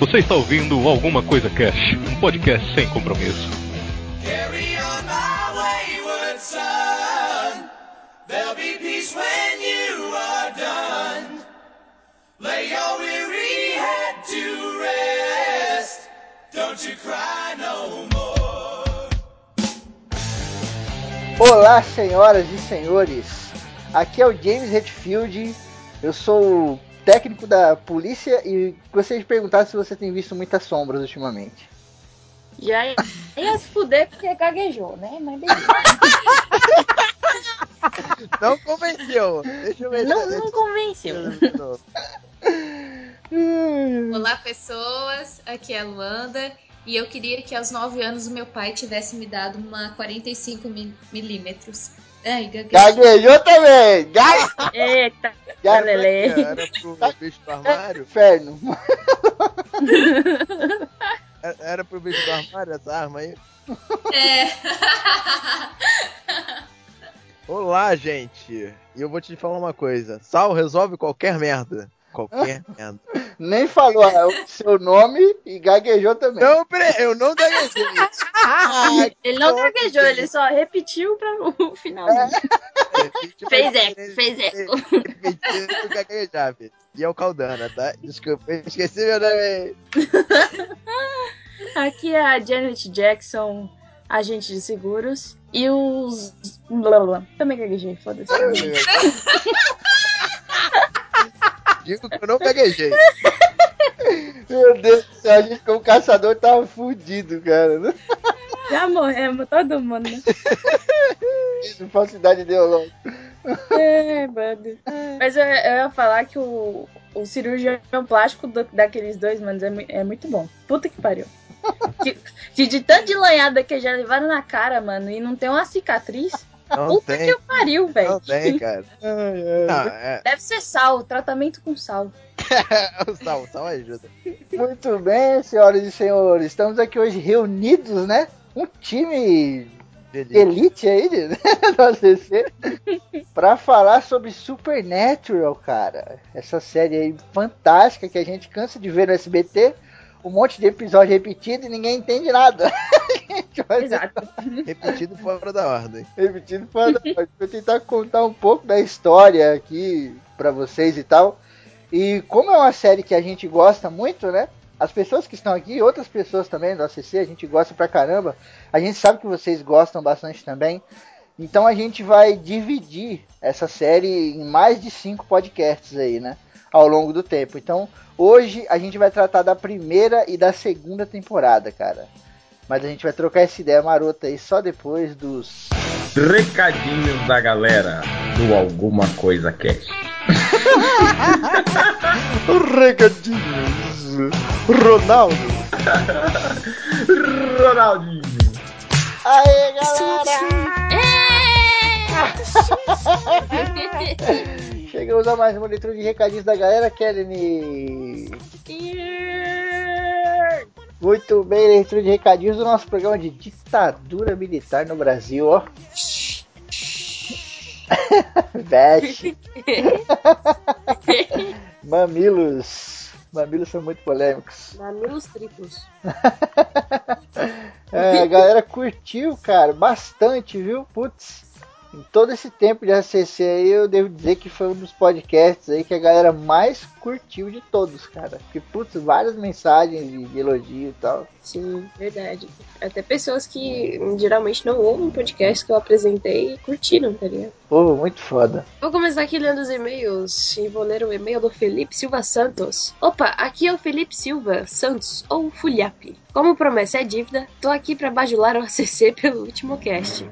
Você está ouvindo Alguma Coisa Cash, um podcast sem compromisso. Carry on my wayward son. There'll be peace when you are done. Lay your weary head to rest. Don't you cry no more. Olá, senhoras e senhores. Aqui é o James Hetfield. Eu sou o técnico da polícia e gostaria de perguntar se você tem visto muitas sombras ultimamente. Já ia se fuder porque gaguejou, né? Mas beleza. Não convenceu. Deixa eu ver. Não, não convenceu. Olá, pessoas. Aqui é a Luanda. E eu queria que aos 9 anos o meu pai tivesse me dado uma 45 mi- milímetros. Ai, gaguejei. Gaguejou também! Gag... Eita, Gag... galele. Era pro bicho do armário? Inferno. Era- Era pro bicho do armário essa arma aí? É. Olá, gente. E eu vou te falar uma coisa. Sal resolve qualquer merda. Qualquer merda. Nem falou ah, o seu nome e gaguejou também. Não, peraí, eu não gaguejei. Ah, Ele não gaguejou, ele só repetiu pra o final. gente. Fez eco, fez eco. Repetindo o gaguejar, filho. E é o Caldana, tá? Desculpa, esqueci meu nome. Aqui é a Janet Jackson, agente de seguros. E os. Blá, blá, blá. Também gaguejei, foda-se. Digo que eu não gaguejei. Meu Deus do céu, a gente como caçador tava fudido, cara. Já morremos, todo mundo. né? Falsidade ideológica. É, mano. Mas eu, eu ia falar que o, o cirurgião plástico do- daqueles dois, mano, é, é muito bom. Puta que pariu. Que, que de tanto de lanhada que já levaram na cara, mano, e não tem uma cicatriz. Não Puta tem. que pariu, velho. Não tem, cara. Não, é. Deve ser sal, tratamento com sal. O sal, o sal ajuda. Muito bem, senhoras e senhores. Estamos aqui hoje reunidos, né? Um time Delícia. elite aí de, do ACC pra falar sobre Supernatural, cara. Essa série aí fantástica que a gente cansa de ver no SBT. Um monte de episódio repetido e ninguém entende nada. A gente vai Exato. Repetido fora da ordem. repetindo para Vou tentar contar um pouco da história aqui pra vocês e tal. E como é uma série que a gente gosta muito, né? As pessoas que estão aqui, outras pessoas também do ACC, a gente gosta pra caramba. A gente sabe que vocês gostam bastante também. Então a gente vai dividir essa série em mais de cinco podcasts aí, né? Ao longo do tempo. Então hoje a gente vai tratar da primeira e da segunda temporada, cara. Mas a gente vai trocar essa ideia marota aí só depois dos Recadinhos da galera do Alguma Coisa Cast. Recadinhos. Ronaldo. Ronaldinho. Aê, galera! Chegamos a mais uma leitura de recadinhos da galera, Kelly. Muito bem, leitura de recadinhos do nosso programa de ditadura militar no Brasil, ó. Veste. Mamilos. Mamilos são muito polêmicos. Mamilos triplos. É, a galera curtiu, cara, bastante, viu? Putz, em todo esse tempo de ACC aí, eu devo dizer que foi um dos podcasts aí que a galera mais curtiu de todos, cara. Porque, putz, várias mensagens de, de elogio e tal. Sim, verdade. Até pessoas que geralmente não ouvem podcast que eu apresentei curtiram, tá ligado? Pô, muito foda. Vou começar aqui lendo os e-mails e vou ler o e-mail do Felipe Silva Santos. Opa, aqui é o Felipe Silva Santos, ou Fulhap. Como promessa é dívida, tô aqui pra bajular o ACC pelo último cast.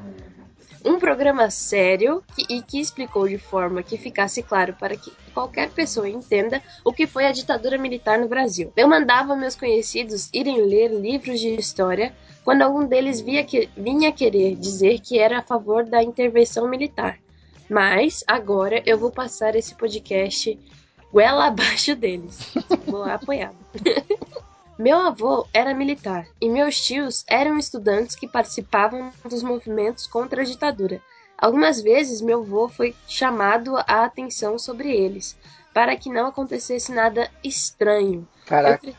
Um programa sério que- e que explicou de forma que ficasse claro para que qualquer pessoa entenda o que foi a ditadura militar no Brasil. Eu mandava meus conhecidos irem ler livros de história quando algum deles via que, vinha querer dizer que era a favor da intervenção militar. Mas agora eu vou passar esse podcast goela abaixo deles. Vou apoiar. Meu avô era militar e meus tios eram estudantes que participavam dos movimentos contra a ditadura. Algumas vezes meu avô foi chamado a atenção sobre eles, para que não acontecesse nada estranho. Caraca. Entre,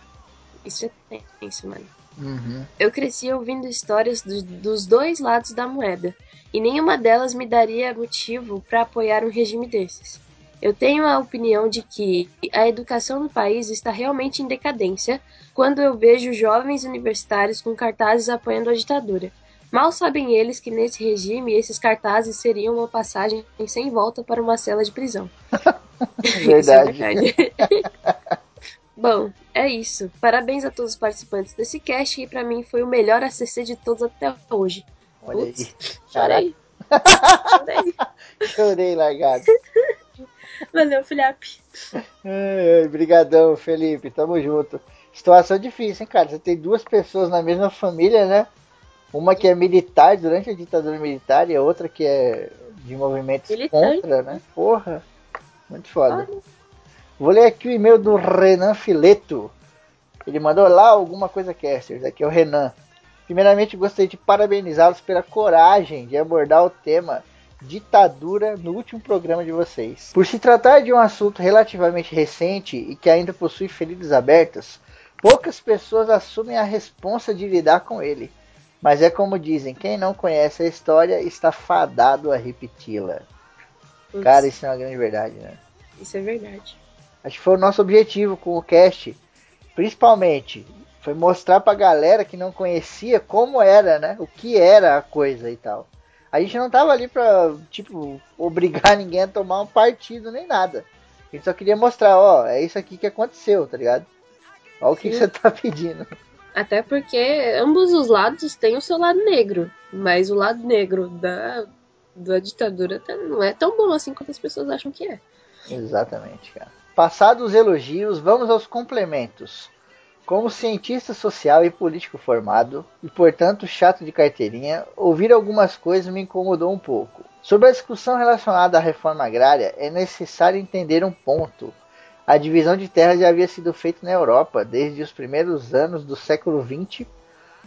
Isso é tenso, mano. Uhum. Eu cresci ouvindo histórias do- dos dois lados da moeda, e nenhuma delas me daria motivo para apoiar um regime desses. Eu tenho a opinião de que a educação no país está realmente em decadência quando eu vejo jovens universitários com cartazes apoiando a ditadura. Mal sabem eles que nesse regime esses cartazes seriam uma passagem sem volta para uma cela de prisão. Isso é Verdade. verdade. Bom, é isso. Parabéns a todos os participantes desse cast, que pra mim foi o melhor ACC de todos até hoje. Olha aí. Putz, chorei. chorei. Chorei, largado. Valeu, Filipe. Ai, ai, Brigadão, Felipe. Tamo junto. Situação difícil, hein, cara? Você tem duas pessoas na mesma família, né? Uma que é militar durante a ditadura militar e a outra que é de movimentos Militante. contra, né? Porra. Muito foda. Vou ler aqui o e-mail do Renan Fileto. Ele mandou lá alguma coisa casters. Aqui é o Renan. Primeiramente, gostaria de parabenizá-los pela coragem de abordar o tema ditadura no último programa de vocês. Por se tratar de um assunto relativamente recente e que ainda possui feridas abertas, poucas pessoas assumem a responsa de lidar com ele. Mas é como dizem, quem não conhece a história está fadado a repeti-la. Cara, isso é uma grande verdade, né? isso é verdade. Acho que foi o nosso objetivo com o cast, principalmente, foi mostrar pra galera que não conhecia como era, né? O que era a coisa e tal. A gente não tava ali pra, tipo, obrigar ninguém a tomar um partido nem nada. A gente só queria mostrar, ó, é isso aqui que aconteceu, tá ligado? Olha o que, você tá pedindo. Até porque ambos os lados têm o seu lado negro, mas o lado negro da, da ditadura tá- não é tão bom assim quanto as pessoas acham que é. Exatamente, cara. Passados os elogios, vamos aos complementos. Como cientista social e político formado, e portanto chato de carteirinha, ouvir algumas coisas me incomodou um pouco. Sobre a discussão relacionada à reforma agrária, é necessário entender um ponto. A divisão de terras já havia sido feita na Europa desde os primeiros anos do século XX.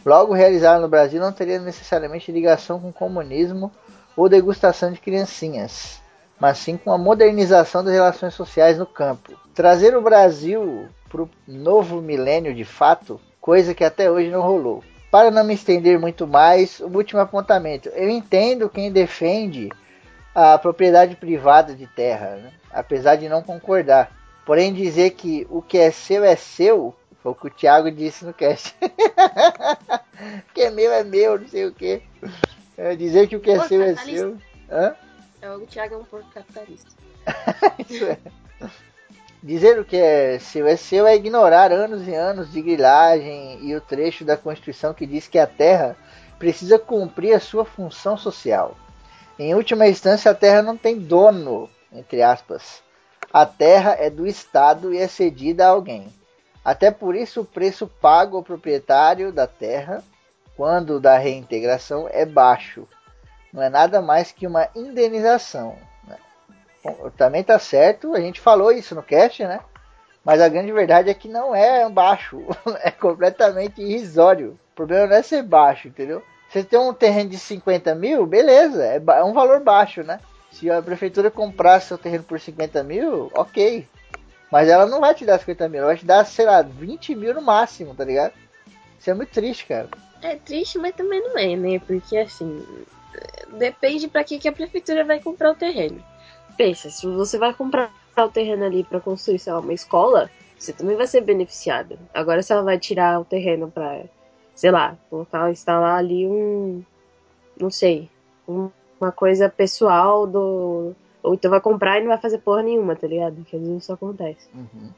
Logo, realizada no Brasil não teria necessariamente ligação com comunismo ou degustação de criancinhas mas sim com a modernização das relações sociais no campo. Trazer o Brasil para o novo milênio de fato, coisa que até hoje não rolou. Para não me estender muito mais, o último apontamento. Eu entendo quem defende a propriedade privada de terra, né? apesar de não concordar. Porém, dizer que o que é seu é seu, foi o que o Thiago disse no cast. o que é meu é meu, não sei o que. dizer que o que é Pô, seu é seu. Hã? É, O Thiago é um porco capitalista. Isso é. Dizer o que é seu é seu é ignorar anos e anos de grilagem e o trecho da Constituição que diz que a terra precisa cumprir a sua função social. Em última instância, a terra não tem dono, entre aspas. A terra é do Estado e é cedida a alguém. Até por isso, o preço pago ao proprietário da terra, quando da reintegração, é baixo. Não é nada mais que uma indenização. né? Bom, também tá certo, a gente falou isso no cast, né? Mas a grande verdade é que não é baixo, é completamente irrisório. O problema não é ser baixo, entendeu? Você tem um terreno de 50 mil, beleza, é, é um valor baixo, né? Se a prefeitura comprasse seu terreno por 50 mil, ok. Mas ela não vai te dar 50 mil, ela vai te dar, sei lá, 20 mil no máximo, tá ligado? Isso é muito triste, cara. É triste, mas também não é, né? Porque assim, depende pra que, que a prefeitura vai comprar o terreno. Pensa, se você vai comprar o terreno ali pra construir, sei lá, uma escola, você também vai ser beneficiado. Agora, se ela vai tirar o terreno pra, sei lá, colocar, instalar ali um, não sei, um- uma coisa pessoal do. Ou então vai comprar e não vai fazer porra nenhuma, tá ligado? Que às vezes isso acontece. Uhum.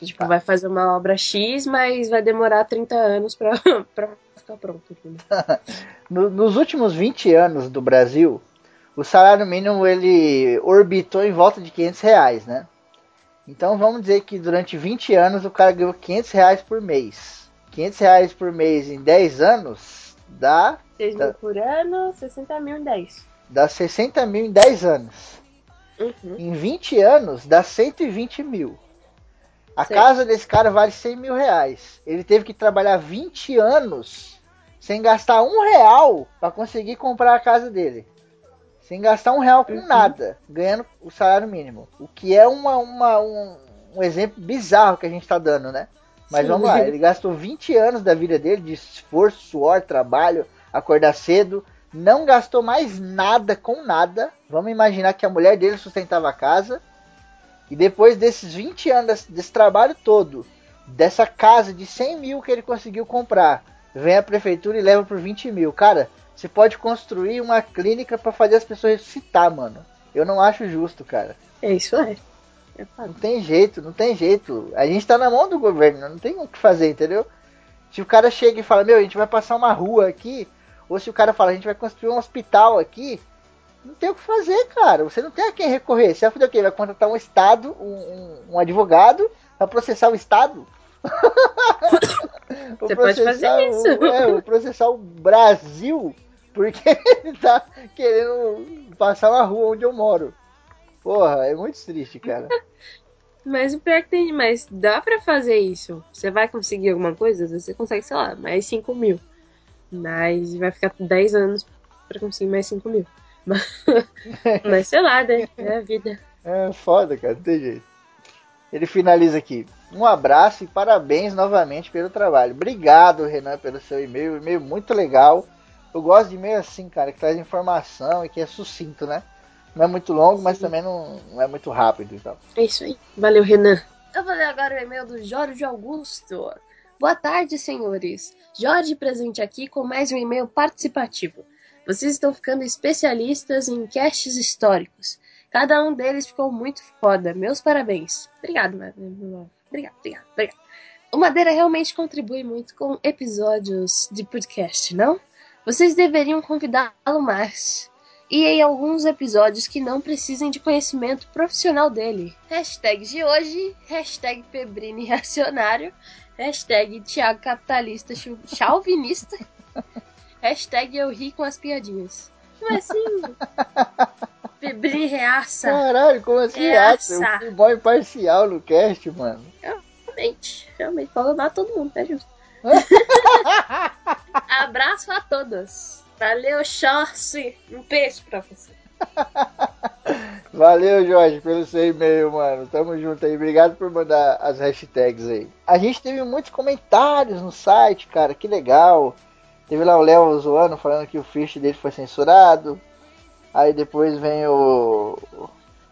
Tipo, vai fazer uma obra X, mas vai demorar 30 anos pra, pra ficar pronto. nos últimos 20 anos do Brasil, o salário mínimo ele orbitou em volta de 500 reais, né? Então vamos dizer que durante 20 anos o cara ganhou 500 reais por mês. 500 reais por mês em 10 anos dá, 6 Tá. mil por ano, 60 mil em 10. Dá 60 mil em 10 anos. Uhum. Em 20 anos dá 120 mil. A Certo. casa desse cara vale 100 mil reais. Ele teve que trabalhar 20 anos sem gastar um real para conseguir comprar a casa dele. Sem gastar um real com Uhum. nada, ganhando o salário mínimo. O que é uma, uma- um, um exemplo bizarro que a gente está dando, né? Mas Sim. vamos lá, ele gastou 20 anos da vida dele de esforço, suor, trabalho, acordar cedo, não gastou mais nada com nada. Vamos imaginar que a mulher dele sustentava a casa. E depois desses 20 anos desse, trabalho todo, dessa casa de 100 mil que ele conseguiu comprar, vem a prefeitura e leva por 20 mil. Cara, você pode construir uma clínica para fazer as pessoas ressuscitar, mano. Eu não acho justo, cara. É isso aí. É Não tem jeito, não tem jeito. A gente tá na mão do governo, não tem o que fazer, entendeu? Se o cara chega e fala, meu, a gente vai passar uma rua aqui, ou se o cara fala, a gente vai construir um hospital aqui, não tem o que fazer, cara. Você não tem a quem recorrer. Você vai fazer o quê? Vai contratar um Estado, um, um- um advogado, pra processar o Estado? Você pode fazer isso. O, é, vou processar o Brasil, porque ele tá querendo passar uma rua onde eu moro. Porra, é muito triste, cara. Mas o pior que tem. Mas dá pra fazer isso. Você vai conseguir alguma coisa? Você consegue, sei lá, mais 5 mil. Mas vai ficar 10 anos pra conseguir mais 5 mil. Mas, mas sei lá, né? É a vida. É foda, cara, não tem jeito. Ele finaliza aqui. Um abraço e parabéns novamente pelo trabalho. Obrigado, Renan, pelo seu e-mail. E-mail muito legal. Eu gosto de e-mail assim, cara, que traz informação e que é sucinto, né? Não é muito longo, mas também não, não é muito rápido e tal. É isso aí. Valeu, Renan. Eu vou ler agora o e-mail do Jorge Augusto. Boa tarde, senhores. Jorge presente aqui com mais um e-mail participativo. Vocês estão ficando especialistas em casts históricos. Cada um deles ficou muito foda. Meus parabéns. Obrigado, mano. Obrigado, obrigado, obrigado. O Madeira realmente contribui muito com episódios de podcast, não? Vocês deveriam convidá-lo mais. E em alguns episódios que não precisem de conhecimento profissional dele. Hashtag de hoje, hashtag Pebrini Reacionário, hashtag Thiago Capitalista Chauvinista, hashtag Eu Ri com as Piadinhas. Como assim? Pebrini Reaça. Caralho, como assim? Essa. Essa. Eu fui mó imparcial no cast, mano. Realmente, realmente, pode amar todo mundo, é justo. Abraço a todos. Valeu, Chorce. Um beijo pra você. Valeu, Jorge, pelo seu e-mail, mano. Tamo junto aí. Obrigado por mandar as hashtags aí. A gente teve muitos comentários no site, cara. Que legal. Teve lá o Léo zoando, falando que o fish dele foi censurado. Aí depois vem o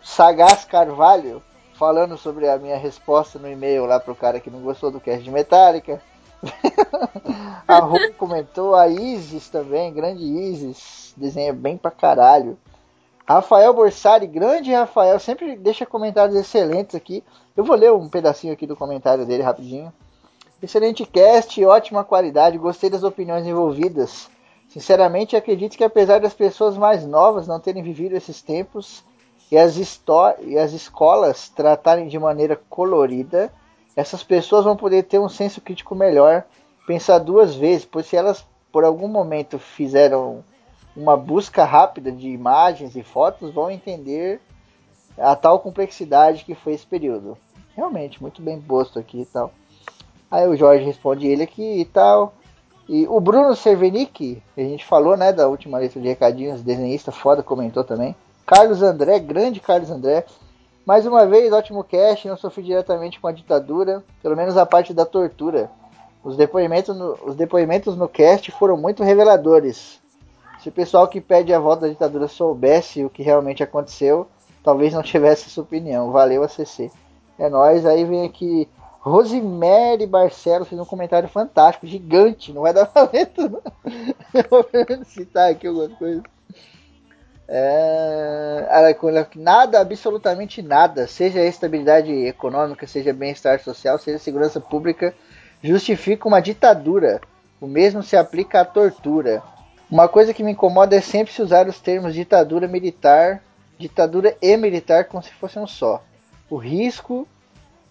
Sagaz Carvalho falando sobre a minha resposta no e-mail lá pro cara que não gostou do cast de Metallica. a Ru comentou, a Isis também, grande Isis, desenha bem pra caralho. Rafael Borsari, grande Rafael, sempre deixa comentários excelentes aqui. Eu vou ler um pedacinho aqui do comentário dele rapidinho. Excelente cast, ótima qualidade, gostei das opiniões envolvidas. Sinceramente, acredito que apesar das pessoas mais novas não terem vivido esses tempos e as, e as escolas tratarem de maneira colorida, essas pessoas vão poder ter um senso crítico melhor, pensar duas vezes, pois se elas por algum momento fizeram uma busca rápida de imagens e fotos, vão entender a tal complexidade que foi esse período. Realmente, muito bem posto aqui e tal. Aí o Jorge responde ele aqui e tal. E o Bruno Cervenic, a gente falou, né, da última letra de recadinhos, desenhista foda, comentou também. Carlos André, grande Carlos André. Mais uma vez, ótimo cast, não sofri diretamente com a ditadura, pelo menos a parte da tortura. Os depoimentos no, os depoimentos no cast foram muito reveladores. Se o pessoal que pede a volta da ditadura soubesse o que realmente aconteceu, talvez não tivesse essa opinião. Valeu, ACC. É nóis. Aí vem aqui Rosemary Barcelos fez um comentário fantástico, gigante. Não vai dar pra tudo. Eu vou citar aqui algumas coisas. É, nada, absolutamente nada, seja estabilidade econômica, seja bem-estar social, seja segurança pública, justifica uma ditadura. O mesmo se aplica à tortura. Uma coisa que me incomoda é sempre se usar os termos ditadura militar, ditadura e militar como se fossem um só. O risco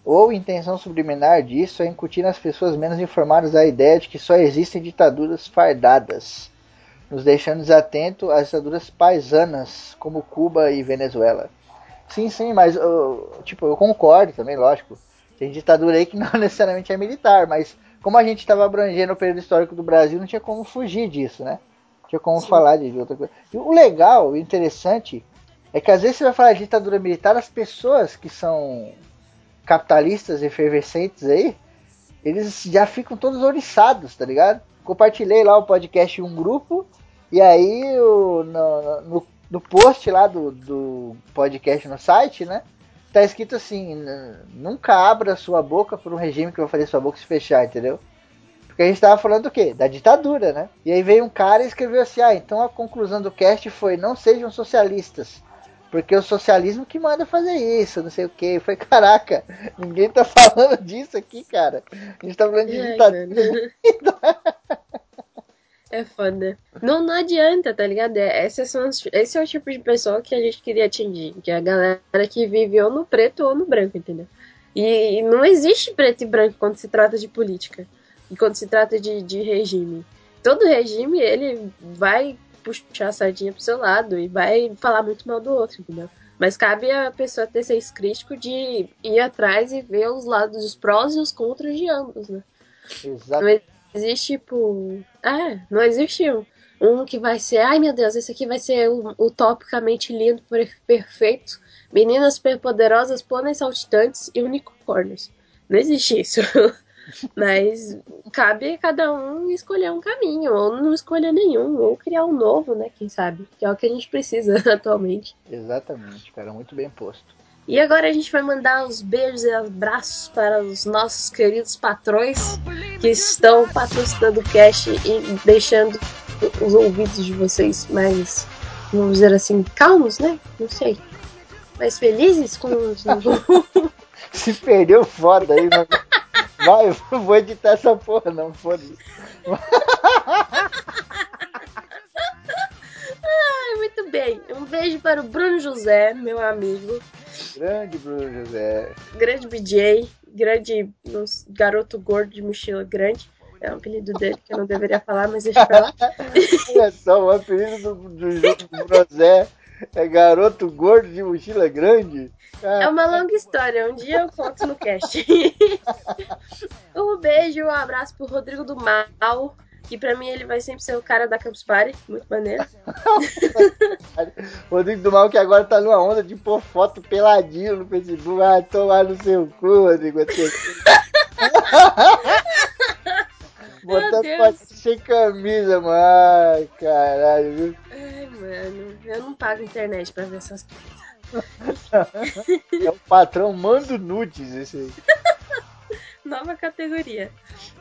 ou intenção subliminar disso é incutir nas pessoas menos informadas a ideia de que só existem ditaduras fardadas, nos deixando desatento às ditaduras paisanas como Cuba e Venezuela. Sim, sim, mas eu, tipo, eu concordo também, lógico. Tem ditadura aí que não necessariamente é militar, mas como a gente estava abrangendo o período histórico do Brasil, não tinha como fugir disso, né? Tinha como Sim. falar de outra coisa. E o legal, o interessante, é que às vezes você vai falar de ditadura militar, as pessoas que são capitalistas efervescentes aí, eles já ficam todos oriçados, tá ligado? Compartilhei lá o podcast em um grupo, e aí o, no, no, no post lá do, do podcast no site, né? Tá escrito assim, "N- nunca abra sua boca por um regime que vai fazer sua boca se fechar, entendeu? Porque a gente tava falando do quê? Da ditadura, né? E aí veio um cara e escreveu assim, ah, então a conclusão do cast foi não sejam socialistas. Porque o socialismo que manda fazer isso, não sei o que. Foi, caraca, ninguém tá falando disso aqui, cara. A gente tá falando de Ai, ditadura. É foda. Não, não adianta, tá ligado? É- Essas são as- esse é o tipo de pessoa que a gente queria atingir. Que é a galera que vive ou no preto ou no branco, entendeu? E, e não existe preto e branco quando se trata de política. Quando se trata de, de regime. Todo regime, ele vai puxar a sardinha pro seu lado e vai falar muito mal do outro, entendeu? Mas cabe a pessoa ter senso crítico de ir atrás e ver os lados, os prós e os contras de ambos, né? Exato. Não existe, tipo. É, não existe um, um que vai ser. Ai meu Deus, esse aqui vai ser utopicamente lindo, per- perfeito. Meninas superpoderosas, pôneis saltitantes e unicórnios. Não existe isso. Mas cabe a cada um escolher um caminho, ou não escolher nenhum, ou criar um novo, né? Quem sabe? Que é o que a gente precisa atualmente. Exatamente, cara, muito bem posto. E agora a gente vai mandar os beijos e abraços para os nossos queridos patrões que estão patrocinando o cast e deixando os ouvidos de vocês mais, vamos dizer assim, calmos, né? Não sei. Mais felizes com os. Se perdeu foda aí, mano. Vai, eu vou editar essa porra, não, foda-se. Ai, muito bem. Um beijo para o Bruno José, meu amigo. Grande Bruno José. Grande BJ. Grande garoto gordo de mochila grande. É um apelido dele que eu não deveria falar, mas deixa pra lá. Olha só, o apelido do, do do Brosé é garoto gordo de mochila grande. É uma longa história, um dia eu conto no cast. um beijo, um abraço pro Rodrigo do Mal, que pra mim ele vai sempre ser o cara da Campus Party, muito maneiro. Rodrigo do Mal que agora tá numa onda de pôr foto peladinho no Facebook. Ah, tomar no seu cu, Rodrigo. Deus. foto sem camisa, mano. Ai, caralho, viu? Ai, mano, eu não pago internet pra ver essas coisas. É o patrão Mando Nudes esse aí. Nova categoria.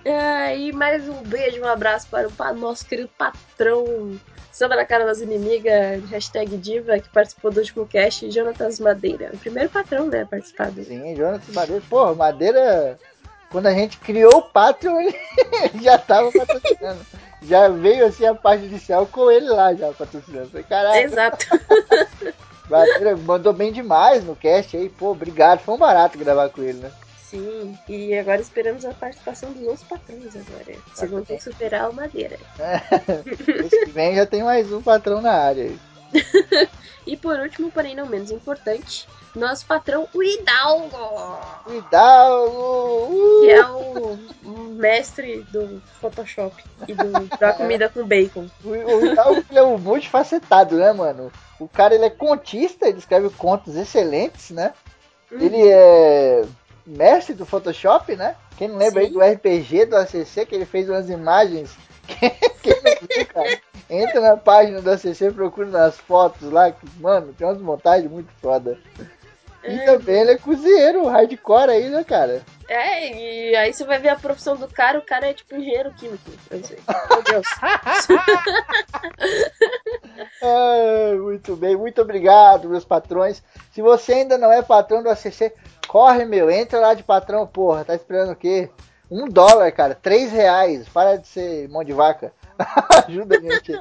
Ah, e mais um beijo, um abraço para o nosso querido patrão Samba na cara das inimigas, hashtag diva, que participou do último cast, Jonatas Madeira. O primeiro patrão, né, a participar do... Sim, Jonathan Madeira. Porra, Madeira. Quando a gente criou o Patreon, ele já tava patrocinando. Já veio assim a parte inicial com ele lá já patrocinando. Falei, caralho, Exato. Mandou bem demais no cast aí. Pô, obrigado. Foi um barato gravar com ele, né? Sim, e agora esperamos a participação dos outros patrões agora. Vocês vão ter que superar o Madeira. Esse que vem já tem mais um patrão na área. E por último, porém não menos importante, nosso patrão, o Hidalgo! Hidalgo! Uh! Que é o mestre do Photoshop e do, da comida com bacon. O, o Hidalgo é um multifacetado, né, mano? O cara ele é contista, ele escreve contos excelentes, né? Ele é mestre do Photoshop, né? Quem não lembra aí Sim. do RPG do ACC, que ele fez umas imagens. Quem não viu, cara? Entra na página do ACC, procura nas fotos lá, que, mano, tem umas montagens muito foda. E É. também ele é cozinheiro hardcore aí, né, cara? É, e aí você vai ver a profissão do cara, o cara é tipo engenheiro químico. Eu sei. Meu Deus. Ah, muito bem, muito obrigado, meus patrões. Se você ainda não é patrão do ACC, corre, meu, entra lá de patrão, porra, tá esperando o quê? Um dólar, cara, três reais, para de ser mão de vaca. Ajuda a gente.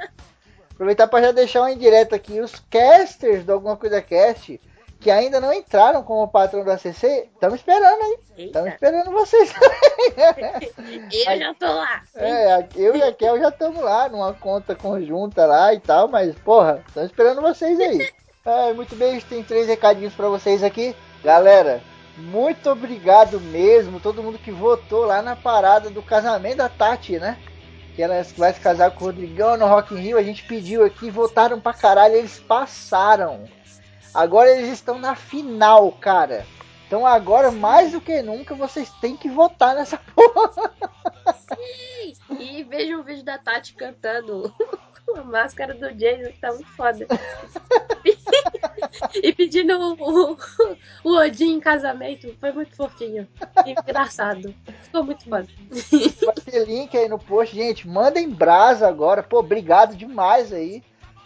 Aproveitar para já deixar uma indireta aqui, os casters do Alguma Coisa Cast, que ainda não entraram como patrão do ACC, estamos esperando aí, estamos esperando vocês. eu já tô lá. É, eu e a Kel já estamos lá numa conta conjunta lá e tal, mas porra, estamos esperando vocês aí. É, muito bem, a gente tem três recadinhos pra vocês aqui. Galera, muito obrigado mesmo, todo mundo que votou lá na parada do casamento da Tati, né? Que ela vai se casar com o Rodrigão no Rock in Rio, a gente pediu aqui, votaram pra caralho, eles passaram. Agora eles estão na final, cara. Então agora, mais do que nunca, vocês têm que votar nessa porra. E veja o vídeo da Tati cantando com a máscara do Jason, que tá muito foda. e pedindo o, o, o Odin em casamento. Foi muito fofinho. Engraçado. Ficou muito foda. Vai ter link aí no post. Gente, mandem brasa agora. Pô, obrigado demais aí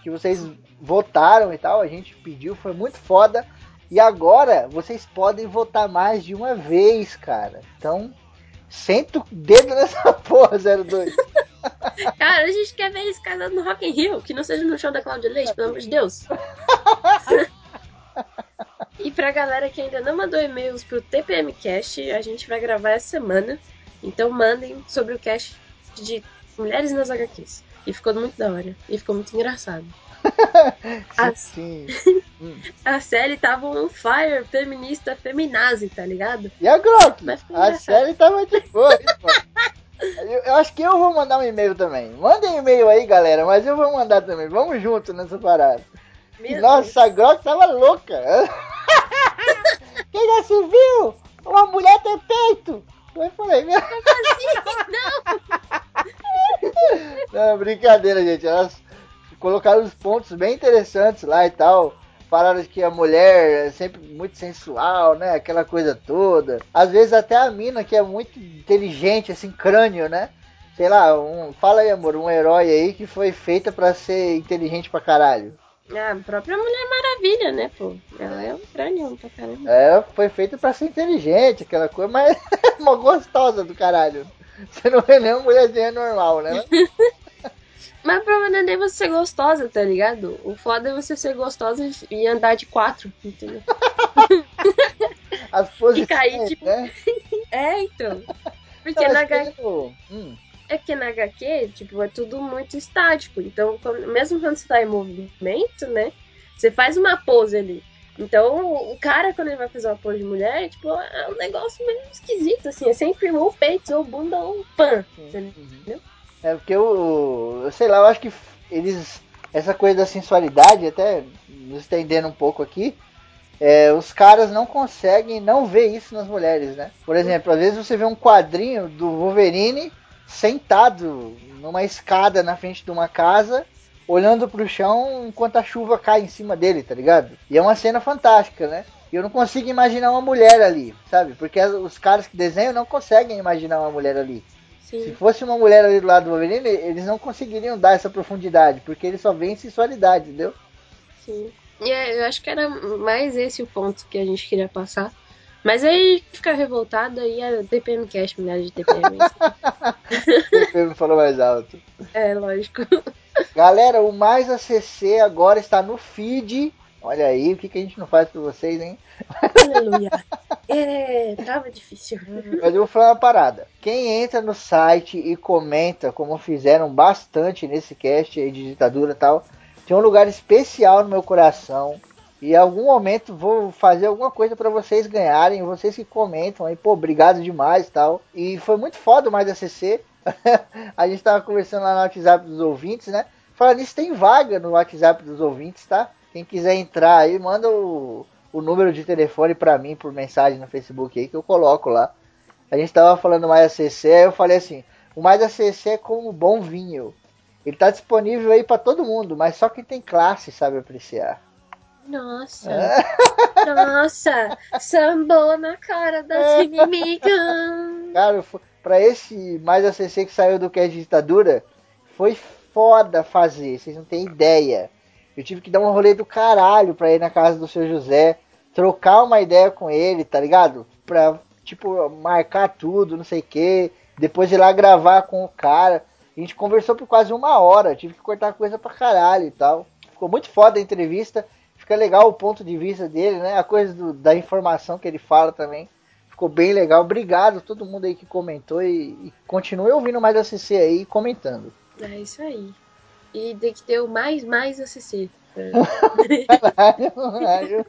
que vocês votaram e tal. A gente pediu, foi muito foda. E agora vocês podem votar mais de uma vez, cara. Então, senta o dedo nessa porra, 02. Cara, a gente quer ver eles casando no Rock in Rio, que não seja no show da Cláudia Leite, pelo amor de Deus. e pra galera que ainda não mandou e-mails pro TPM Cast, a gente vai gravar essa semana. Então mandem sobre o cast de Mulheres nas HQs. E ficou muito da hora. E ficou muito engraçado. A- Sim. A série tava on fire, feminista, feminazi, tá ligado? E a Glock? A série tava de boa. Eu, eu acho que eu vou mandar um e-mail também. Mandem e-mail aí, galera, mas eu vou mandar também. Vamos junto nessa parada. Meu nossa, a Glock tava louca. Quem já se viu? Uma mulher tem peito. Eu falei, meu. Não, brincadeira, gente. Elas colocaram os pontos bem interessantes lá e tal. Falaram que a mulher é sempre muito sensual, né? Aquela coisa toda. Às vezes até a mina que é muito inteligente, assim, crânio, né? Sei lá, um, fala aí, amor, um herói aí que foi feita pra ser inteligente pra caralho. A própria Mulher Maravilha, né, pô? Ela é um crânio pra caramba. É, foi feita pra ser inteligente, aquela coisa, mas é uma gostosa do caralho. Você não vê nem uma mulherzinha normal, né? Mas pra nem você ser gostosa, tá ligado? O foda é você ser gostosa e andar de quatro, entendeu? As posições, cair, tipo, né? É, então. Porque Eu na que HQ, eu- hum, é porque na HQ, tipo, é tudo muito estático. Então, mesmo quando você tá em movimento, né? Você faz uma pose ali. Então, o cara, quando ele vai fazer uma pose de mulher, tipo, é um negócio meio esquisito, assim. É sempre ou peito, ou bunda, ou pan. Entendeu? É porque eu, eu sei lá, eu acho que eles. Essa coisa da sensualidade, até nos estendendo um pouco aqui, é, os caras não conseguem não ver isso nas mulheres, né? Por exemplo, às vezes você vê um quadrinho do Wolverine sentado numa escada na frente de uma casa, olhando pro chão enquanto a chuva cai em cima dele, tá ligado? E é uma cena fantástica, né? E eu não consigo imaginar uma mulher ali, sabe? Porque os caras que desenham não conseguem imaginar uma mulher ali. Se Sim. fosse uma mulher ali do lado do Wolverine, eles não conseguiriam dar essa profundidade, porque eles só veem sensualidade, entendeu? Sim. E é, eu acho que era mais esse o ponto que a gente queria passar. Mas aí fica revoltado aí a TPM Cash, milhares de TPM. Ele falou mais alto. é, lógico. Galera, o Mais ACC agora está no feed. Olha aí, o que, que a gente não faz pra vocês, hein? Aleluia. É, tava difícil. Mas eu vou falar uma parada. Quem entra no site e comenta, como fizeram bastante nesse cast aí de ditadura e tal, tem um lugar especial no meu coração. E em algum momento vou fazer alguma coisa pra vocês ganharem, vocês que comentam aí, pô, obrigado demais tal. E foi muito foda o mais ACC. a gente tava conversando lá no WhatsApp dos ouvintes, né? Falando nisso, tem vaga no WhatsApp dos ouvintes, tá? Quem quiser entrar aí, manda o, o número de telefone pra mim por mensagem no Facebook aí que eu coloco lá. A gente tava falando mais ACC, aí eu falei assim, o mais ACC é como bom vinho. Ele tá disponível aí pra todo mundo, mas só quem tem classe sabe apreciar. Nossa. Nossa. Sambou na cara das inimigas. Cara, pra esse mais ACC que saiu do que é ditadura, foi foda fazer, vocês não têm ideia. Eu tive que dar um rolê do caralho pra ir na casa do seu José, trocar uma ideia com ele, tá ligado? Pra, tipo, marcar tudo, não sei o que. Depois ir lá gravar com o cara. A gente conversou por quase uma hora, tive que cortar coisa pra caralho e tal. Ficou muito foda a entrevista. Fica legal o ponto de vista dele, né? A coisa do- da informação que ele fala também. Ficou bem legal. Obrigado a todo mundo aí que comentou e, e continue ouvindo mais a CC aí e comentando. É isso aí. E tem que ter o mais, mais ACC. Caralho.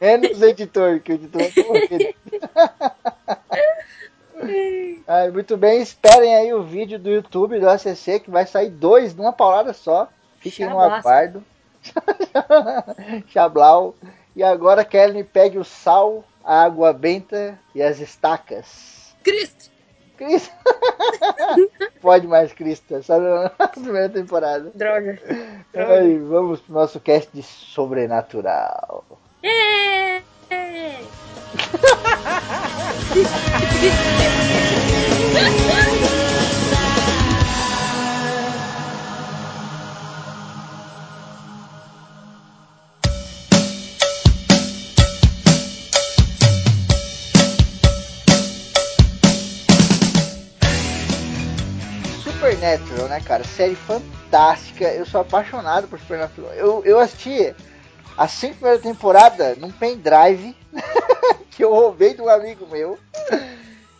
Menos editor, que o editor. Ai, muito bem, esperem aí o vídeo do YouTube do ACC que vai sair dois numa paulada só. Fiquem no aguardo. Chablau. E agora Kelly pegue o sal, a água benta e as estacas. Cristo! Cristo! Pode mais, Cristo. Só na primeira temporada. Droga. Aí, vamos pro nosso cast de sobrenatural. É. Supernatural, né, cara? Série fantástica. Eu sou apaixonado por Supernatural. Eu, eu assisti a cinco primeira temporada num pendrive que eu roubei de um amigo meu.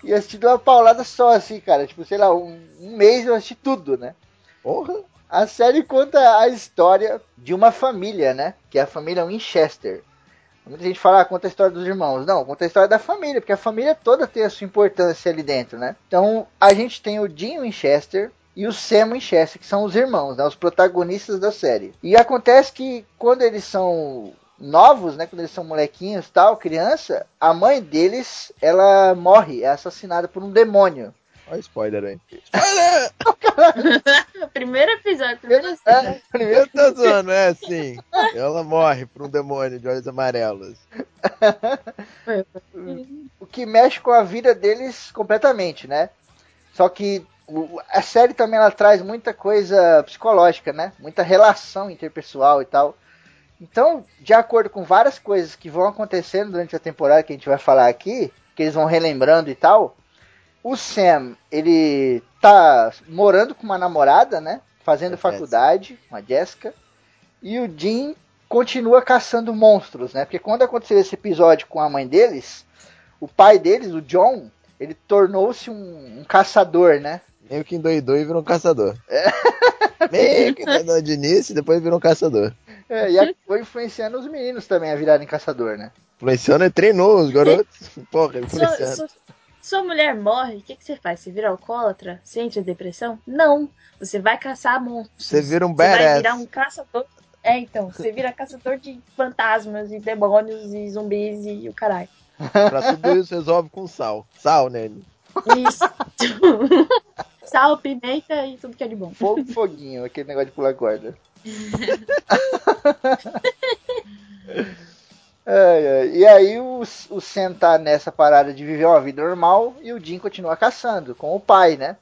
E assisti de uma paulada só, assim, cara. Tipo, sei lá, um, um mês eu assisti tudo, né? Porra! A série conta a história de uma família, né? Que é a família Winchester. Muita gente fala, ah, conta a história dos irmãos. Não, conta a história da família, porque a família toda tem a sua importância ali dentro, né? Então, a gente tem o Dean Winchester e o Sam Winchester, que são os irmãos, né? Os protagonistas da série. E acontece que quando eles são novos, né? Quando eles são molequinhos tal, criança, a mãe deles, ela morre, é assassinada por um demônio. Olha spoiler aí. Primeiro episódio, primeiro cena. É, primeiro Eu tô zoando, é assim. Ela morre por um demônio de olhos amarelos. o que mexe com a vida deles completamente, né? Só que a série também ela traz muita coisa psicológica, né? Muita relação interpessoal e tal. Então, de acordo com várias coisas que vão acontecendo durante a temporada que a gente vai falar aqui, que eles vão relembrando e tal, o Sam, ele tá morando com uma namorada, né? Fazendo faculdade, uma Jessica. E o Dean continua caçando monstros, né? Porque quando aconteceu esse episódio com a mãe deles, o pai deles, o John, ele tornou-se um, um caçador, né? Meio que endoidou e virou um caçador. Meio que endoidou de início e depois virou um caçador. É, e acabou influenciando os meninos também a virarem caçador, né? Influenciando e treinou os garotos. Porra, Sua, influenciando. sua- sua mulher morre, o que, que você faz? Você vira alcoólatra? Você entra em depressão? Não. Você vai caçar monstros. Você vira um Você vai badass. virar um caçador. É, então. Você vira caçador de fantasmas e demônios e zumbis e o caralho. Pra tudo isso resolve com sal. Sal nele. Isso. Sal, pimenta e tudo que é de bom. Fogo, foguinho, aquele negócio de pular corda. Ai, ai. E aí o, o Sam tá nessa parada de viver uma vida normal e o Jim continua caçando com o pai, né?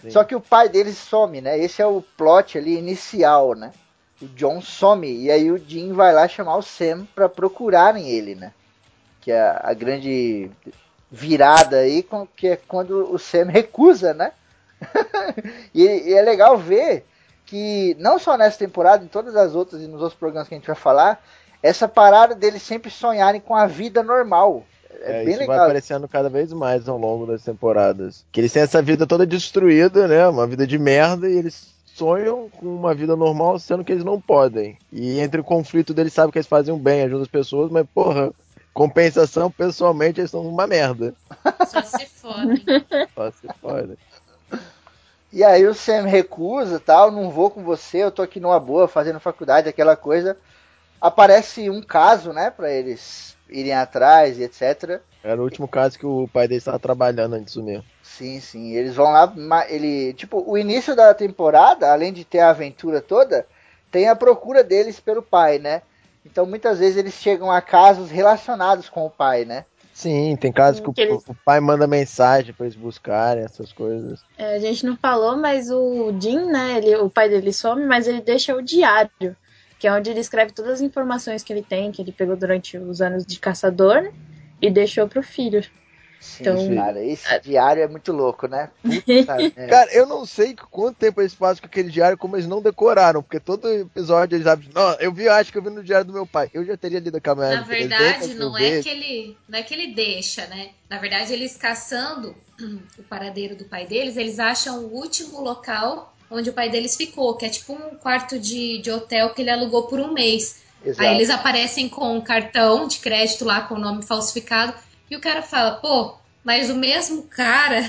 Sim. Só que o pai deles some, né? Esse é o plot ali inicial, né? O John some e aí o Jim vai lá chamar o Sam pra procurarem ele, né? Que é a, grande virada aí, que é quando o Sam recusa, né? e, e é legal ver que não só nessa temporada, em todas as outras e nos outros programas que a gente vai falar, essa parada deles sempre sonharem com a vida normal. É, É, bem isso legal. vai aparecendo cada vez mais ao longo das temporadas. Que eles têm essa vida toda destruída, né? Uma vida de merda, e eles sonham com uma vida normal, sendo que eles não podem. E entre o conflito deles sabem que eles fazem um bem, ajudam as pessoas, mas, porra, compensação, pessoalmente, eles são uma merda. Só se fodem. Só se pode. E aí o Sam recusa tal, não vou com você, eu tô aqui numa boa, fazendo faculdade, aquela coisa. Aparece um caso, né, pra eles irem atrás e etc. Era o último caso que o pai dele estava trabalhando antes disso mesmo. Sim, sim, eles vão lá, ele, tipo, o início da temporada, além de ter a aventura toda, tem a procura deles pelo pai, né? Então muitas vezes eles chegam a casos relacionados com o pai, né? Sim, tem casos que o, Que eles- o pai manda mensagem pra eles buscarem essas coisas. É, a gente não falou, mas o Jim, né? Ele, o pai dele some, mas ele deixa o diário, que é onde ele escreve todas as informações que ele tem, que ele pegou durante os anos de caçador, e deixou pro filho. Sim, Então- cara, esse diário é muito louco, né? Puta. Cara, eu não sei quanto tempo eles fazem com aquele diário, como eles não decoraram, porque todo episódio eles abrem. Não, eu vi, acho que eu vi no diário do meu pai. Eu já teria lido aquela merda Na 300 verdade, não é, que ele, não é que ele deixa, né? Na verdade, eles caçando o paradeiro do pai deles, eles acham o último local onde o pai deles ficou, que é tipo um quarto de, de hotel que ele alugou por um mês. Exato. Aí eles aparecem com um cartão de crédito lá com o nome falsificado e o cara fala, pô, mas o mesmo cara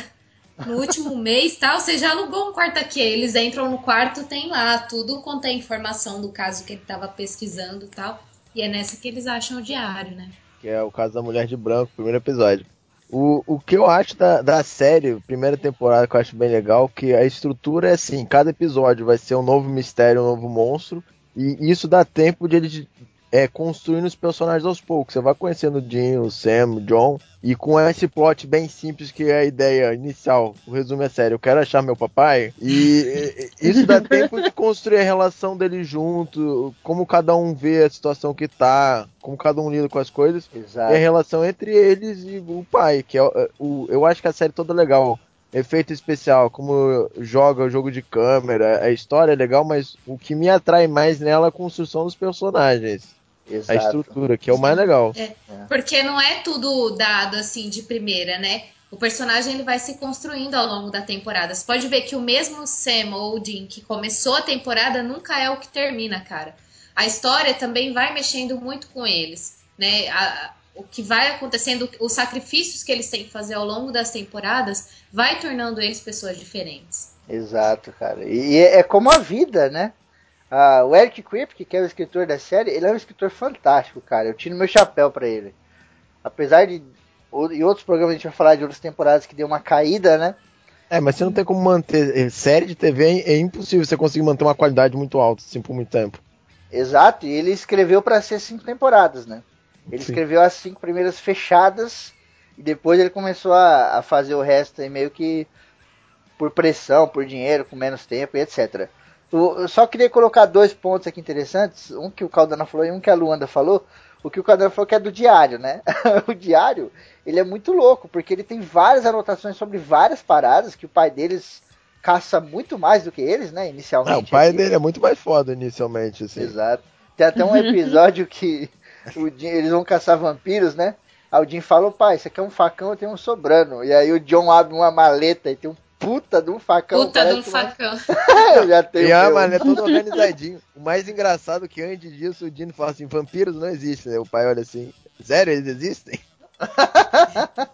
no último mês tal, você já alugou um quarto aqui. Eles entram no quarto, tem lá tudo contém informação do caso que ele tava pesquisando e tal. E é nessa que eles acham o diário, né? que é o caso da Mulher de Branco, primeiro episódio. O, o que eu acho da, da série, primeira temporada, que eu acho bem legal, que a estrutura é assim, cada episódio vai ser um novo mistério, um novo monstro, e isso dá tempo de eles é, construindo os personagens aos poucos. Você vai conhecendo o Jim, o Sam, o John, e com esse plot bem simples que é a ideia inicial, o resumo é sério, eu quero achar meu papai, e, e isso dá tempo de construir a relação deles junto, como cada um vê a situação que tá, como cada um lida com as coisas, Exato. e a relação entre eles e o pai, que é o- eu acho que a série toda é legal. Efeito especial, como joga o jogo de câmera, a história é legal, mas o que me atrai mais nela é a construção dos personagens. A Exato. estrutura, que é o mais legal. Porque não é tudo dado assim de primeira, né? O personagem ele vai se construindo ao longo da temporada. Você pode ver que o mesmo Sam ou o Dean que começou a temporada nunca é o que termina, cara. A história também vai mexendo muito com eles, né? A- o que vai acontecendo, os sacrifícios que eles têm que fazer ao longo das temporadas, vai tornando eles pessoas diferentes. Exato, cara. E e é, é como a vida, né? Ah, o Eric Kripke, que é o escritor da série, ele é um escritor fantástico, cara. Eu tiro meu chapéu pra ele. Apesar de em outros programas a gente vai falar de outras temporadas que deu uma caída, né? É, mas você não tem como manter. eh, Série de TV é, é impossível você conseguir manter uma qualidade muito alta assim por muito tempo. Exato, e ele escreveu pra ser cinco temporadas, né? Ele Sim. escreveu as cinco primeiras fechadas e depois ele começou a, a fazer o resto aí meio que por pressão, por dinheiro, com menos tempo e etc. Eu eu só queria colocar dois pontos aqui interessantes, um que o Caldana falou e um que a Luanda falou. O que o Caldana falou que é do diário, né? o diário, ele é muito louco, porque ele tem várias anotações sobre várias paradas que o pai deles caça muito mais do que eles, né? Inicialmente. Ah, o pai aqui. dele é muito mais foda inicialmente, assim. Exato. Tem até um episódio que o Jim- eles vão caçar vampiros, né? Aí o Jim fala, pai, isso aqui é um facão, eu tenho um sobrando. E aí o John abre uma maleta e tem um puta de um facão. Puta de um uma- facão. eu já tenho E a meu. mano, é todo organizadinho. O mais engraçado é que antes disso o Dino fala assim, vampiros não existem, né? O pai olha assim, sério, eles existem?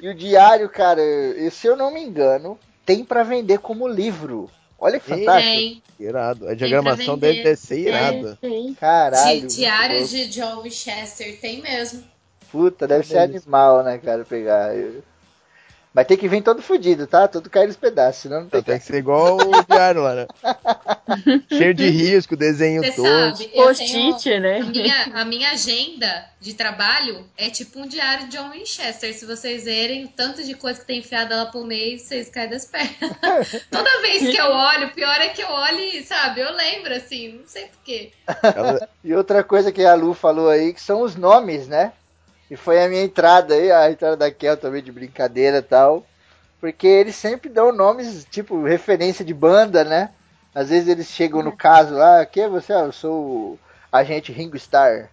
E o diário, cara, se eu não me engano, tem pra vender como livro. Olha que fantástico. Tem. Irado. A diagramação deve ser irada. Caralho. Di- Diário de John Winchester tem mesmo. Puta, deve ser animal, né, cara, pegar. Eu- Mas tem que vir todo fudido, tá? Todo cair nos pedaços, senão não tem Então tem que ser igual o diário lá, né? Cheio de risco, desenho Você todo. Post-it, né? a, minha, a minha agenda de trabalho é tipo um diário de John Winchester. Se vocês verem o tanto de coisa que tem enfiada lá pro meio, vocês caem das pernas. Toda vez que eu olho, o pior é que eu olho e, sabe, eu lembro, assim, não sei porquê. E outra coisa que a Lu falou aí, que são os nomes, né? E foi a minha entrada aí, a entrada da Kel também de brincadeira e tal. Porque eles sempre dão nomes, tipo, referência de banda, né? Às vezes eles chegam no caso lá, quem é você? Ah, eu sou o agente Ringo Starr.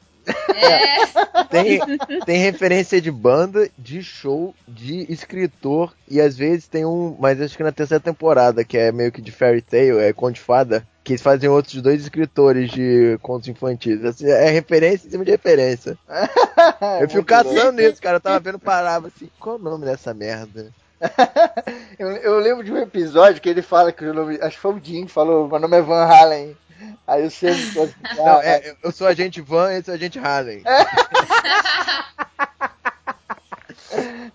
É, Tem, tem referência de banda, de show, de escritor, e às vezes tem um, mas acho que na terceira temporada, que é meio que de Fairy Tail, é Conto de Fada, que eles fazem outros dois escritores de contos infantis. Assim, é referência em cima de referência. Eu fico caçando nisso, cara. Eu tava vendo parava assim, qual o nome dessa merda? Eu, eu lembro de um episódio que ele fala que o nome. Acho que foi o Jim que falou, meu nome é Van Halen. Aí o assim, Não, é, eu sou agente Van e esse é o agente Harley.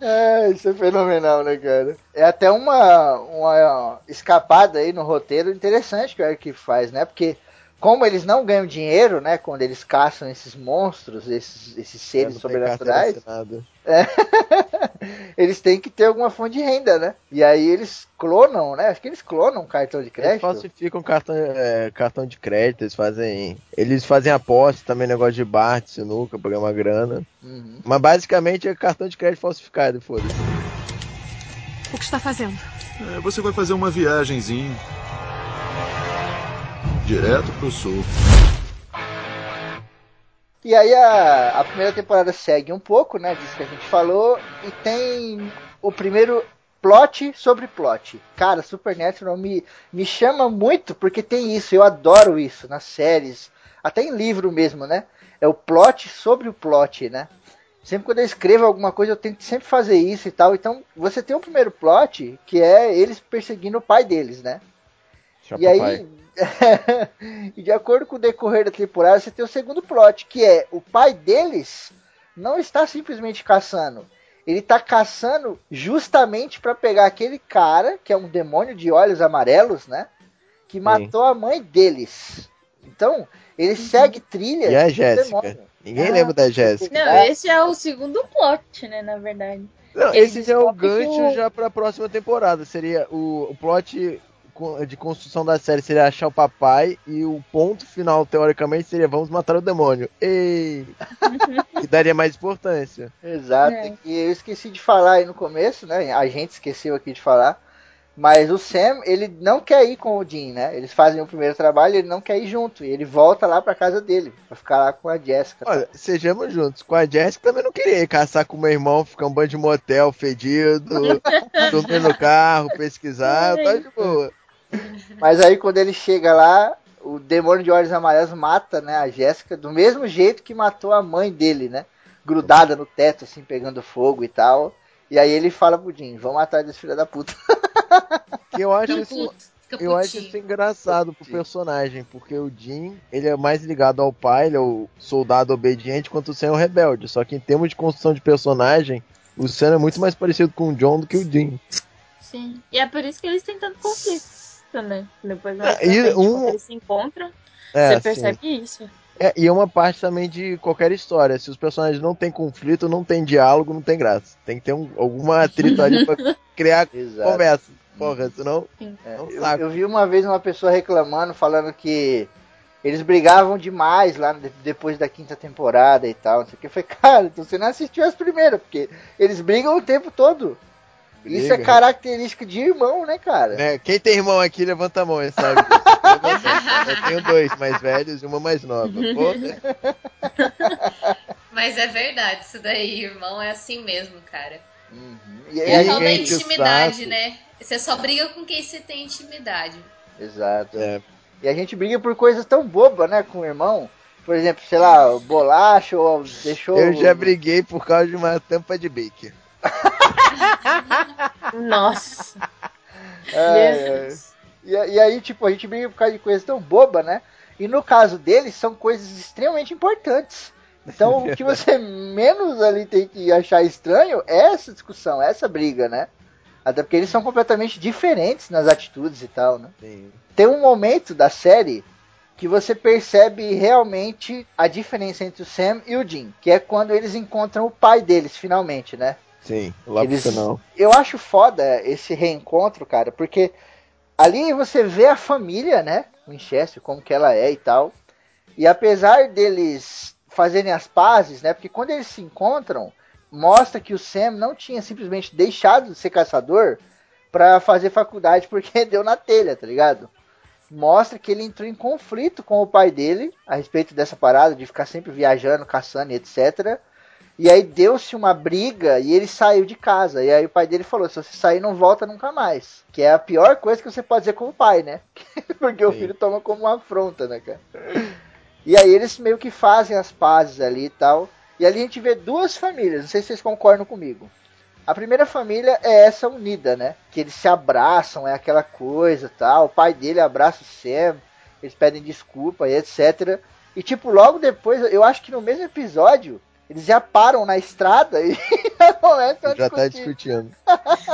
É, isso é fenomenal, né, cara? É até uma, uma escapada aí no roteiro interessante que o Eric faz, né? Porque como eles não ganham dinheiro, né, quando eles caçam esses monstros, esses, esses seres Não tem carteira sobrenaturais, assinada. eles têm que ter alguma fonte de renda, né? E aí eles clonam, né? Acho que eles clonam cartão de Eles crédito. falsificam cartão, é, cartão de crédito, eles fazem. Eles fazem aposta também, negócio de bar, de sinuca, pra ganhar uma grana. Uhum. Mas basicamente é cartão de crédito falsificado, foda-se. O que está fazendo? É, você vai fazer uma viagenzinha. Direto pro sul. E aí a, a primeira temporada segue um pouco, né? Disso que a gente falou. E tem o primeiro plot sobre plot. Cara, Supernatural me, me chama muito porque tem isso. Eu adoro isso nas séries. Até em livro mesmo, né? É o plot sobre o plot, né? Sempre quando eu escrevo alguma coisa, eu tento sempre fazer isso e tal. Então, você tem o primeiro plot, que é eles perseguindo o pai deles, né? Chapa E aí, pai. e de acordo com o decorrer da temporada, você tem o segundo plot, que é o pai deles não está simplesmente caçando. Ele está caçando justamente para pegar aquele cara, que é um demônio de olhos amarelos, né? Que matou a mãe deles. Então, ele segue trilha E a Jéssica? demônio. Ninguém Ah, lembra da Jéssica. Não, esse é o segundo plot, né, na verdade. Não, esse já é o gancho já pra próxima temporada. Seria o, o plot de construção da série seria achar o papai e o ponto final, teoricamente, seria vamos matar o demônio. Ei! que daria mais importância. Exato. É. E eu esqueci de falar aí no começo, né? A gente esqueceu aqui de falar. Mas o Sam, ele não quer ir com o Dean, né? Eles fazem o primeiro trabalho, ele não quer ir junto. E ele volta lá pra casa dele, pra ficar lá com a Jessica. Olha, sejamos juntos. Com a Jessica também não queria ir caçar com o meu irmão, ficar um banho de motel fedido, dormir no carro, pesquisar, tá de boa. Mas aí quando ele chega lá, o demônio de olhos amarelos mata, né, a Jéssica do mesmo jeito que matou a mãe dele, né? Grudada no teto, assim, pegando fogo e tal. E aí ele fala pro Jim, vamos atrás desse filho da puta. Que eu acho isso, eu acho isso engraçado pro personagem, porque o Jim, ele é mais ligado ao pai, ele é o soldado obediente, enquanto o Sam é o rebelde. Só que em termos de construção de personagem, o Sam é muito mais parecido com o John do que o Jim. Sim. E é por isso que eles têm tanto conflito, né? Depois e frente, um- eles se encontram, É, você assim, percebe isso. É, e é uma parte também de qualquer história. Se os personagens não têm conflito, não tem diálogo, não tem graça. Tem que ter um, alguma atrito ali pra criar Exato. conversa. Porra, senão. É, É um eu, eu vi uma vez uma pessoa reclamando, falando que eles brigavam demais lá de- depois da quinta temporada e tal. Não sei o que. Eu falei, cara, então você não assistiu as primeiras, porque eles brigam o tempo todo. Isso é Briga. característica de irmão, né, cara? Né? Quem tem irmão aqui, levanta a mão, ele sabe. Eu tenho dois mais velhos e uma mais nova. Mas é verdade, isso daí, irmão, é assim mesmo, cara. Uhum. E, É tal da intimidade, né? Você só briga com quem você tem intimidade. Exato. É. E a gente briga por coisas tão bobas, né, com o irmão. Por exemplo, sei lá, bolacha ou deixou. Eu já briguei por causa de uma tampa de bique. Nossa. É, é. E, e aí, tipo, a gente briga por causa de coisas tão bobas, né? E no caso deles, são coisas extremamente importantes. Então, o que você menos ali tem que achar estranho é essa discussão, essa briga, né? Até porque eles são completamente diferentes nas atitudes e tal, né? Sim. Tem um momento da série que você percebe realmente a diferença entre o Sam e o Jim, que é quando eles encontram o pai deles, finalmente, né? Sim, lá pro Eles- final. Eu acho foda esse reencontro, cara, porque ali você vê a família, né? Winchester, como que ela é e tal. E apesar deles fazerem as pazes, né? Porque quando eles se encontram, mostra que o Sam não tinha simplesmente deixado de ser caçador pra fazer faculdade porque deu na telha, tá ligado? Mostra que ele entrou em conflito com o pai dele a respeito dessa parada de ficar sempre viajando, caçando e etc. E aí deu-se uma briga e ele saiu de casa. E aí o pai dele falou: se você sair, não volta nunca mais. Que é a pior coisa que você pode dizer como pai, né? Porque o Sim. filho toma como uma afronta, né, cara? E aí eles meio que fazem as pazes ali e tal. E ali a gente vê duas famílias, não sei se vocês concordam comigo. A primeira família é essa unida, né? Que eles se abraçam, é aquela coisa tal. O pai dele abraça o Sam, eles pedem desculpa e etc. E tipo, logo depois, eu acho que no mesmo episódio, eles já param na estrada e já começam a Já tá discutir. discutindo.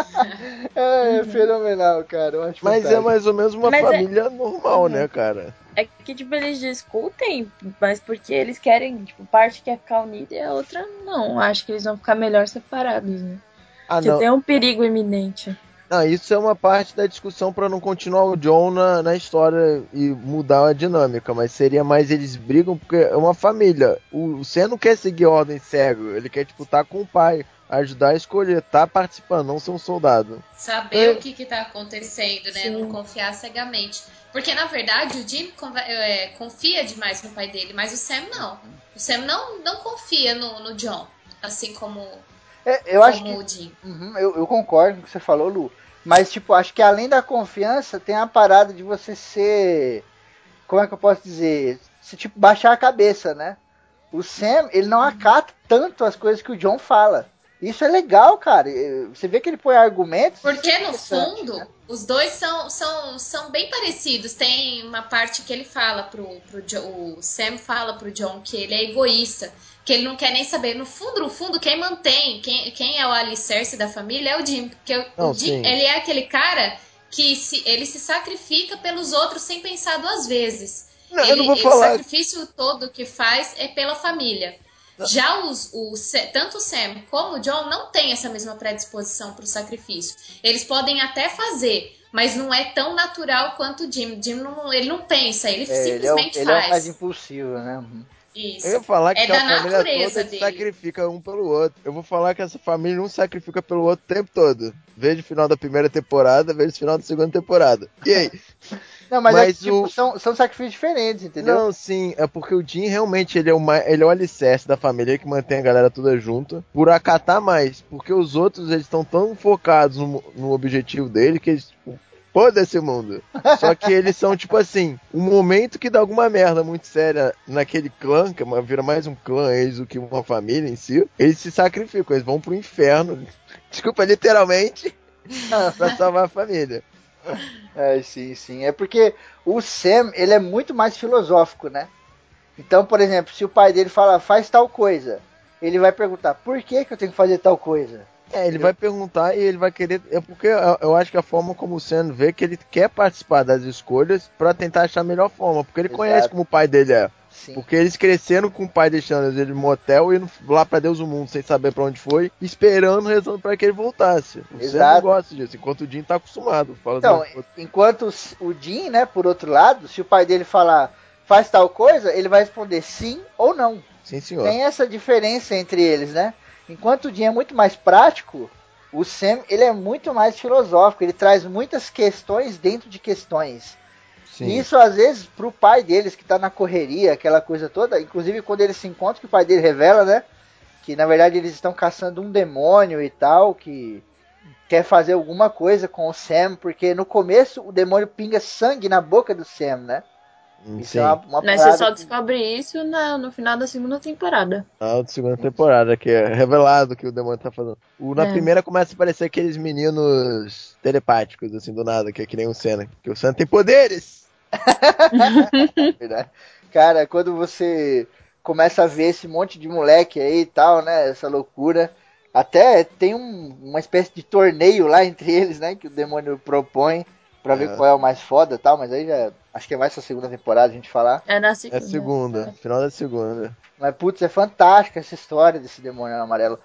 É, é fenomenal, cara. Eu acho Mas é fantástico. mais ou menos uma Mas é- família normal, né, cara? É que, tipo, eles discutem, mas porque eles querem, tipo, parte quer ficar unida e a outra não. Acho que eles vão ficar melhor separados, né? Ah, Porque não. tem um perigo iminente. Não, isso é uma parte da discussão pra não continuar o John na, na história e mudar a dinâmica, mas seria mais eles brigam porque é uma família. O Sam não quer seguir ordem cego, ele quer tipo estar com o pai, ajudar a escolher, tá participando, não ser um soldado. Saber É. o que que tá acontecendo, né? Sim. Não confiar cegamente. Porque, na verdade, o Jim é, confia demais no pai dele, mas o Sam não. O Sam não, não confia no, no John, assim como, É, eu acho que. Uhum, eu, eu concordo com o que você falou, Lu. Mas, tipo, acho que além da confiança, tem a parada de você ser. Como é que eu posso dizer? Se, tipo, baixar a cabeça, né? O Sam, ele não acata tanto as coisas que o John fala. Isso é legal, cara. Você vê que ele põe argumentos. Porque no fundo, né? os dois são, são, são bem parecidos. Tem uma parte que ele fala pro, pro Jo- o Sam fala pro John que ele é egoísta, que ele não quer nem saber. No fundo, no fundo, quem mantém, quem, quem é o alicerce da família é o Jim. Porque o, Não, o Jim, sim. ele é aquele cara que se, ele se sacrifica pelos outros sem pensar duas vezes. Não, ele, eu não vou ele- falar. O sacrifício todo que faz é pela família. Já os, o, tanto o Sam como o John não têm essa mesma predisposição para o sacrifício. Eles podem até fazer, mas não é tão natural quanto o Jim. Jim não, ele não pensa, ele É, ele, é simplesmente ele é o faz. mais impulsivo, né? Isso. Eu ia falar que É a família toda se dele. sacrifica um pelo outro. Eu vou falar que essa família não sacrifica pelo outro o tempo todo. Veja o final da primeira temporada, veja o final da segunda temporada. E aí? Não, mas, é Mas que, tipo, o- são, são sacrifícios diferentes, entendeu? Não, sim, é porque o Jim realmente ele é, o mais, ele é o alicerce da família que mantém a galera toda junto por acatar mais. Porque os outros eles estão tão focados no, no objetivo dele que eles. tipo, Foda-se o mundo. Só que eles são, tipo assim, um momento que dá alguma merda muito séria naquele clã, que é vira mais um clã eles do que uma família em si, eles se sacrificam, eles vão pro inferno. Desculpa, literalmente, pra salvar a família. É, sim, sim. É porque o Sam, ele é muito mais filosófico, né? Então, por exemplo, se o pai dele fala, faz tal coisa, ele vai perguntar, por que, que eu tenho que fazer tal coisa? É, ele vai perguntar e ele vai querer. É porque eu, acho que a forma como o Sam vê que ele quer participar das escolhas pra tentar achar a melhor forma. Porque ele Exato. conhece como o pai dele é. Sim. Porque eles cresceram com o pai deixando ele no motel e lá pra Deus o mundo sem saber pra onde foi, esperando, rezando pra que ele voltasse. O Sam Exato. não gosta disso, enquanto o Jim tá acostumado. Fala Então, assim, enquanto o Jim, né, por outro lado, se o pai dele falar, faz tal coisa, ele vai responder sim ou não. sim senhor. Tem essa diferença entre eles, né? Enquanto o Jim é muito mais prático, o Sam, ele é muito mais filosófico, ele traz muitas questões dentro de questões. Sim. E isso, às vezes, pro pai deles, que tá na correria, aquela coisa toda, inclusive quando eles se encontram, que o pai dele revela, né? Que na verdade eles estão caçando um demônio e tal, que quer fazer alguma coisa com o Sam, porque no começo o demônio pinga sangue na boca do Sam, né? Isso é uma, uma Mas você só que- descobre isso na- no final da segunda temporada. Na segunda temporada, que é revelado que o demônio tá fazendo. O, na É. primeira começa a aparecer aqueles meninos telepáticos, assim, do nada, que é que nem o Senna. Que o Senna tem poderes! Verdade. Cara, quando você começa a ver esse monte de moleque aí e tal, né? Essa loucura. Até tem um- uma espécie de torneio lá entre eles, né? Que o demônio propõe pra ver É. qual é o mais foda e tal. Mas aí já. Acho que é mais essa segunda temporada a gente falar. É na É segunda. a segunda, final da segunda. Mas putz, é fantástica essa história desse demônio amarelo.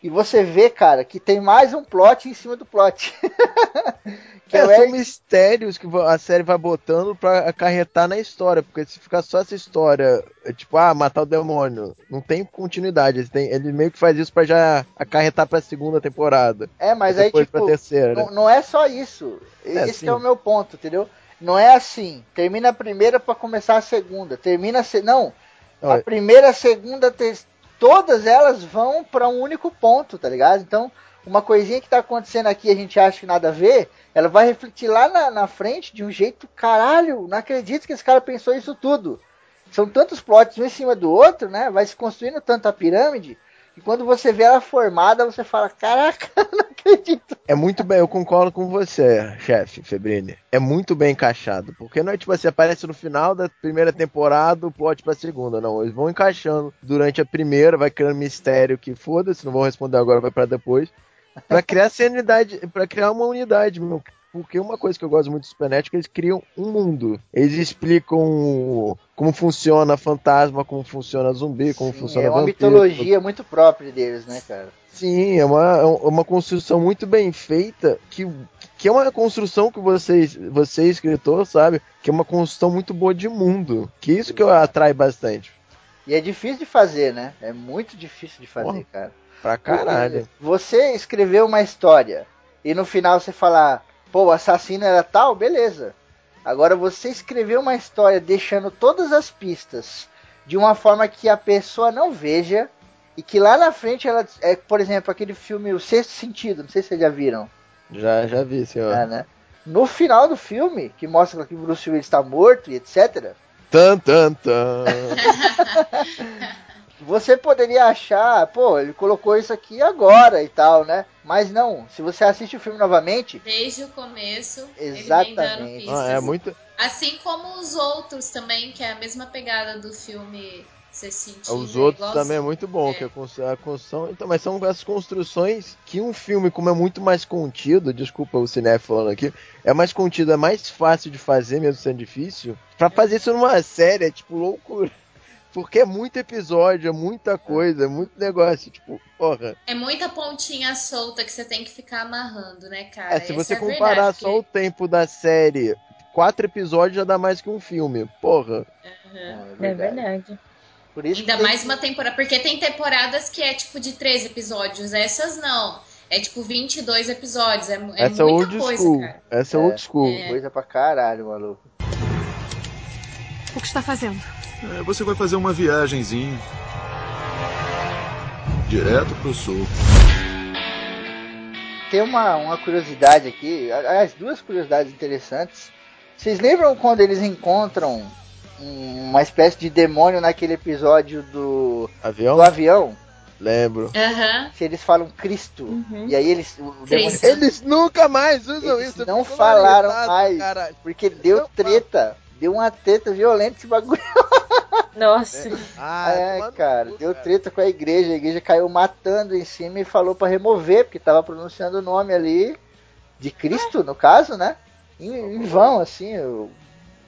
E você vê, cara, que tem mais um plot em cima do plot. que É, é o são mistérios que a série vai botando pra acarretar na história, porque se ficar só essa história, é tipo, ah, matar o demônio, não tem continuidade. Ele, tem- ele meio que faz isso pra já acarretar pra segunda temporada. É, mas aí, depois tipo, pra terceira. não, não é só isso. É, Esse é o meu ponto, entendeu? Não é assim. Termina a primeira pra começar a segunda. Termina a se... Não. A Olha. primeira, a segunda, a ter... todas elas vão pra um único ponto, tá ligado? Então, uma coisinha que tá acontecendo aqui a gente acha que nada a ver, ela vai refletir lá na, na frente de um jeito, caralho, não acredito que esse cara pensou isso tudo. São tantos plots um em cima do outro, né? Vai se construindo tanto a pirâmide, e quando você vê ela formada, você fala, caraca, não acredito. É muito bem, eu concordo com você, chefe Febrini. É muito bem encaixado. Porque não é tipo assim, aparece no final da primeira temporada o plot pra segunda. Não, eles vão encaixando durante a primeira, vai criando mistério que foda-se, não vou responder agora, vai pra depois. Pra criar sanidade, pra criar uma unidade, meu. Porque uma coisa que eu gosto muito do Supernatural é que eles criam um mundo. Eles explicam como funciona fantasma, como funciona zumbi, como Sim, funciona é uma vampiro. mitologia muito própria deles, né, cara? Sim, é uma, é uma construção muito bem feita, que, que é uma construção que vocês, você escritor, sabe? Que é uma construção muito boa de mundo. Que isso que eu atrai bastante. E é difícil de fazer, né? É muito difícil de fazer, Porra. cara. Pra caralho. Você escreveu uma história e no final você falar, pô, o assassino era tal, beleza. Agora você escreveu uma história deixando todas as pistas de uma forma que a pessoa não veja e que lá na frente ela é, por exemplo, aquele filme O Sexto Sentido, não sei se vocês já viram. Já, já vi, senhor. É, né? No final do filme, que mostra que o Bruce Willis está morto e etc. Tan, tan, tan. você poderia achar, pô, ele colocou isso aqui agora e tal, né? Mas não, se você assiste o filme novamente, Desde o começo, ele vem Exatamente. Ah, é muito. Assim como os outros também, que é a mesma pegada do filme Sentido. Os outros igualzinho. também é muito bom, É. que a cons- a construção. Então, mas são essas construções que um filme, como é muito mais contido, desculpa o Cinef falando aqui, é mais contido, é mais fácil de fazer, mesmo sendo difícil. Pra fazer isso numa série é tipo loucura. Porque é muito episódio, é muita coisa, é muito negócio. Tipo, porra. É muita pontinha solta que você tem que ficar amarrando, né, cara? É, se Essa você é comparar verdade, só o tempo da série, quatro episódios já dá mais que um filme. Porra. Uhum. É verdade. Por isso Ainda que tem mais que- uma temporada, porque tem temporadas que é tipo de 13 episódios, essas não. É tipo 22 episódios, é, é Essa é muita old coisa, school. cara. Essa é, old school. É. coisa pra caralho, maluco. O que está fazendo? É, você vai fazer uma viagenzinha. Direto pro sul. Tem uma, uma curiosidade aqui, aliás, duas curiosidades interessantes. Vocês lembram quando eles encontram um- uma espécie de demônio naquele episódio do, Avião? do avião? Lembro. Aham. Que eles falam Cristo. Uhum. E aí eles. Demônio. Eles nunca mais usam Eles isso. não falaram irritado, mais. caralho. porque deu treta. Deu uma treta violenta esse bagulho. Nossa. Ah, é, toma no cara, deu treta com a igreja. A igreja caiu matando em cima e falou pra remover, porque tava pronunciando o nome ali de Cristo, no caso, né? Em, em vão, assim, o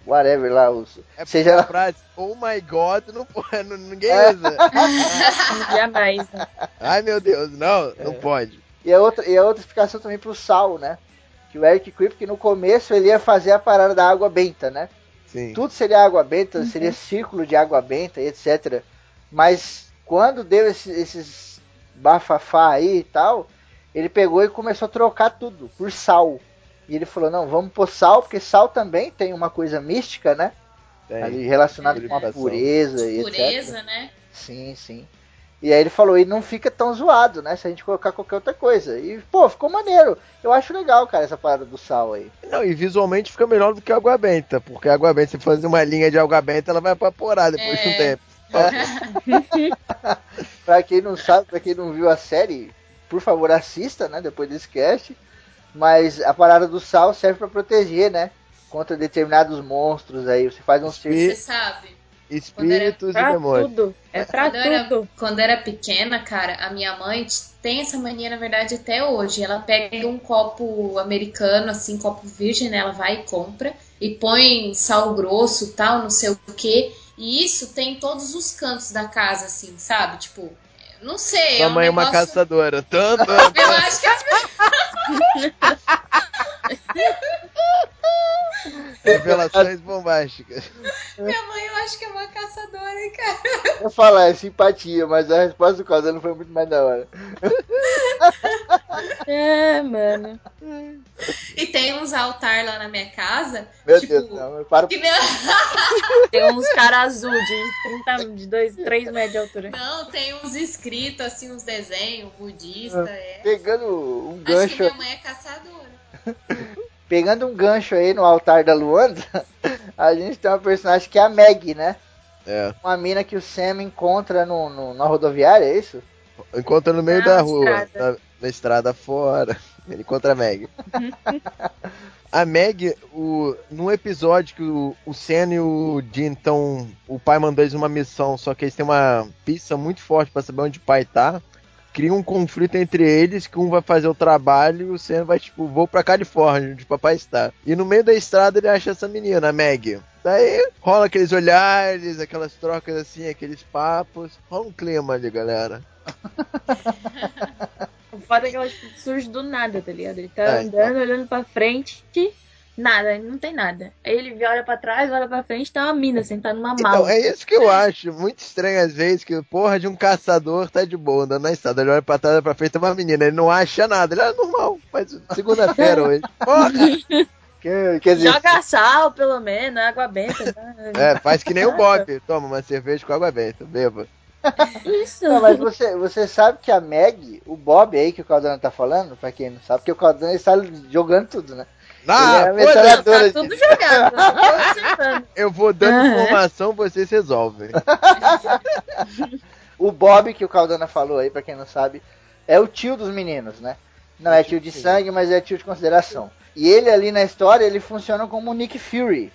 whatever lá, os, É seja lá. frase, oh my god, não, não- ninguém É. usa. Jamais. né? Ai meu Deus, não, não pode. E a outra, e a outra explicação também pro Sal, né? Que o Eric Kripke no começo ele ia fazer a parada da água benta, né? Sim. Tudo seria água benta, seria círculo de água benta etc. Mas quando deu esse- esses bafafá aí e tal, ele pegou e começou a trocar tudo por sal. E ele falou, não, vamos pôr sal, porque sal também tem uma coisa mística, né? Tem. Ali relacionada com a pureza e etc. Pureza, né? Sim, sim. E aí ele falou, e não fica tão zoado, né? Se a gente colocar qualquer outra coisa. E, pô, ficou maneiro. Eu acho legal, cara, essa parada do sal aí. Não, e visualmente fica melhor do que a água benta, porque a água benta, se fazer uma linha de água benta, ela vai evaporar depois de um É. tempo. Pra quem não sabe, pra quem não viu a série, por favor assista, né? Depois desse cast. Mas a parada do sal serve pra proteger, né? Contra determinados monstros aí. Você faz um círculo. Você sabe. Espíritos e Pra demônios. tudo. É pra Quando eu, era, tudo. quando eu era pequena, cara, a minha mãe tem essa mania, na verdade, até hoje. Ela pega um copo americano, assim, copo virgem, né? Ela vai e compra e põe sal grosso, tal, não sei o quê. E isso tem em todos os cantos da casa, assim, sabe? Tipo, não sei. Sua é um mãe é uma negócio- caçadora. Tanto. Eu acho que a Revelações bombásticas. minha mãe, eu acho que é uma caçadora, hein, cara. Eu falar, é simpatia, mas a resposta do Causano foi muito mais da hora. É, mano. E tem uns altar lá na minha casa. Meu tipo, Deus, não, eu paro. que nem- Tem uns caras azul de 30, de 2, 3 metros de altura. Não, tem uns escritos, assim, uns desenhos budista, é. Pegando um Acho que gancho, minha mãe é caçadora. pegando um gancho aí no altar da Luanda, a gente tem uma personagem que é a Meg, né? É. Uma mina que o Sam encontra no, no- na rodoviária, é isso? Encontra no meio Na da rua, estrada. na, na estrada fora. Ele encontra a Meg. a Meg, o, num episódio que o, o Sam e o Dean estão. O pai mandou eles uma missão, só que eles têm uma pista muito forte pra saber onde o pai tá. Cria um conflito entre eles, que um vai fazer o trabalho e o Sam vai, tipo, vou pra Califórnia, onde o papai está. E no meio da estrada ele acha essa menina, a Meg. Daí rola aqueles olhares, aquelas trocas assim, aqueles papos. Rola um clima ali, galera. O foda é que ela tipo, surge do nada, tá ligado? Ele tá É, andando, olhando pra frente, nada, não tem nada. Aí ele olha pra trás, olha pra frente, tá uma mina sentada numa Então, mala. é isso que eu acho muito estranho às vezes, que porra de um caçador tá de boa andando na estrada, ele olha pra trás, olha pra frente, tem uma menina, ele não acha nada, ele é normal, mas segunda-feira hoje. Porra! Quer, quer dizer, Joga sal, pelo menos, água benta. tá? É, faz que nem o Bob, toma uma cerveja com água benta, beba. Isso. não, mas você, você sabe que a Meg, o Bob aí que o Caldana tá falando, pra quem não sabe, porque o Caldana está jogando tudo, né? Ah, é metralhadora Tá tudo jogado. eu tô acertando. eu vou dando Aham. informação, vocês resolvem. O Bob, que o Caldana falou aí, pra quem não sabe, é o tio dos meninos, né? Não é tio de sangue, mas é tio de consideração. E ele ali na história, ele funciona como o Nick Fury.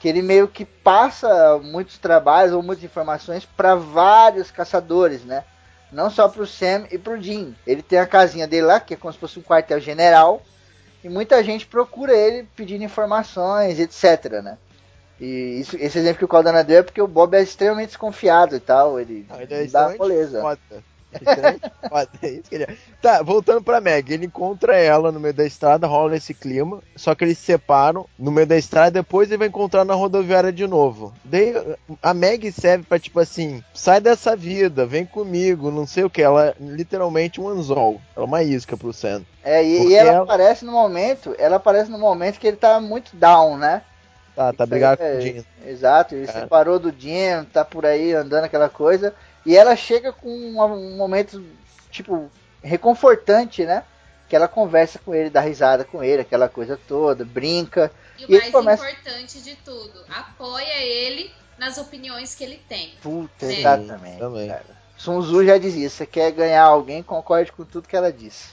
Que ele meio que passa muitos trabalhos ou muitas informações para vários caçadores, né? Não só pro Sam e pro Jim. Ele tem a casinha dele lá, que é como se fosse um quartel general. E muita gente procura ele pedindo informações, etc, né? E isso- esse exemplo que o Caldana deu é porque o Bob é extremamente desconfiado e tal. Ele, Não, ele é dá moleza. foda. Foda, é isso que ele é. Tá, voltando pra Meg, ele encontra ela no meio da estrada, rola esse clima, só que eles se separam no meio da estrada, depois ele vai encontrar na rodoviária de novo. Daí a Meg serve pra tipo assim, sai dessa vida, vem comigo, não sei o que, ela é literalmente um anzol, ela é uma isca pro Sam. É, e, e ela, ela- aparece no momento, ela aparece no momento que ele tá muito down, né? Tá, tá brigado É, com o Jim. Exato, ele É. separou do Jim, tá por aí andando aquela coisa. E ela chega com um, momento, tipo, reconfortante, né? Que ela conversa com ele, dá risada com ele, aquela coisa toda, brinca. E o E ele mais começa- importante de tudo, apoia ele nas opiniões que ele tem. Puta, Sim, exatamente. também. Cara. Sun Tzu já dizia, você quer ganhar alguém, concorde com tudo que ela disse.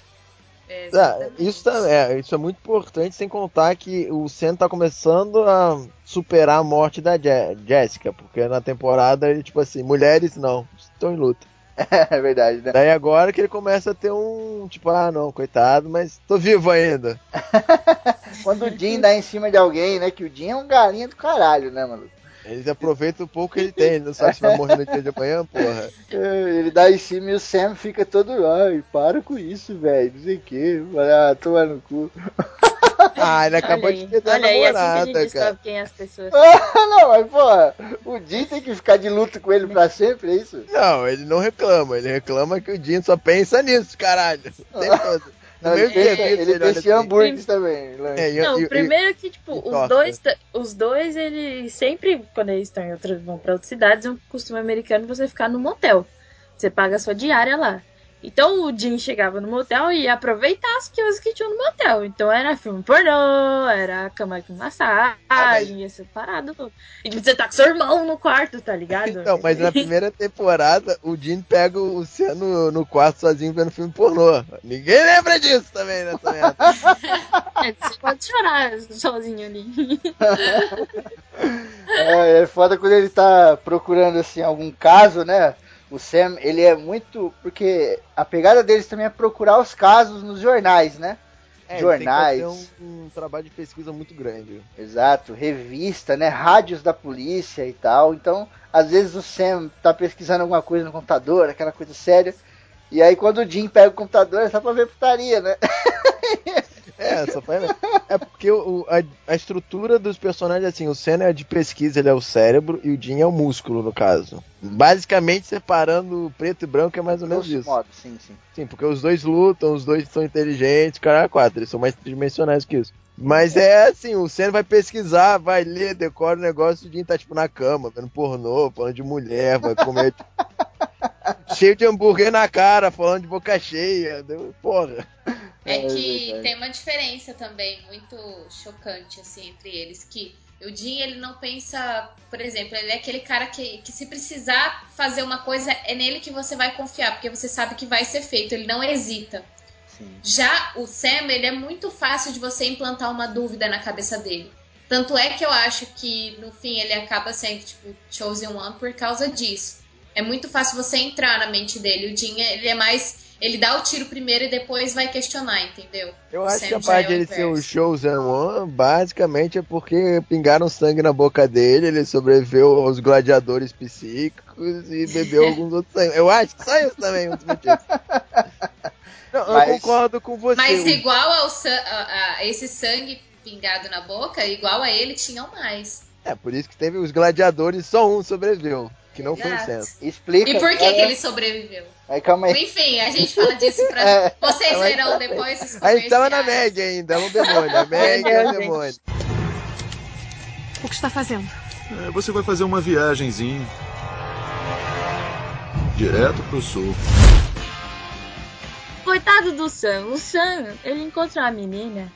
É, Ah, isso, tá, é, isso é muito importante, sem contar que o Sam tá começando a superar a morte da Je- Jessica, porque na temporada ele, tipo assim, mulheres não, estão em luta. é verdade, né? Daí agora que ele começa a ter um, tipo, ah não, coitado, mas tô vivo ainda. Quando o Jim dá em cima de alguém, né? Que o Jim é um galinha do caralho, né, mano? Ele aproveita o pouco que ele tem, ele não sabe se vai morrer no dia de amanhã, porra. É, Ele dá em cima e o Sam fica todo, ai, para com isso, velho, não sei o que, ah, toma no cu. Ah, ele acabou olha de a olha aí, assim que a namorada, gente cara. descobre quem é as pessoas. Ah, não, mas porra, o Jim tem que ficar de luto com ele pra sempre, é isso? Não, ele não reclama, ele reclama que o Jim só pensa nisso, caralho. O tempo todo. No Não, ele pensa, ele pensa assim. hambúrgueres também. lanche. É, Não, e- e- primeiro que, tipo, os torta. dois, os dois, eles sempre, quando eles estão em outras, vão pra outras cidades, é um costume americano você ficar no motel. Você paga a sua diária lá. Então o Jim chegava no motel e ia aproveitar as coisas que tinham no motel. Então era filme pornô, era cama com massagem, essa parada. toda. E você tá com seu irmão no quarto, tá ligado? Não, mas na primeira temporada, o Jim pega o Sam no, no quarto sozinho vendo filme pornô. Ninguém lembra disso também nessa merda. É, você pode chorar sozinho ali. É, é foda quando ele tá procurando, assim, algum caso, né? O Sam, ele é muito. Porque a pegada deles também é procurar os casos nos jornais, né? É, Jornais. Um, um trabalho de pesquisa muito grande. Exato, revista, né? Rádios da polícia e tal. Então, às vezes o Sam tá pesquisando alguma coisa no computador, aquela coisa séria. E aí quando o Jim pega o computador é só pra ver putaria, né? É, só faz. É porque o, a, a estrutura dos personagens, assim, o Sam é de pesquisa, ele é o cérebro, e o Jim é o músculo, no caso. Basicamente, separando preto e branco é mais ou menos isso. modo, sim, sim. Sim, porque os dois lutam, os dois são inteligentes, cara, quatro, eles são mais tridimensionais que isso. Mas é assim, o Senna vai pesquisar, vai ler, decora o negócio, o Jim tá tipo na cama, vendo pornô, falando de mulher, vai comer cheio de hambúrguer na cara, falando de boca cheia, deu, porra. É É que tem uma diferença também muito chocante assim entre eles, que o Jim ele não pensa, por exemplo, ele é aquele cara que, que se precisar fazer uma coisa é nele que você vai confiar, porque você sabe que vai ser feito, ele não hesita. Sim. Já o Sam, ele é muito fácil de você implantar uma dúvida na cabeça dele. Tanto é que eu acho que no fim ele acaba sendo tipo chosen one por causa disso. É muito fácil você entrar na mente dele. O Jim, ele é mais ele dá o tiro primeiro e depois vai questionar, entendeu? Eu O acho Sam que a parte é dele o ser o. Chosen One, basicamente é porque pingaram sangue na boca dele, ele sobreviveu aos gladiadores psíquicos e bebeu alguns outros sangue. Eu acho que só isso também, um motivos. Não, eu Mas- concordo com você. Mas igual ao san- a, a esse sangue pingado na boca, igual a ele tinham mais. É, por isso que teve os gladiadores, só um sobreviveu, que não foi o Exato. Explica. E por que, cara. que ele sobreviveu? Aí calma aí. Enfim, a gente fala disso pra. É. Vocês verão depois os A gente tava na. Meg ainda, é um demônio. A Meg é um demônio. O que está fazendo? É, você vai fazer uma viagenzinha. Direto pro sul. Coitado do Sam. O Sam, ele encontra uma menina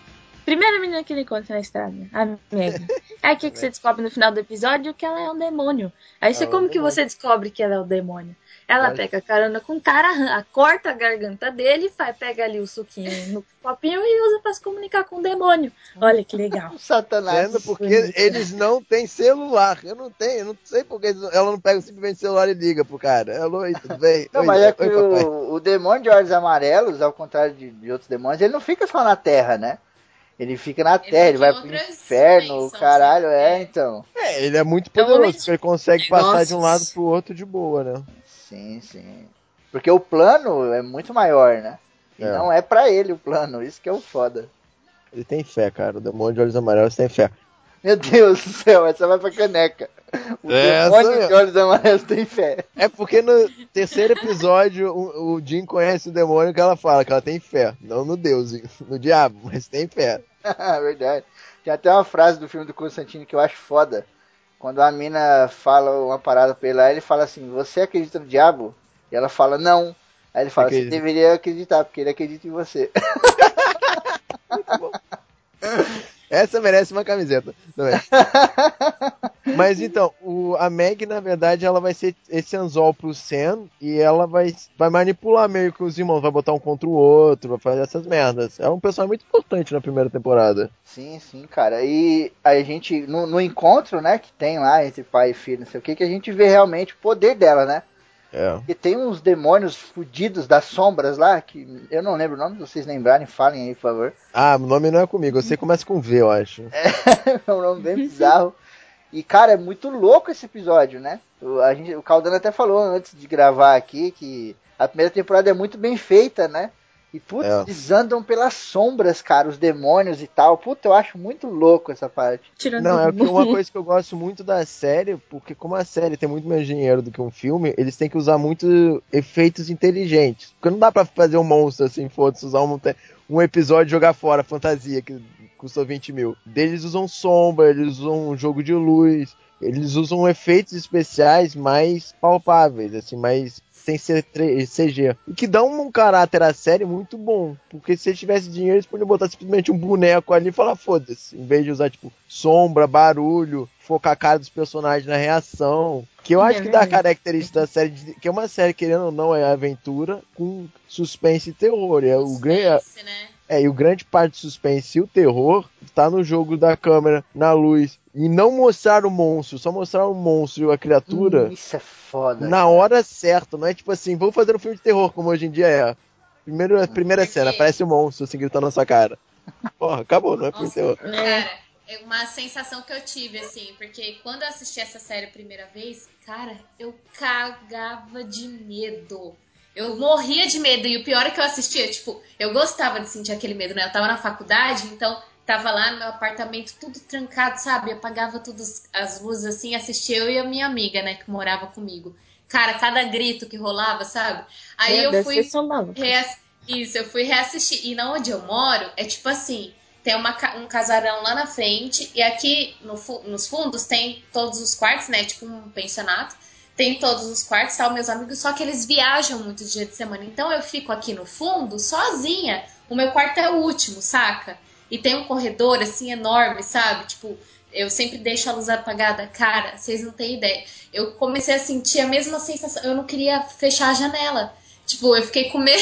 Primeira menina que ele encontra na estrada, a Meg. Aí o que, você descobre no final do episódio? Que ela é um demônio. Aí você, é um como que demônio. você descobre que ela é o demônio? Ela Vai. pega carona com o cara, corta a garganta dele, faz, pega ali o suquinho no copinho e usa pra se comunicar com o demônio. Olha que legal. O Satanás. Vendo? Porque eles não têm celular. Eu não tenho, eu não sei porque ela não pega simplesmente o celular e liga pro cara. Alô, tudo bem? Não, Oi, mas é que o, o demônio de olhos amarelos, ao contrário de, de outros demônios, ele não fica só na Terra, né? Ele fica na Terra, ele vai pro inferno, o caralho, né? é, então. É, ele é muito Então, poderoso, porque ele consegue passar de um Nossa. lado pro outro de boa, né? Sim, sim. Porque o plano é muito maior, né? E É. não é pra ele o plano, isso que é o foda. Ele tem fé, cara. O demônio de olhos amarelos tem fé. Meu Deus do céu, essa vai pra caneca. O Essa demônio de olhos amarelos tem fé. É porque no terceiro episódio o, o Jim conhece o demônio que ela fala que ela tem fé. Não no Deus, no diabo, mas tem fé. Verdade. Tem até uma frase do filme do Constantino que eu acho foda. Quando a mina fala uma parada pra ele lá, ele fala assim: Você acredita no diabo? E ela fala: Não. Aí ele fala: Você deveria acreditar, porque ele acredita em você. Essa merece uma camiseta. É? Mas então, o, a Meg, na verdade, ela vai ser esse anzol pro Sam e ela vai, vai manipular meio que os irmãos, vai botar um contra o outro, vai fazer essas merdas. É um personagem muito importante na primeira temporada. Sim, sim, cara. E a gente, no, no encontro, né, que tem lá entre pai e filho, não sei o que, que a gente vê realmente o poder dela, né? É. E tem uns demônios fudidos das sombras lá, que eu não lembro o nome, se vocês lembrarem, falem aí, por favor. Ah, o nome não é comigo, você começa com V, eu acho. é um nome bem bizarro. E, cara, é muito louco esse episódio, né? O, a gente, o Caldano até falou antes de gravar aqui que a primeira temporada é muito bem feita, né? E, putz, É. eles andam pelas sombras, cara, os demônios e tal. Puta, eu acho muito louco essa parte. Tirando Não, é uma coisa que eu gosto muito da série, porque como a série tem muito menos dinheiro do que um filme, eles têm que usar muito efeitos inteligentes. Porque não dá pra fazer um monstro assim, foda-se, usar um, um episódio e jogar fora, fantasia, que custou 20 mil. Eles usam sombra, eles usam um jogo de luz, eles usam efeitos especiais mais palpáveis, assim, mais sem ser CG. E que dá um caráter à série muito bom. Porque se eles tivessem dinheiro, eles podiam botar simplesmente um boneco ali e falar foda-se. Em vez de usar, tipo, sombra, barulho, focar a cara dos personagens na reação. Que eu É acho que dá a verdade. característica da série, de- que é uma série, querendo ou não, é aventura com suspense e terror. E é o grande. Suspense, né? É, e o grande parte do suspense e o terror tá no jogo da câmera, na luz. E não mostrar o monstro, só mostrar o monstro e a criatura Hum, isso é foda. na hora certa. Não é tipo assim, vou fazer um filme de terror, como hoje em dia é. Primeiro, a primeira Porque- cena, aparece um monstro assim gritando na sua cara. Porra, acabou, não é filme de terror. Cara, é uma sensação que eu tive, assim, porque quando eu assisti essa série a primeira vez, cara, eu cagava de medo. Eu morria de medo. E o pior é que eu assistia, tipo, eu gostava de sentir aquele medo, né? Eu tava na faculdade, então tava lá no meu apartamento tudo trancado, sabe? Eu apagava todas as luzes assim, assistia eu e a minha amiga, né, que morava comigo. Cara, cada grito que rolava, sabe? Aí eu Deve fui. Reass- Isso, eu fui reassistir. E na onde eu moro, é tipo assim: tem uma um casarão lá na frente, e aqui no nos fundos tem todos os quartos, né? Tipo um pensionato. Tem todos os quartos, tal, meus amigos, só que eles viajam muito dia de semana. Então eu fico aqui no fundo, sozinha. O meu quarto é o último, saca? E tem um corredor, assim, enorme, sabe? Tipo, eu sempre deixo a luz apagada. Cara, vocês não têm ideia. Eu comecei a sentir a mesma sensação. Eu não queria fechar a janela. Tipo, eu fiquei com medo.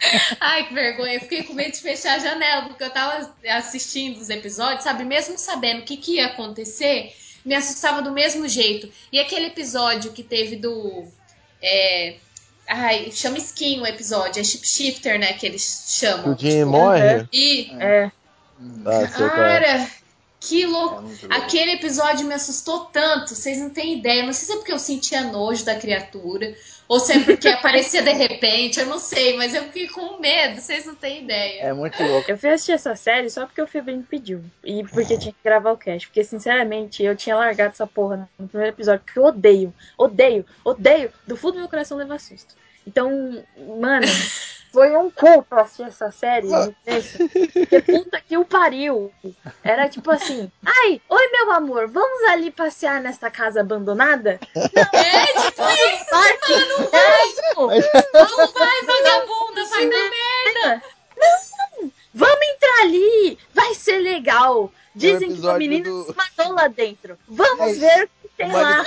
Ai, que vergonha. Eu fiquei com medo de fechar a janela, porque eu tava assistindo os episódios, sabe? Mesmo sabendo o que, que ia acontecer, me assustava do mesmo jeito. E aquele episódio que teve do. É... Ai, chama skin o episódio, é Ship Shifter, né? Que eles chamam. O Jim morre? E, É. Ah, é. cara, que louco. É louco. Aquele episódio me assustou tanto, vocês não têm ideia. Não sei se é porque eu sentia nojo da criatura, ou se é porque aparecia de repente, eu não sei, mas eu fiquei com medo, vocês não têm ideia. É muito louco. Eu fui assistir essa série só porque o Febrinho pediu. E porque tinha que gravar o cast. Porque, sinceramente, eu tinha largado essa porra no primeiro episódio. Porque eu odeio, odeio, odeio. Do fundo do meu coração levar susto. Então, mano, foi um culto assistir essa série. Porque puta que o pariu. Era tipo assim: ai, oi meu amor, vamos ali passear nesta casa abandonada? É, tipo isso, Vai, não vai, não vai, vagabunda, vai dar merda. Vamos entrar ali! Vai Dizem que o menino do- se matou lá dentro. Vamos É, ver o que tem O lá.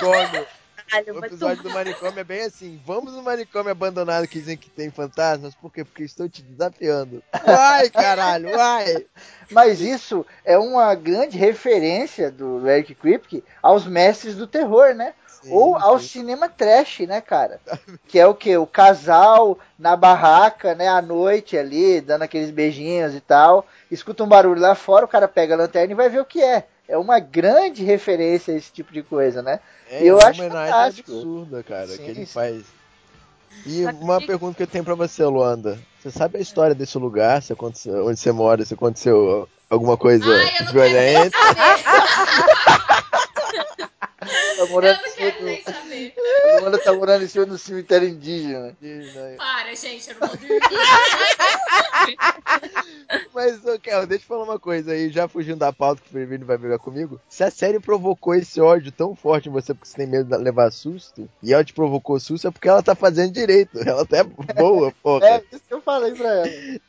Caralho, O episódio do manicômio é bem assim. Vamos no manicômio abandonado que dizem que tem fantasmas. Por quê? Porque estou te desafiando. Vai, caralho, vai. Mas isso é uma grande referência do Eric Kripke aos mestres do terror, né? Sim, Ou ao sim. cinema trash, né, cara? Que é o que? O casal na barraca, né, à noite ali, dando aqueles beijinhos e tal. Escuta um barulho lá fora, o cara pega a lanterna e vai ver o que é. É uma grande referência a esse tipo de coisa, né? É, Eu uma acho homenagem fantástico. absurda, cara, Sim, que ele sim. faz. E Só uma pergunta que eu tenho pra você, Luanda. Você sabe a história desse lugar? Se aconteceu, onde você mora? Se aconteceu alguma coisa Ai, eu não quero nem violenta? Tá Eu morando, não em quero nem saber. a Luana tá morando em cima do cemitério indígena. Para, gente, eu não vou dormir. Mas, ô, Kel, deixa eu falar uma coisa aí, já fugindo da pauta que o Firmino vai brigar comigo. Se a série provocou esse ódio tão forte em você porque você tem medo de levar susto, e ela te provocou susto, é porque ela tá fazendo direito. Ela tá boa, porra. É isso que eu falei pra ela.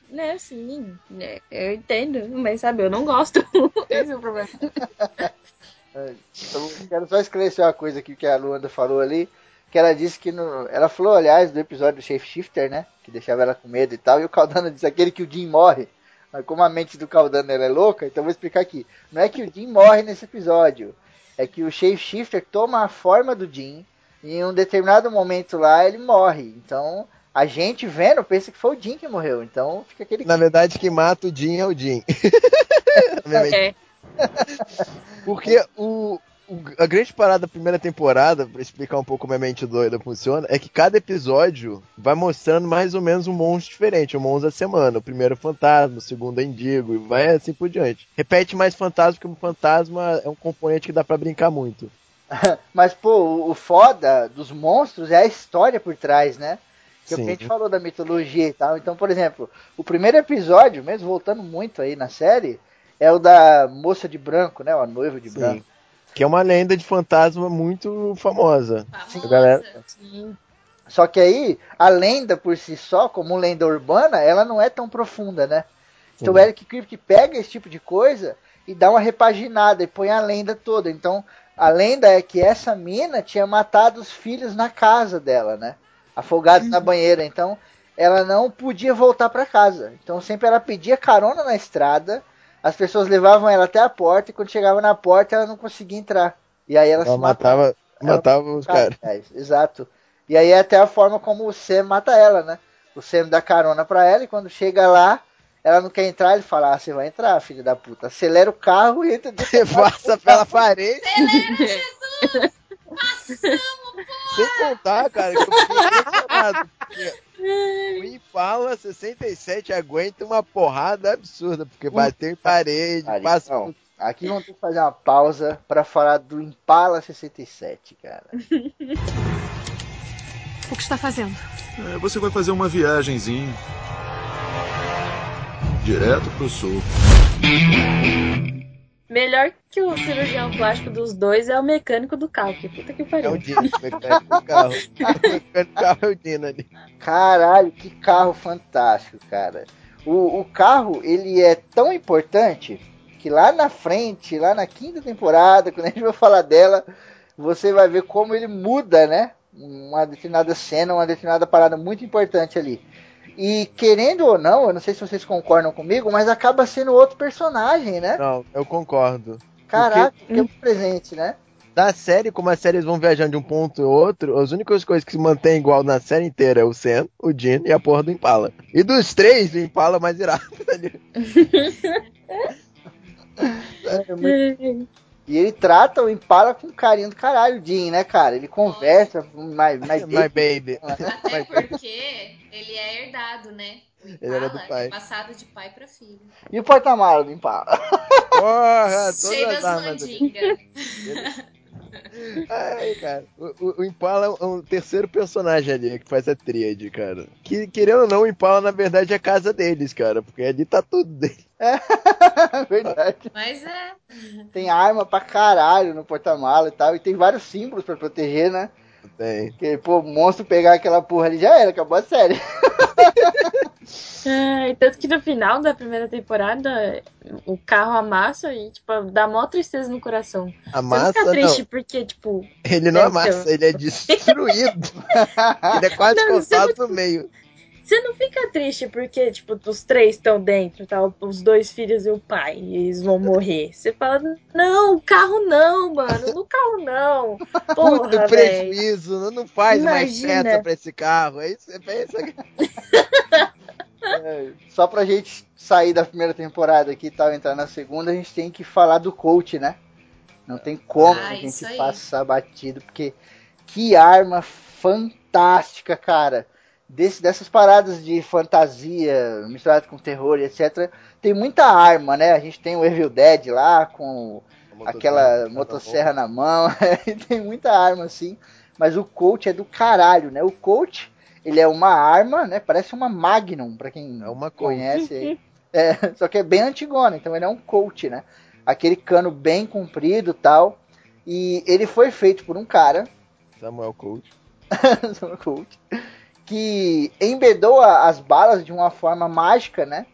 Né, sim. né, eu entendo, mas sabe, eu não gosto. Esse é o problema. Então, eu quero só esclarecer uma coisa aqui que a Luanda falou ali. Que ela disse que no. Ela falou, aliás, do episódio do Shapeshifter, né? Que deixava ela com medo e tal. E o Caldano disse aquele que o Jim morre. Mas como a mente do Caldano ela é louca, então eu vou explicar aqui. Não é que o Jim morre nesse episódio. É que o Shapeshifter toma a forma do Jim. E em um determinado momento lá ele morre. Então a gente vendo pensa que foi o Jim que morreu. Então fica aquele. Na verdade, quem mata o Jim é o Jim. É. Porque o, o- a grande parada da primeira temporada, pra explicar um pouco como a mente doida funciona, é que cada episódio vai mostrando mais ou menos um monstro diferente, um monstro da semana. O primeiro é fantasma, o segundo é indigo, e vai assim por diante. Repete mais fantasma, porque o fantasma é um componente que dá pra brincar muito. Mas, pô, o- foda dos monstros é a história por trás, né? Que é o que a Sim. gente falou da mitologia e tal. Então, por exemplo, o primeiro episódio, mesmo voltando muito aí na série, é o da moça de branco, né? O noivo de Sim. branco. Que é uma lenda de fantasma muito famosa. Famosa. A galera- Sim. Só que aí, a lenda por si só, como lenda urbana, ela não é tão profunda, né? Então o Sim. Eric Kripke pega esse tipo de coisa e dá uma repaginada e põe a lenda toda. Então, a lenda é que essa mina tinha matado os filhos na casa dela, né? Afogados na banheira. Então, ela não podia voltar para casa. Então, sempre ela pedia carona na estrada, as pessoas levavam ela até a porta e quando chegava na porta ela não conseguia entrar. E aí ela, Ela se matava. matava, matava os caras. É, exato. E aí é até a forma como o Sam mata ela, né? O Sam dá carona pra ela e quando chega lá, ela não quer entrar, ele fala, ah, você vai entrar, filho da puta. Acelera o carro e entra Você passa pela parede. Celebra Jesus! Sem contar, cara, que eu fiquei o Impala 67 aguenta uma porrada absurda, porque bateu em parede, passa então, aqui vamos ter que fazer uma pausa pra falar do Impala 67, cara. O que está fazendo? É, você vai fazer uma viagenzinha. Direto pro sul. Melhor que o cirurgião plástico dos dois é o mecânico do carro. Que puta que É pariu. o Dino, o mecânico do carro. O mecânico do carro é o Dino ali. Caralho, que carro fantástico, cara. O, o carro, ele é tão importante que lá na frente, lá na quinta temporada, quando a gente vai falar dela, você vai ver como ele muda, né? Uma determinada cena, uma determinada parada muito importante ali. E querendo ou não, eu não sei se vocês concordam comigo, mas acaba sendo outro personagem, né? Não, eu concordo. Caraca, que é presente, né? Da série, como as séries vão viajando de um ponto ao outro, as únicas coisas que se mantêm igual na série inteira é o Sam, o Dino e a porra do Impala. E dos três, o Impala é mais irado. É muito E ele trata o Impala com carinho do caralho, o Jim, né, cara? Ele conversa, mas, mas My baby. Até porque ele é herdado, né? O Ele era do Impala pai. É passado de pai pra filho. E o porta-mala do Impala? Porra, Cheio todas das mandingas. Ai, cara. O, o- Impala é um terceiro personagem ali que faz a tríade, cara. Que, querendo ou não, o Impala na verdade é a casa deles, cara. Porque ali tá tudo dele. Verdade. Mas é. Tem arma pra caralho no porta-mala e tal. E tem vários símbolos pra proteger, né? Tem. Porque, pô, o monstro pegar aquela porra ali já era, acabou a série. É, tanto que no final da primeira temporada o carro amassa e, tipo, dá mó tristeza no coração. Amassa, Você fica triste não. porque, tipo. Ele não amassa, ser. ele é destruído. ele é quase Não, cortado no meio. Você não fica triste porque, tipo, os três estão dentro, tá? Os dois filhos e o pai, e eles vão morrer. Você fala, não, o carro não, mano, no carro não. Porra, Puta velho. prejuízo, não, não faz mais Imagina. seta pra esse carro. É isso que você pensa. É, só pra gente sair da primeira temporada aqui e tal, entrar na segunda, a gente tem que falar do coach, né? Não tem como Ah, a gente passar batido, porque que arma fantástica, cara. Desse, dessas paradas de fantasia misturado com terror e etc. Tem muita arma, né? A gente tem o Evil Dead lá com aquela motosserra na mão. e tem muita arma assim. Mas o coach é do caralho, né? O coach, ele é uma arma, né? Parece uma Magnum, pra quem É uma conhece aí. É, só que é bem antigona, então ele é um coach, né? Aquele cano bem comprido tal. E ele foi feito por um cara, Samuel Coach. um coach, que embedou as balas de uma forma mágica, né?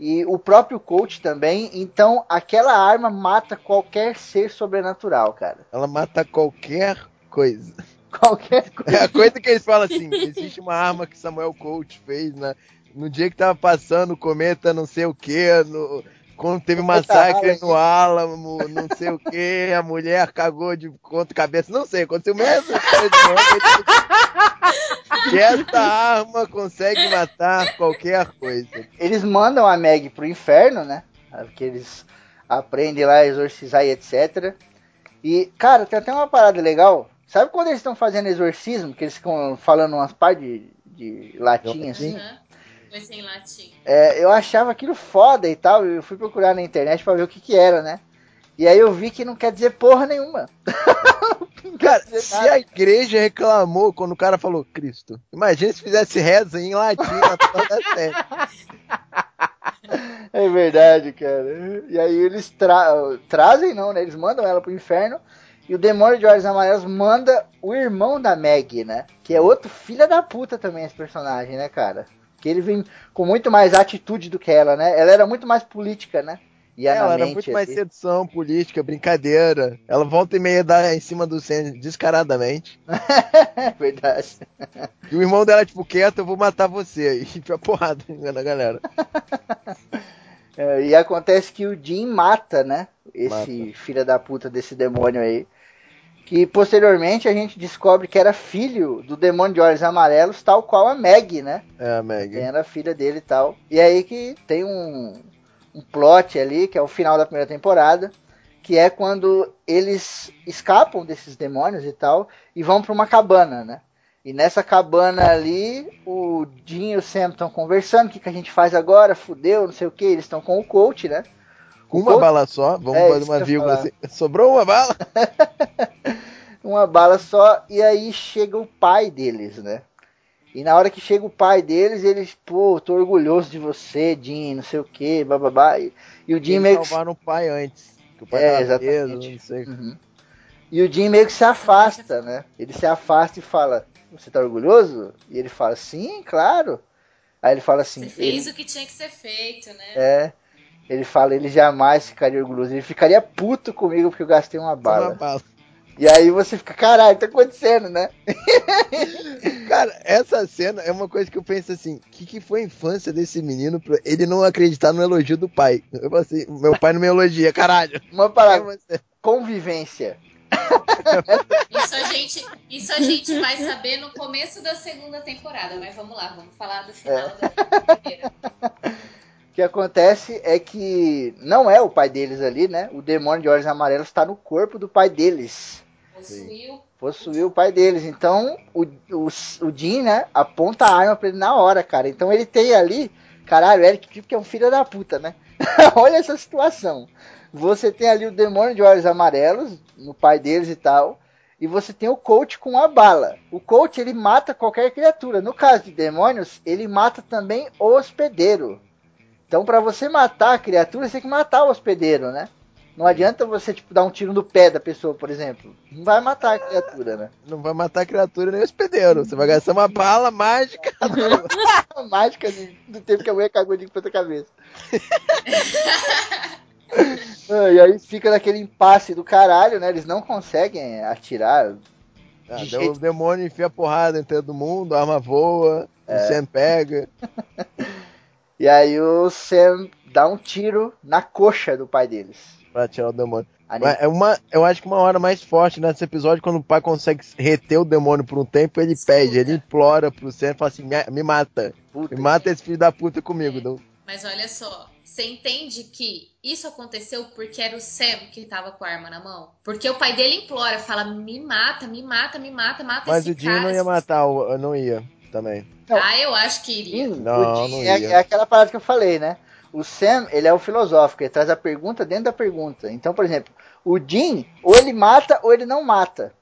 E o próprio coach também. Então aquela arma mata qualquer ser sobrenatural, cara. Ela mata qualquer coisa. Qualquer coisa. É a coisa que eles falam assim: existe uma arma que Samuel Coach fez na, no dia que tava passando o cometa não sei o que, no, quando teve massacre no Álamo, não sei o que, a mulher cagou de contra cabeça, não sei, aconteceu mesmo. que essa arma consegue matar qualquer coisa. Eles mandam a Meg pro inferno, né? Porque eles aprendem lá a exorcizar e etc. E, cara, tem até uma parada legal. Sabe quando eles estão fazendo exorcismo, que eles ficam falando umas par de, de latim assim? Aham. Foi sem latim. É, eu achava aquilo foda e tal. Eu fui procurar na internet pra ver o que que era, né? E aí eu vi que não quer dizer porra nenhuma. Cara, se a igreja reclamou quando o cara falou Cristo, imagina se fizesse reza em latim na toda. É verdade, cara. E aí eles tra- trazem, não, né? Eles mandam ela pro inferno. E o demônio de olhos amarelos manda o irmão da Meg, né? Que é outro filho da puta também, esse personagem, né, cara? Que ele vem com muito mais atitude do que ela, né? Ela era muito mais política, né? E Ela era muito mais sedução, política, brincadeira. Ela volta e meia dá em cima do Sam descaradamente. É verdade. E o irmão dela, tipo, quieto, eu vou matar você. E enfia porrada na galera. É, e acontece que o Jim mata, né? Esse filho da puta desse demônio aí. Que posteriormente a gente descobre que era filho do demônio de olhos amarelos, tal qual a Meg, né? É, a Meg. Era filha dele e tal. E aí que tem um, um plot ali, que é o final da primeira temporada, que é quando eles escapam desses demônios e tal, e vão pra uma cabana, né? E nessa cabana ali, o Jim e o Sam estão conversando, o que, que a gente faz agora? Fudeu, não sei o que, eles estão com o coach, né? Com uma Coach- bala só, vamos É, fazer uma vírgula assim. Sobrou uma bala? uma bala só, e aí chega o pai deles, né? E na hora que chega o pai deles, eles, pô, tô orgulhoso de você, Jim, não sei o que, bababá. E, e o Jim Eles meio que. salvaram o pai antes. Que o pai É, preso, exatamente. não sei. Uhum. E o Jim meio que se afasta, né? Ele se afasta e fala: Você tá orgulhoso? E ele fala: Sim, claro. Aí ele fala assim: Você fez ele, o que tinha que ser feito, né? É. Ele fala: Ele jamais ficaria orgulhoso. Ele ficaria puto comigo porque eu gastei uma bala. uma bala. E aí você fica: Caralho, tá acontecendo, né? Cara, essa cena é uma coisa que eu penso assim: o que, que foi a infância desse menino pra ele não acreditar no elogio do pai? Eu falo assim: meu pai não me elogia, caralho. Uma É parada: você. convivência. Isso a, gente, isso a gente vai saber no começo da segunda temporada, mas vamos lá, vamos falar do final da primeira. O que acontece é que não é o pai deles ali, né? O demônio de olhos amarelos está no corpo do pai deles. Possuiu. Possuiu o pai deles. Então o, o, o Jim, né, aponta a arma pra ele na hora, cara. Então ele tem ali. Caralho, Eric Kripke é um filho da puta, né? Olha essa situação. Você tem ali o demônio de olhos amarelos no pai deles e tal. E você tem o coach com a bala. O coach ele mata qualquer criatura. No caso de demônios, ele mata também o hospedeiro. Então, para você matar a criatura, você tem que matar o hospedeiro, né? Não adianta você, tipo, dar um tiro no pé da pessoa, por exemplo. Não vai matar a criatura, né? Não vai matar a criatura nem o hospedeiro. Você vai gastar uma bala mágica. mágica de, do tempo que a mulher cagou de ponta cabeça. E aí fica naquele impasse do caralho, né? Eles não conseguem atirar. Ah, De jeito- o demônio enfia porrada em todo mundo, a arma voa, É. o Sam pega. E aí o Sam dá um tiro na coxa do pai deles. Pra tirar o demônio. Mas é uma, eu acho que uma hora mais forte nesse episódio, quando o pai consegue reter o demônio por um tempo, ele pede, ele implora pro Sam e fala assim: me, me mata. Puta Me mata esse filho da puta comigo. Não- Mas olha só, você entende que isso aconteceu porque era o Sam que tava com a arma na mão? Porque o pai dele implora, fala: me mata, me mata, me mata, mata Mas esse o Jim cara. não ia matar, o- não ia também. Ah, eu acho que iria. Sim, Não, não é, ia. é aquela parada que eu falei, né? O Sam, ele é o filosófico, ele traz a pergunta dentro da pergunta. Então, por exemplo, o Jim, ou ele mata ou ele não mata.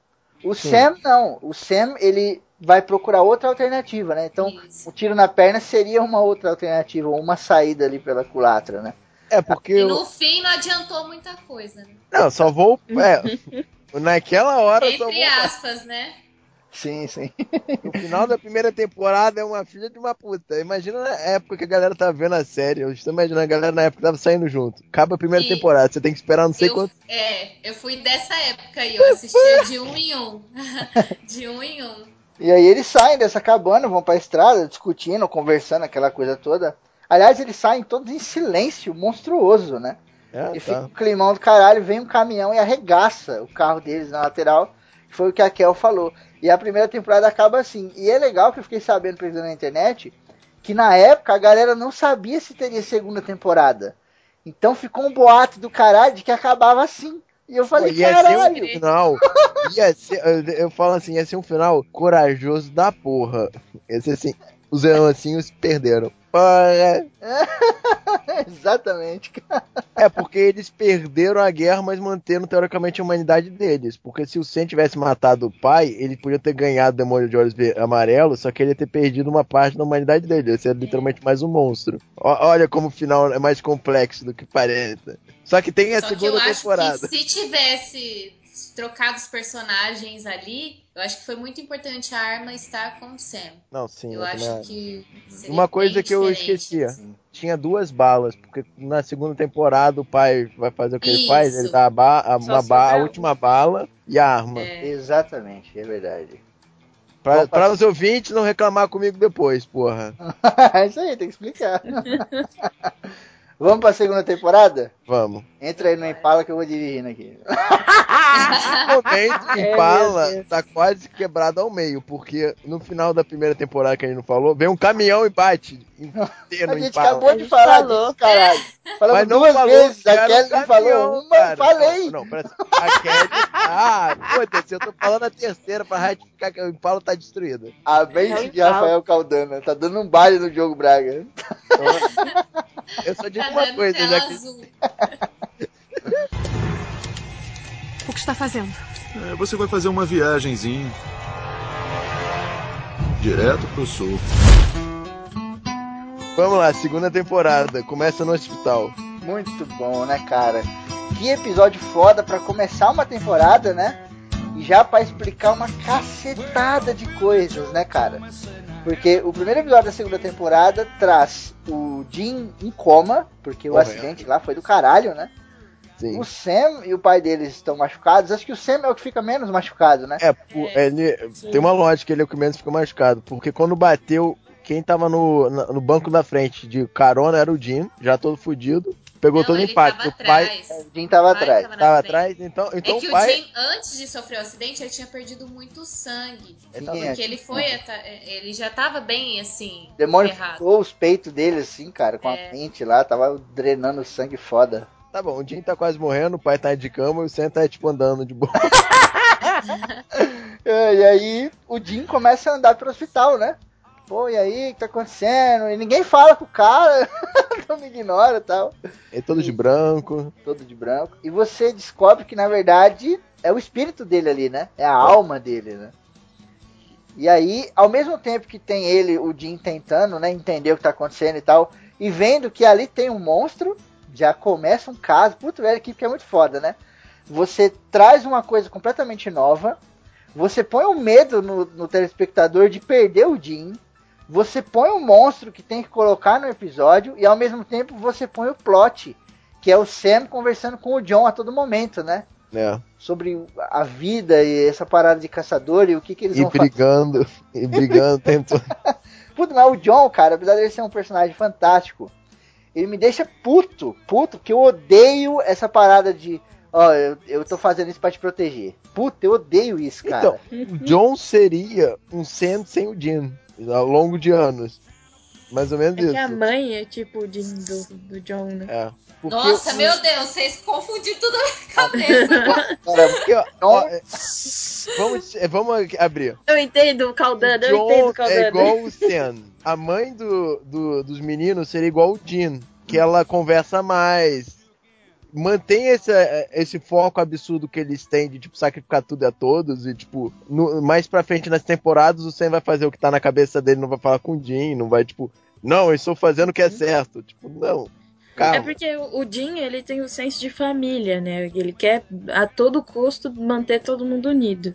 O Sim. Sam, não. O Sam, ele vai procurar outra alternativa, né? Então, Isso. o tiro na perna seria uma outra alternativa, ou uma saída ali pela culatra, né? É porque. E eu- no fim não adiantou muita coisa, né? Não, só vou. É, naquela hora só vou. Entre aspas, né? Sim, sim. No final da primeira temporada é uma filha de uma puta. Imagina na época que a galera tá vendo a série. Eu estou imaginando a galera na época que tava saindo junto. Acaba a primeira E- temporada, você tem que esperar não sei eu, quanto. É, eu fui dessa época aí, eu assistia de um em um. de um em um. E aí eles saem dessa cabana, vão pra estrada, discutindo, conversando, aquela coisa toda. Aliás, eles saem todos em silêncio monstruoso, né? É, E fica tá. um climão do caralho, vem um caminhão e arregaça o carro deles na lateral. Foi o que a Kel falou. E a primeira temporada acaba assim. E é legal que eu fiquei sabendo pesquisando na internet que na época a galera não sabia se teria segunda temporada. Então ficou um boato do caralho de que acabava assim. E eu falei, ia ser um caralho. final. Ia ser, eu, eu falo assim, ia ser um final corajoso da porra. Ia ser assim, os leãozinhos perderam. Porra. Exatamente. É porque eles perderam a guerra, mas mantendo teoricamente a humanidade deles. Porque se o Sen tivesse matado o pai, ele podia ter ganhado o demônio de olhos ver- amarelos, só que ele ia ter perdido uma parte da humanidade dele. Ele ia ser literalmente mais um monstro. Ó- olha como o final é mais complexo do que parece. Só que tem a Só que eu segunda acho temporada. que se tivesse trocado os personagens ali, eu acho que foi muito importante a arma estar com o Sam. Não, sim. eu eu acho também que. Uma coisa que eu esquecia. Tinha duas balas, porque na segunda temporada o pai vai fazer o que ele Isso. faz, ele dá a, ba a, uma ba a última bala e a arma. É. Exatamente, é verdade. Pra, pra os ouvintes não reclamar comigo depois, porra. É Isso aí, tem que explicar. Vamos pra segunda temporada? Vamos. Entra aí no Impala que eu vou dirigindo aqui. Momento, É, Impala Deus. tá quase quebrado ao meio, porque no final da primeira temporada que a gente não falou, vem um caminhão e bate inteiro A no gente Impala. acabou A de falar falou. disso, caralho. Falamos Mas não duas falou vezes, a um Kelly caminhão, falou uma, cara. falei. Não, não, A Kelly. Ah, foda-se, eu tô falando a terceira pra ratificar que o Impala tá destruído. A mente É de Rafael Caldana. Tá dando um baile no Diogo Braga. Então, eu só digo Tá uma coisa, já que azul. O que está fazendo? É, você vai fazer uma viagenzinha. Direto pro sul. Vamos lá, segunda temporada, começa no hospital. Muito bom, né, cara? Que episódio foda pra começar uma temporada, né? E já pra explicar uma cacetada de coisas, né, cara? Porque o primeiro episódio da segunda temporada traz o Jim em coma, porque o Correto. acidente lá foi do caralho, né? Sim. O Sam e o pai deles estão machucados. Acho que o Sam é o que fica menos machucado, né? É, pu- ele tem uma lógica, ele é o que menos fica machucado, porque quando bateu, quem tava no, no banco da frente de carona era o Jim, já todo fudido, pegou Não, todo o impacto. O pai atrás. O Jim tava O pai atrás. tava tava atrás, então, então É que o o pai. Jim, antes de sofrer o acidente, ele tinha perdido muito sangue. Sim, Porque é. ele foi. Ele já tava bem assim. O demônio ficou os peitos dele assim, cara, com É. a mente lá, tava drenando sangue foda. Tá bom, o Jim tá quase morrendo, o pai tá de cama e o Sam tá tipo andando de boa. É, e aí o Jim começa a andar pro hospital, né? Pô, e aí, o que tá acontecendo? E ninguém fala com o cara, todo mundo ignora e tal, Ele todo de branco. todo de branco. E você descobre que na verdade é o espírito dele ali, né? É a alma dele, né? E aí, ao mesmo tempo que tem ele, o Jim tentando, né, entender o que tá acontecendo e tal, e vendo que ali tem um monstro, já começa um caso. Puta, velho, a equipe é muito foda, né? Você traz uma coisa completamente nova, você põe o medo no, no telespectador de perder o Jim, você põe o monstro que tem que colocar no episódio e ao mesmo tempo você põe o plot, que é o Sam conversando com o John a todo momento, né? É. Sobre a vida e essa parada de caçador e o que, que eles E vão fazer. brigando, e brigando, tentou. Puta, mas o John, cara, apesar dele ser um personagem fantástico, ele me deixa puto, puto, porque eu odeio essa parada de, ó, eu, eu tô fazendo isso pra te proteger. Puta, eu odeio isso, cara. Então, o John seria um Sam sem o Jim, ao longo de anos. Mais ou menos É que a isso. mãe é tipo o Jim do, do John, né? É. Porque Nossa, o- meu Deus, vocês confundiram tudo na minha cabeça. Cara, porque, ó, ó, é- vamos, é, vamos abrir. Eu entendo o Caldana, eu entendo John o Caldana. é igual o Sam. A mãe do, do- dos meninos seria igual o Jean, que ela conversa mais. Mantém esse, esse foco absurdo que eles têm de, tipo, sacrificar tudo a todos. E, tipo, no- mais pra frente nas temporadas, o Sam vai fazer o que tá na cabeça dele, não vai falar com o Jean, não vai, tipo, não, eu estou fazendo o que é certo. Tipo, não. Calma. É porque o Jim, ele tem o senso de família, né? Ele quer a todo custo manter todo mundo unido.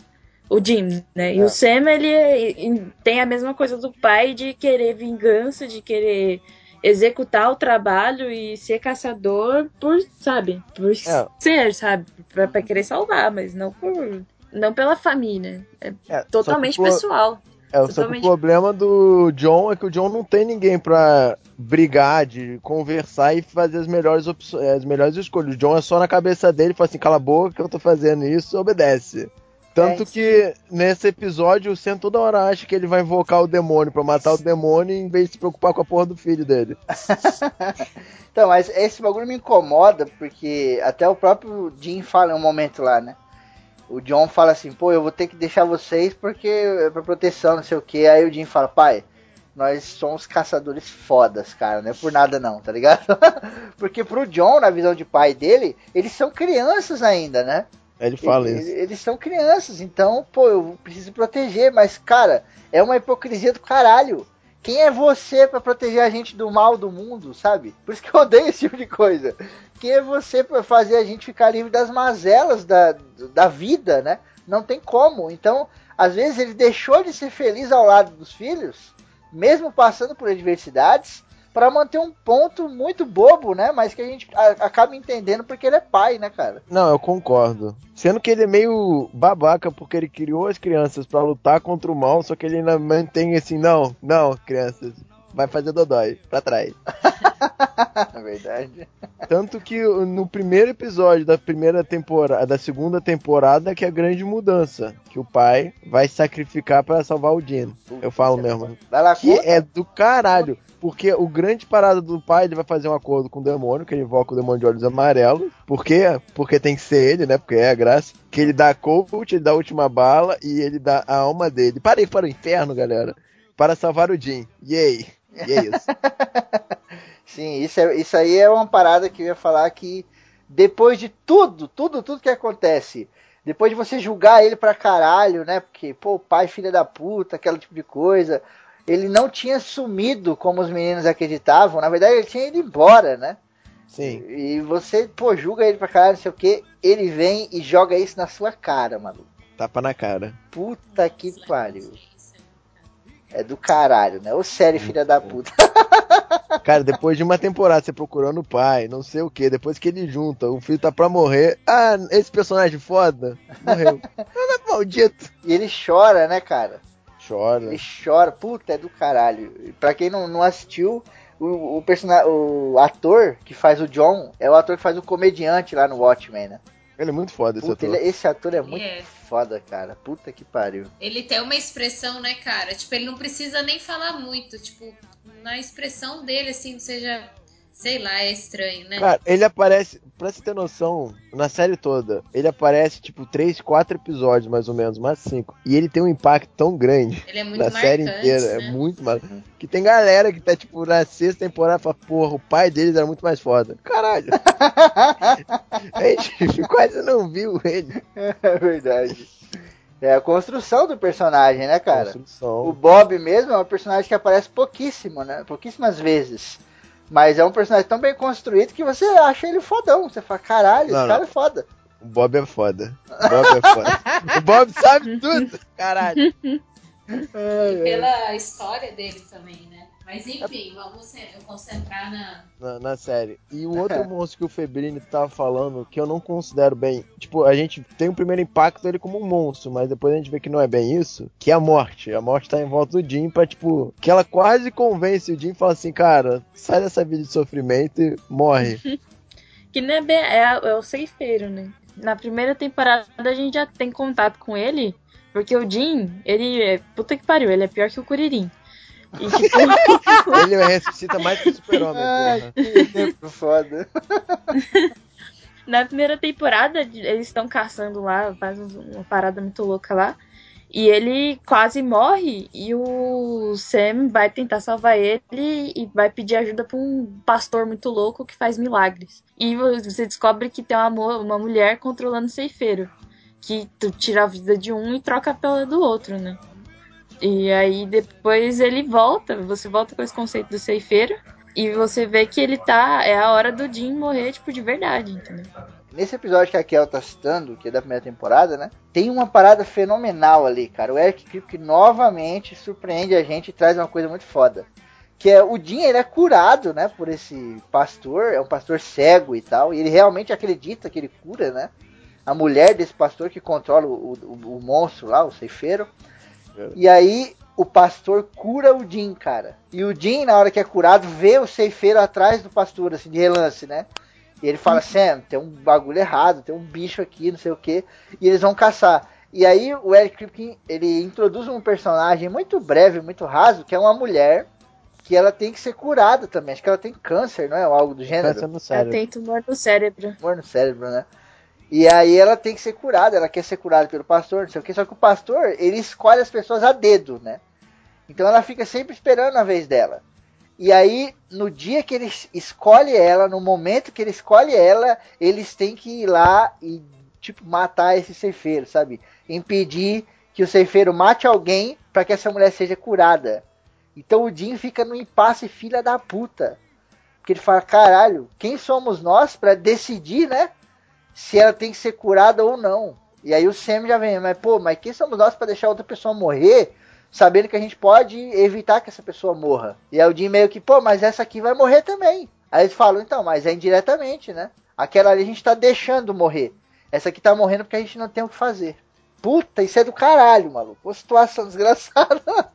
O Jim, né? E É. o Sam, ele é- tem a mesma coisa do pai de querer vingança, de querer executar o trabalho e ser caçador por, sabe? Por É. ser, sabe? Pra, pra querer salvar, mas não por... Não pela família. É É, totalmente pessoal. É, só que o problema do John é que o John não tem ninguém pra brigar, de conversar e fazer as melhores opções, as melhores escolhas. O John é só na cabeça dele, fala assim, cala a boca que eu tô fazendo isso, obedece. Tanto É, que nesse episódio o Sam toda hora acha que ele vai invocar o demônio pra matar o demônio em vez de se preocupar com a porra do filho dele. Então, mas esse bagulho me incomoda, porque até o próprio Jim fala em um momento lá, né? O John fala assim, pô, eu vou ter que deixar vocês porque é pra proteção, não sei o que. Aí o Jim fala, pai, nós somos caçadores fodas, cara, não é por nada não, tá ligado? porque pro John, na visão de pai dele, eles são crianças ainda, né? Ele fala Eles- isso. Eles são crianças, então, pô, eu preciso proteger, mas, cara, é uma hipocrisia do caralho. Quem é você pra proteger a gente do mal do mundo, sabe? Por isso que eu odeio esse tipo de coisa. Quem é você pra fazer a gente ficar livre das mazelas da, da vida, né? Não tem como. Então, às vezes ele deixou de ser feliz ao lado dos filhos, mesmo passando por adversidades, pra manter um ponto muito bobo, né? Mas que a gente a- acaba entendendo porque ele é pai, né, cara? Não, eu concordo. Sendo que ele é meio babaca porque ele criou as crianças pra lutar contra o mal, só que ele ainda mantém assim, não, não, crianças, vai fazer dodói, pra trás. É verdade. Tanto que no primeiro episódio da primeira temporada, da segunda temporada, que é a grande mudança, que o pai vai sacrificar pra salvar o Jean. Eu falo mesmo. Vai lá, Que é do caralho, porque o grande parada do pai, ele vai fazer um acordo com o demônio, que ele invoca o demônio de olhos amarelos. Por quê? Porque tem que ser ele, né? Porque é a graça. Que ele dá a coach, ele dá a última bala e ele dá a alma dele. Para ir para o inferno, galera. Para salvar o Jean. Yay! E é isso. Sim, isso, é, isso aí é uma parada que eu ia falar que depois de tudo, tudo, tudo que acontece, depois de você julgar ele pra caralho, né? Porque, pô, pai, filha da puta, aquele tipo de coisa. Ele não tinha sumido como os meninos acreditavam. Na verdade, ele tinha ido embora, né? Sim. E você, pô, julga ele pra caralho, não sei o que. Ele vem e joga isso na sua cara, mano. Tapa na cara. Puta que pariu. É do caralho, né? Ô série filha da puta. Cara, depois de uma temporada você procurando o pai, não sei o que, depois que ele junta, o filho tá pra morrer. Ah, esse personagem foda, morreu. Maldito. E ele chora, né, cara? Chora. Ele chora, puta, é do caralho. Pra quem não, não assistiu, o, o, persona- o ator que faz o John é o ator que faz o comediante lá no Watchmen, né? Ele é muito foda esse Puta, ator. ele- esse ator é muito É. foda, cara. Puta que pariu. Ele tem uma expressão, né, cara? Tipo, ele não precisa nem falar muito. Tipo, na expressão dele, assim, seja. Sei lá, é estranho, né? Cara, ele aparece, pra você ter noção, na série toda, ele aparece tipo 3, 4 episódios mais ou menos, mais 5. E ele tem um impacto tão grande Ele é muito na série inteira, né? é muito mal. Que tem galera que tá tipo na sexta temporada e fala, porra, o pai deles era muito mais foda. Caralho. a gente quase não viu ele. É verdade. É a construção do personagem, né, cara? Construção. O Bob mesmo é um personagem que aparece pouquíssimo, né? Pouquíssimas vezes. Mas é um personagem tão bem construído que você acha ele fodão. Você fala, caralho, Não, esse cara é foda. O Bob é foda. O Bob é foda. o Bob sabe tudo, caralho. E pela história dele também, né? Mas enfim, vamos concentrar na. Na, na série. E o outro monstro que o Febrini tava falando, que eu não considero bem. Tipo, a gente tem o primeiro impacto dele como um monstro, mas depois a gente vê que não é bem isso, que é a morte. A morte tá em volta do Jim pra, tipo, que ela quase convence o Jim e fala assim, cara, sai dessa vida de sofrimento e morre. Que não é bem. É, é o ceifeiro, né? Na primeira temporada a gente já tem contato com ele, porque o Jim, ele é. Puta que pariu, ele é pior que o Kuririn. E, tipo, Ele ressuscita mais que o super-homem, Ai, porra. que tempo foda. na primeira temporada, eles estão caçando lá, faz uma parada muito louca lá. E ele quase morre e o Sam vai tentar salvar ele e vai pedir ajuda pra um pastor muito louco que faz milagres. E você descobre que tem uma, uma mulher controlando o ceifeiro. Que tu tira a vida de um e troca pela do outro, né? E aí depois ele volta, você volta com esse conceito do ceifeiro. E você vê que ele tá. É a hora do Jim morrer, tipo, de verdade, entendeu? Nesse episódio que a Kel tá citando, que é da primeira temporada, né? Tem uma parada fenomenal ali, cara. O Eric Kripke novamente surpreende a gente e traz uma coisa muito foda. Que é o Jim, ele é curado, né, por esse pastor, é um pastor cego e tal, e ele realmente acredita que ele cura, né? A mulher desse pastor que controla o, o, o monstro lá, o ceifeiro. E aí o pastor cura o Jim, cara. E o Jim, na hora que é curado, vê o ceifeiro atrás do pastor, assim, de relance, né? E ele fala, Sam, tem um bagulho errado, tem um bicho aqui, não sei o que. E eles vão caçar. E aí o Eric Kripke, ele introduz um personagem muito breve, muito raso, que é uma mulher que ela tem que ser curada também. Acho que ela tem câncer, não é? Ou algo do gênero. Pensa no Ela cérebro. tem tumor no cérebro. Tumor no cérebro, né? E aí ela tem que ser curada, ela quer ser curada pelo pastor, não sei o que, só que o pastor, ele escolhe as pessoas a dedo, né? Então ela fica sempre esperando a vez dela. E aí, no dia que ele escolhe ela, no momento que ele escolhe ela, eles têm que ir lá e, tipo, matar esse ceifeiro, sabe? Impedir que o ceifeiro mate alguém para que essa mulher seja curada. Então o Jim fica no impasse filha da puta. Porque ele fala, caralho, quem somos nós para decidir, né? Se ela tem que ser curada ou não. E aí o Sam já vem, mas pô, mas quem somos nós para deixar outra pessoa morrer, sabendo que a gente pode evitar que essa pessoa morra? E aí o Jim meio que, pô, mas essa aqui vai morrer também. Aí eles falam, então, mas é indiretamente, né? Aquela ali a gente tá deixando morrer. Essa aqui tá morrendo porque a gente não tem o que fazer. Puta, isso é do caralho, maluco. Uma situação desgraçada.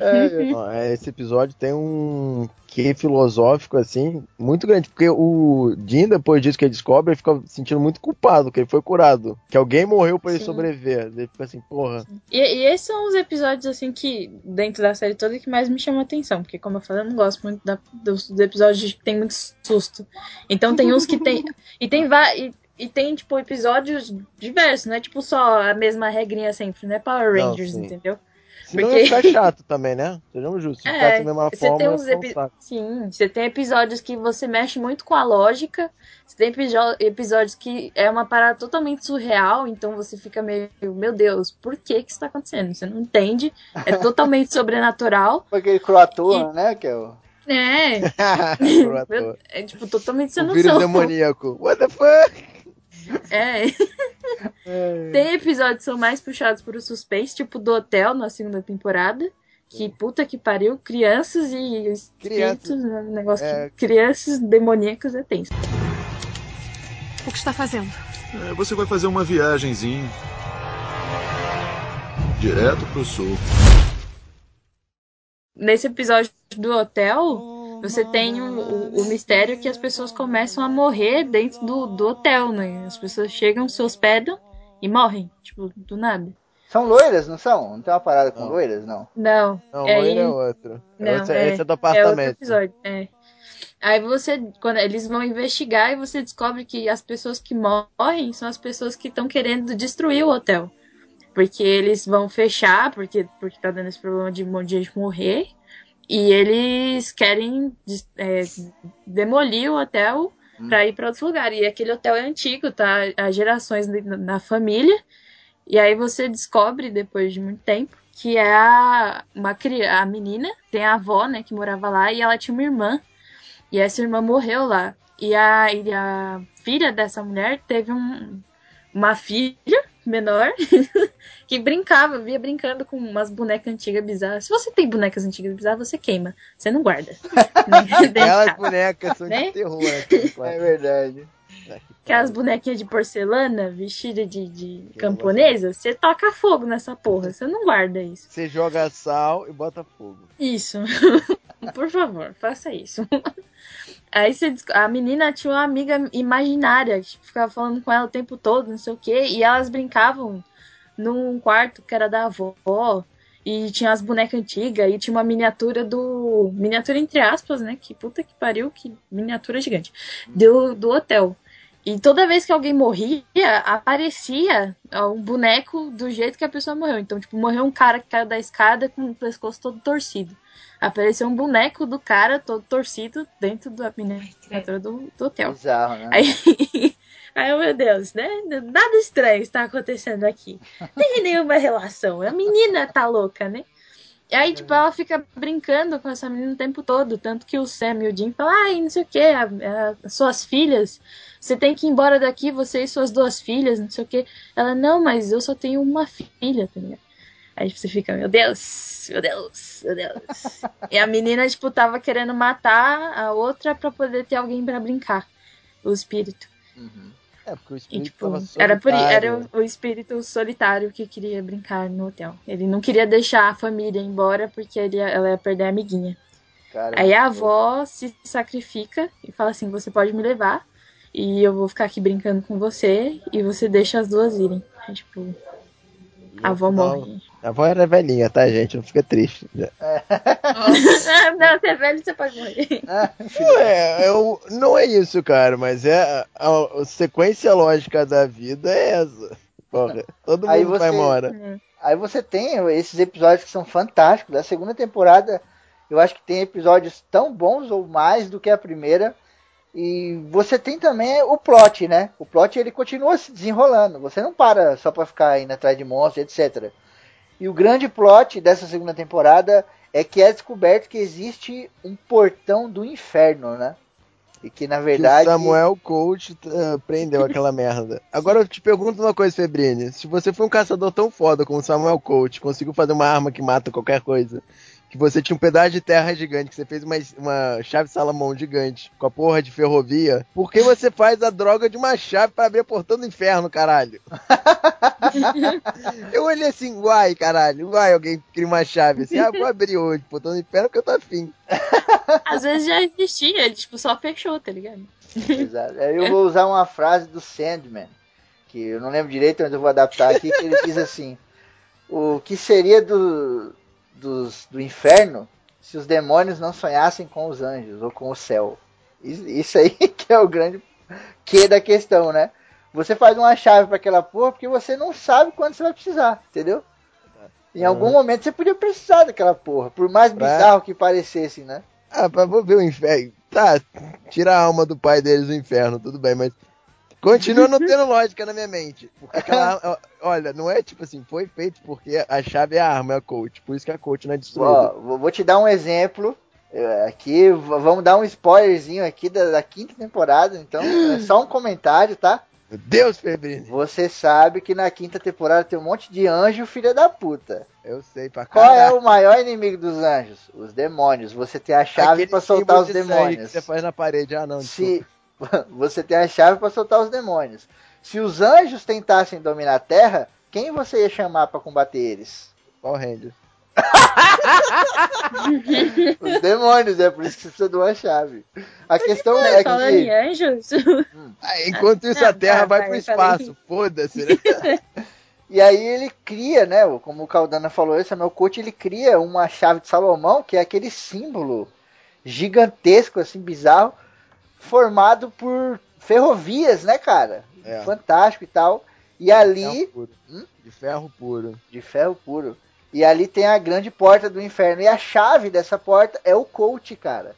É, Ó, Esse episódio tem um que filosófico assim muito grande, porque o Jim depois disso que ele descobre, ele fica se sentindo muito culpado que ele foi curado, que alguém morreu pra ele sobreviver. Ele fica assim, porra. E, e esses são os episódios, assim, que, dentro da série toda, que mais me chamam a atenção. Porque, como eu falei, eu não gosto muito da- dos, dos episódios que tem muito susto. Então tem uns que tem. E tem e, tem, tipo, episódios diversos, não é tipo só a mesma regrinha sempre, não é Power Não, Rangers, sim. entendeu? Senão Porque- ia ficar chato também, né? Sejamos justos. É, ficasse da mesma você forma, tem ficar epi-. Sim, você tem episódios que você mexe muito com a lógica. Você tem episódios que é uma parada totalmente surreal, então você fica meio, meu Deus, por que que isso tá acontecendo? Você não entende. É totalmente sobrenatural. Foi aquele croatoa, né? Que é o... É, é tipo totalmente sem o vírus demoníaco. What the fuck? É. Tem episódios que são mais puxados pro suspense, tipo do hotel na segunda temporada. Que puta que pariu, crianças e espíritos, né, negócio É. que crianças demoníacas é tenso. O que está fazendo? É, você vai fazer uma viagenzinha. Direto pro sul. Nesse episódio do hotel, você tem o, o- o mistério que as pessoas começam a morrer dentro do, do hotel, né? As pessoas chegam, se hospedam e morrem, tipo, do nada. São loiras, não são? Não tem uma parada com Não. loiras, não? Não, Não, é loiro aí- é outro. Não, esse, é- esse é do É outro apartamento. episódio, é. Aí você, quando eles vão investigar e você descobre que as pessoas que morrem são as pessoas que estão querendo destruir o hotel. Porque eles vão fechar, porque, porque tá dando esse problema de um monte de gente morrer. E eles querem é, demolir o hotel pra ir pra outro lugar. E aquele hotel é antigo, tá? Há gerações na, família. E aí você descobre, depois de muito tempo, que é a, uma, a menina, tem a avó, né, que morava lá, e ela tinha uma irmã E essa irmã morreu lá. E a, e a filha dessa mulher teve um, uma filha menor que brincava, via brincando com umas bonecas antigas bizarras. Se você tem bonecas antigas bizarras, você queima. Você não guarda. Né? Aquelas bonecas são Né? de terror. Né? É verdade. Aquelas bonequinhas de porcelana, vestida de, de camponesa, você toca fogo nessa porra. Você não guarda isso. Você joga sal e bota fogo. Isso. Por favor, faça isso. Aí você, a menina tinha uma amiga imaginária que ficava falando com ela o tempo todo, não sei o quê, e elas brincavam num quarto que era da avó, e tinha as bonecas antigas, e tinha uma miniatura do. Miniatura entre aspas, né? Que puta que pariu, que miniatura gigante. Do, do hotel. E toda vez que alguém morria, aparecia um boneco do jeito que a pessoa morreu. Então, tipo, morreu um cara que caiu da escada com o pescoço todo torcido. Apareceu um boneco do cara todo torcido dentro da miniatura do, do hotel. Bizarro, né? Aí, aí, meu Deus, né? Nada estranho está acontecendo aqui. Não tem nenhuma relação. A menina tá louca, né? E aí, tipo, ela fica brincando com essa menina o tempo todo. Tanto que o Sam e o Jim falam, ai, não sei o que, suas filhas, você tem que ir embora daqui, você e suas duas filhas, não sei o que. Ela, não, mas eu só tenho uma filha, tá ligado? Aí você fica, meu Deus, meu Deus, meu Deus. e a menina, tipo, tava querendo matar a outra pra poder ter alguém pra brincar. O espírito. É, porque o E, espírito tipo, tava era, por, solitário. era o, espírito solitário que queria brincar no hotel. Ele não queria deixar a família embora porque ele ela ia perder a amiguinha. Cara, Aí a avó se sacrifica e fala assim: Você pode me levar e eu vou ficar aqui brincando com você e você deixa as duas irem. Aí, tipo, a avó morre. A avó era velhinha, tá, gente? Não fica triste. Ah, não, você é velho, você pode morrer. Não é, é o- não é isso, cara, mas é a, a- a sequência lógica da vida é essa. Porra, todo mundo Aí vai você- embora. Aí você tem esses episódios que são fantásticos. Da segunda temporada, eu acho que tem episódios tão bons ou mais do que a primeira. E você tem também o plot, né? O plot ele continua se desenrolando. Você não para só pra ficar indo atrás de monstros, etc. E o grande plot dessa segunda temporada é que é descoberto que existe um portão do inferno, né? E que na Que verdade. o Samuel Coach eh, prendeu aquela merda. Agora eu te pergunto uma coisa, Febrini. Se você foi um caçador tão foda como o Samuel Coach, conseguiu fazer uma arma que mata qualquer coisa, que você tinha um pedaço de terra gigante, que você fez uma, uma chave Salomão gigante com a porra de ferrovia, por que você faz a droga de uma chave pra abrir a portão do inferno, caralho? eu olhei assim, uai, caralho, uai, alguém cria uma chave assim, ah, vou abrir hoje, portão do inferno porque eu tô afim. Às vezes já existia, ele, tipo, só fechou, tá ligado? Exato. Aí Eu vou usar uma frase do Sandman, que eu não lembro direito, mas eu vou adaptar aqui, que ele diz assim: O que seria do, dos, do inferno se os demônios não sonhassem com os anjos ou com o céu? Isso, aí que é o grande que da questão, né? Você faz uma chave para aquela porra porque você não sabe quando você vai precisar, entendeu? Em algum momento você podia precisar daquela porra, por mais Pra- bizarro que parecesse, né? Ah, pra ver o inferno. Tá, tira a alma do pai deles do inferno, tudo bem, mas continua não tendo lógica na minha mente. Porque aquela. ó, Olha, não é tipo assim, foi feito porque a chave é a arma, é a coach. Por isso que a coach não é Ó, destruída. vou vou te dar um exemplo. eh, Aqui, vamos dar um spoilerzinho aqui da, da quinta temporada, então é só um comentário, tá? Meu Deus, Febrini. Você sabe que na quinta temporada tem um monte de anjo, filha da puta. Eu sei pra Qual é caralho. o maior inimigo dos anjos? Os demônios. Você tem a chave pra soltar os de demônios. Que você faz na parede. Ah, não, Se você tem a chave pra soltar os demônios. Se os anjos tentassem dominar a Terra, quem você ia chamar pra combater eles? Power Rangers. Os demônios, é por isso que você precisa de uma chave. A questão é Mas falando em que anjos, Ah, enquanto isso, a Terra tá, vai vai, pro falei. espaço. Foda-se, né? E aí ele cria, né? Como o Caldana falou, esse é meu coach, ele cria uma chave de Salomão, que é aquele símbolo gigantesco, assim, bizarro, formado por ferrovias, né, cara? É. Fantástico e tal. E Ferro ali, puro. Hum? De ferro puro. de ferro puro. E ali tem a grande porta do inferno. E a chave dessa porta é o coach, cara.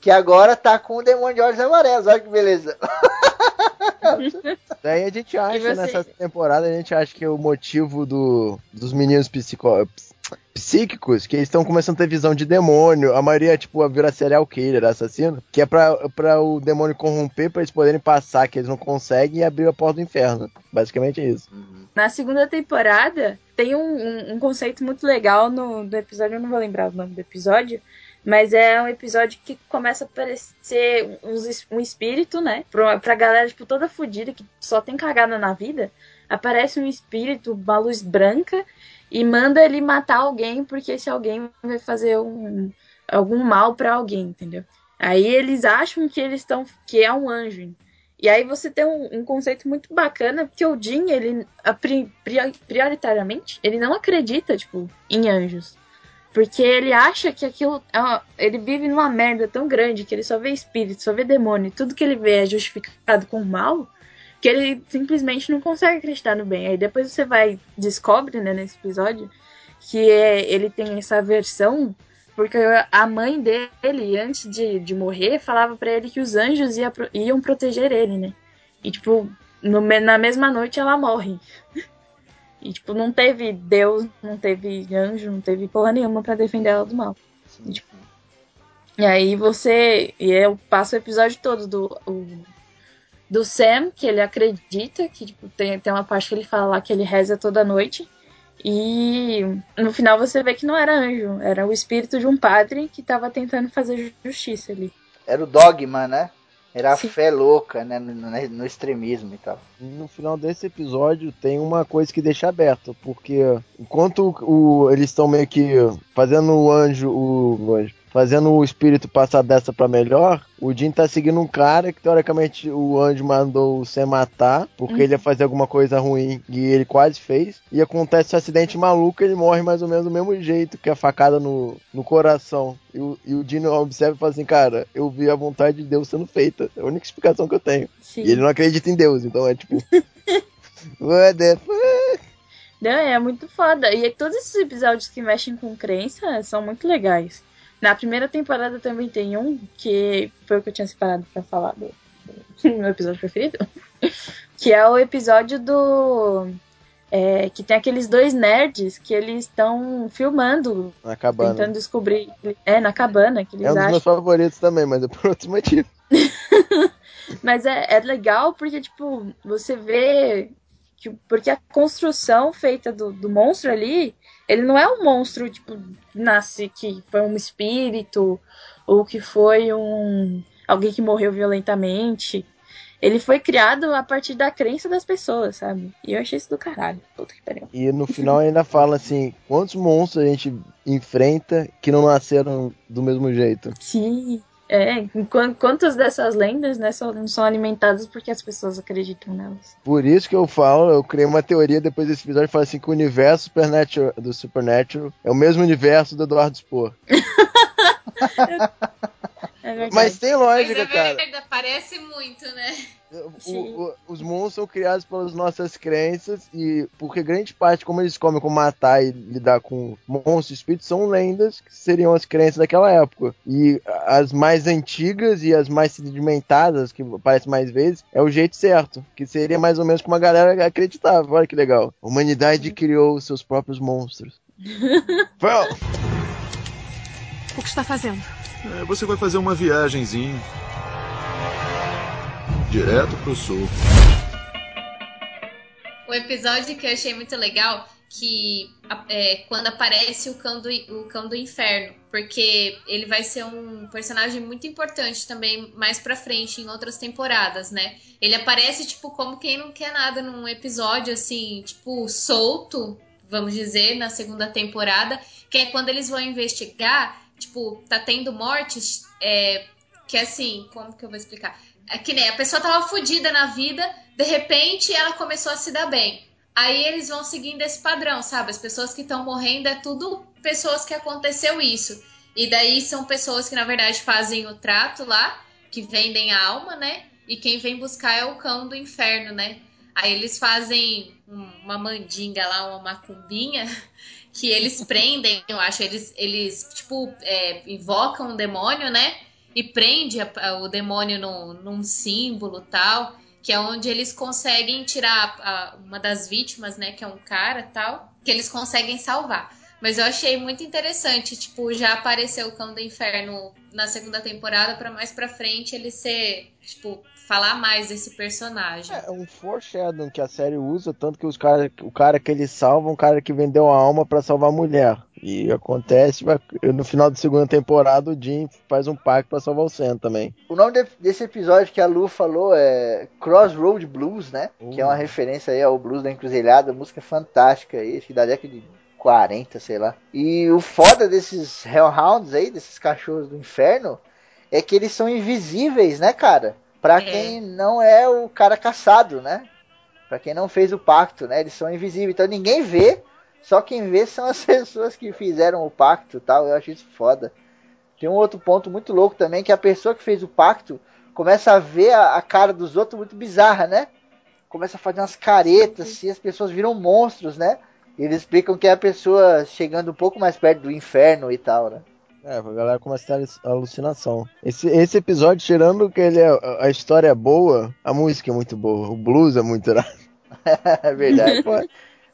Que agora tá com o demônio de olhos amarelos. Olha que beleza. Daí a gente acha você- nessa temporada, a gente acha que o motivo do, dos meninos psicó... psíquicos que eles estão começando a ter visão de demônio. A maioria, tipo, vira serial killer, assassino. Que é pra, pra o demônio corromper, pra eles poderem passar, que eles não conseguem, e abrir a porta do inferno. Basicamente é isso. Na segunda temporada, tem um, um- um conceito muito legal no do episódio, eu não vou lembrar o nome do episódio, mas é um episódio que começa a aparecer uns um espírito, né? Pra, pra galera, tipo, toda fodida, que só tem cagada na vida. Aparece um espírito, uma luz branca, e manda ele matar alguém, porque esse alguém vai fazer um, algum mal pra alguém, entendeu? Aí eles acham que eles estão. que é um anjo. E aí você tem um, um conceito muito bacana, porque o Jin, ele, a pri- pri- prioritariamente, ele não acredita, tipo, em anjos. Porque ele acha que aquilo. é ele vive numa merda tão grande que ele só vê espírito, só vê demônio, tudo que ele vê é justificado com o mal, que ele simplesmente não consegue acreditar no bem. Aí depois você vai, descobre, né, nesse episódio, que é, ele tem essa versão porque a mãe dele, antes de, de morrer, falava pra ele que os anjos ia iam proteger ele, né? E, tipo, no na mesma noite ela morre. E, tipo, não teve Deus, não teve anjo, não teve porra nenhuma pra defender ela do mal. E, tipo, e aí você. E eu passo o episódio todo do. o- do Sam, que ele acredita, que tipo, tem, tem uma parte que ele fala lá que ele reza toda noite. E no final você vê que não era anjo, era o espírito de um padre que tava tentando fazer justiça ali. Era o dogma, né? Era a Sim. fé louca, né? No, no- no extremismo e tal. No final desse episódio tem uma coisa que deixa aberto, porque enquanto o, eles estão meio que fazendo o anjo, o, o anjo, fazendo o espírito passar dessa pra melhor, o Jin tá seguindo um cara que teoricamente o anjo mandou o Sam matar, porque Uhum. ele ia fazer alguma coisa ruim e ele quase fez, e acontece um acidente maluco, ele morre mais ou menos do mesmo jeito, que a facada no, no coração. E o, e o observa e fala assim, cara, eu vi a vontade de Deus sendo feita, é a única explicação que eu tenho. Sim. E ele não acredita em Deus, então é tipo. What the fuck? Não, é muito foda. E todos esses episódios que mexem com crença são muito legais. Na primeira temporada também tem um, que foi o que eu tinha separado pra falar do meu episódio preferido. Que é o episódio do. é, que tem aqueles dois nerds que eles estão filmando, Na cabana. tentando descobrir. É, na cabana, que eles É um dos acham. meus favoritos também, mas é por outros motivos. Mas é, é legal porque, tipo, você vê. Que, porque a construção feita do, do monstro ali, ele não é um monstro, tipo, nasce que foi um espírito ou que foi um. alguém que morreu violentamente. Ele foi criado a partir da crença das pessoas, sabe? E eu achei isso do caralho. Puta que pariu. E no final ainda fala assim: quantos monstros a gente enfrenta que não nasceram do mesmo jeito? Sim. É, quan- quantas dessas lendas, né, só não são alimentadas porque as pessoas acreditam nelas. Por isso que eu falo, eu criei uma teoria depois desse episódio, fala assim que o universo Supernatural, do Supernatural é o mesmo universo do Eduardo Spor. É. Mas tem Mas lógica, é cara. parece muito, né? O- o- os monstros são criados pelas nossas crenças e porque grande parte como eles comem com matar e lidar com monstros e espíritos são lendas que seriam as crenças daquela época. E as mais antigas e as mais sedimentadas que aparecem mais vezes é o jeito certo que seria mais ou menos como a galera acreditava. Olha que legal. A humanidade criou os seus próprios monstros. O que está fazendo? É, você vai fazer uma viagenzinha. Direto pro sul. O episódio que eu achei muito legal que é, quando aparece o cão, do, o cão do inferno, porque ele vai ser um personagem muito importante também mais pra frente em outras temporadas, né? Ele aparece tipo como quem não quer nada num episódio assim, tipo solto, vamos dizer, na segunda temporada, que é quando eles vão investigar, tipo, tá tendo mortes, é, que assim, como que eu vou explicar? É que nem a pessoa tava fodida na vida, de repente ela começou a se dar bem. Aí eles vão seguindo esse padrão, sabe? As pessoas que estão morrendo é tudo pessoas que aconteceu isso. E daí são pessoas que na verdade fazem o trato lá, que vendem a alma, né? E quem vem buscar é o cão do inferno, né? Aí eles fazem um- uma mandinga lá, uma macumbinha, que eles prendem, eu acho. Eles, eles tipo, é, invocam um demônio, né? E prende a- a- o demônio num, num símbolo tal, que é onde eles conseguem tirar a- uma das vítimas, né? Que é um cara tal, que eles conseguem salvar. Mas eu achei muito interessante, tipo, já apareceu o Cão do Inferno na segunda temporada para mais pra frente ele ser, tipo, falar mais desse personagem. É um foreshadowing que a série usa, tanto que os cara, o cara que ele salva é um cara que vendeu a alma pra salvar a mulher. E acontece, no final da segunda temporada, o Jim faz um pacto pra salvar o Sam também. O nome de- desse episódio que a Lu falou é Crossroad Blues, né? Que é uma Uh. referência aí ao blues da encruzilhada, música fantástica aí, acho que da década de 40, sei lá. E o foda desses Hellhounds aí, desses cachorros do inferno, é que eles são invisíveis, né, cara? Pra É. quem não é o cara caçado, né? Pra quem não fez o pacto, né? Eles são invisíveis, então ninguém vê, só quem vê são as pessoas que fizeram o pacto e tal. Eu acho isso foda. Tem um outro ponto muito louco também, que a pessoa que fez o pacto começa a ver a, a cara dos outros muito bizarra, né? Começa a fazer umas caretas, assim, as pessoas viram monstros, né? E eles explicam que é a pessoa chegando um pouco mais perto do inferno e tal, né? É, a galera começa a ter alucinação. Esse, esse episódio, tirando que ele é, a história é boa, a música é muito boa, o blues é muito irado. é verdade.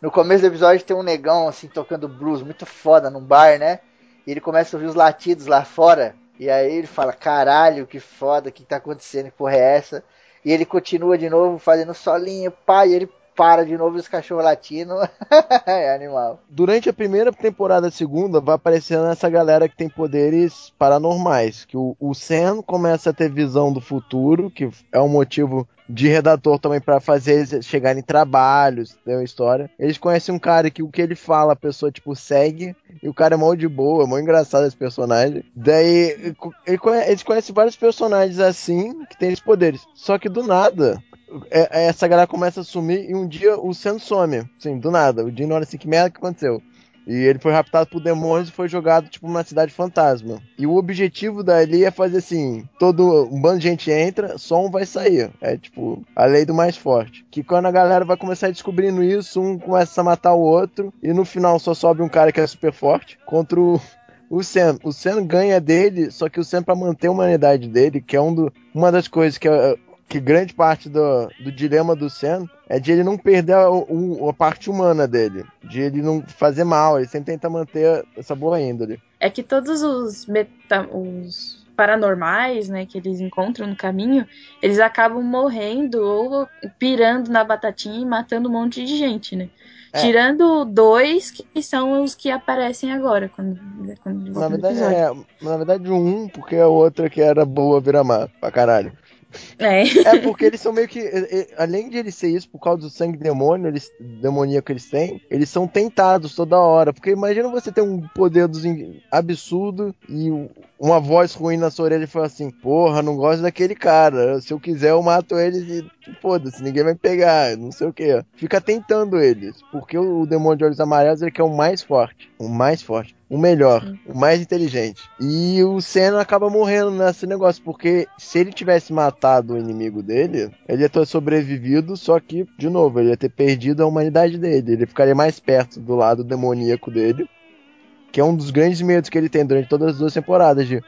No começo do episódio tem um negão assim tocando blues muito foda num bar, né? E ele começa a ouvir os latidos lá fora. E aí ele fala: Caralho, que foda, o que tá acontecendo? Que porra é essa? E ele continua de novo fazendo solinho, e ele para de novo os cachorros latindo. é animal. Durante a primeira temporada, a segunda, vai aparecendo essa galera que tem poderes paranormais. Que o, o Sam começa a ter visão do futuro, que é um motivo de redator também para fazer eles chegarem em trabalhos, tem uma história. Eles conhecem um cara que o que ele fala, a pessoa, tipo, segue, e o cara é mó de boa, mó engraçado esse personagem. Daí, ele conhe- eles conhecem vários personagens assim, que tem esses poderes. Só que do nada, é- essa galera começa a sumir e um dia o Sam some. Sim, do nada. O não olha assim, que merda que aconteceu? E ele foi raptado por demônios e foi jogado, tipo, numa cidade fantasma. E o objetivo dali é fazer assim: todo um bando de gente entra, só um vai sair. É tipo, a lei do mais forte. Que quando a galera vai começar descobrindo isso, um começa a matar o outro. E no final só sobe um cara que é super forte contra o. O Sam, o Sam ganha dele, só que o Sam, pra manter a humanidade dele, que é um do, uma das coisas que, é- que grande parte do, do dilema do Sam é de ele não perder a, o- a parte humana dele, de ele não fazer mal, ele sempre tenta manter essa boa índole. É que todos os, meta, os paranormais, né, que eles encontram no caminho, eles acabam morrendo ou pirando na batatinha e matando um monte de gente, né? É. Tirando dois que são os que aparecem agora, quando, quando Na verdade, é, na verdade, um, porque a outra que era boa vira má, pra caralho. É. É porque eles são meio que. Além de eles ser isso, por causa do sangue demônio, eles, demoníaco que eles têm, eles são tentados toda hora. Porque imagina você ter um poder dos absurdo e um- uma voz ruim na sua orelha e falar assim: Porra, não gosto daquele cara. Se eu quiser, eu mato eles e foda-se, ninguém vai pegar, não sei o que. Fica tentando eles. Porque o, demônio de olhos amarelos ele quer o mais forte. O mais forte. O melhor, o mais inteligente. E o Senna acaba morrendo nesse negócio, porque se ele tivesse matado o inimigo dele, ele ia ter sobrevivido, só que, de novo, ele ia ter perdido a humanidade dele. Ele ficaria mais perto do lado demoníaco dele, que é um dos grandes medos que ele tem durante todas as duas temporadas. De,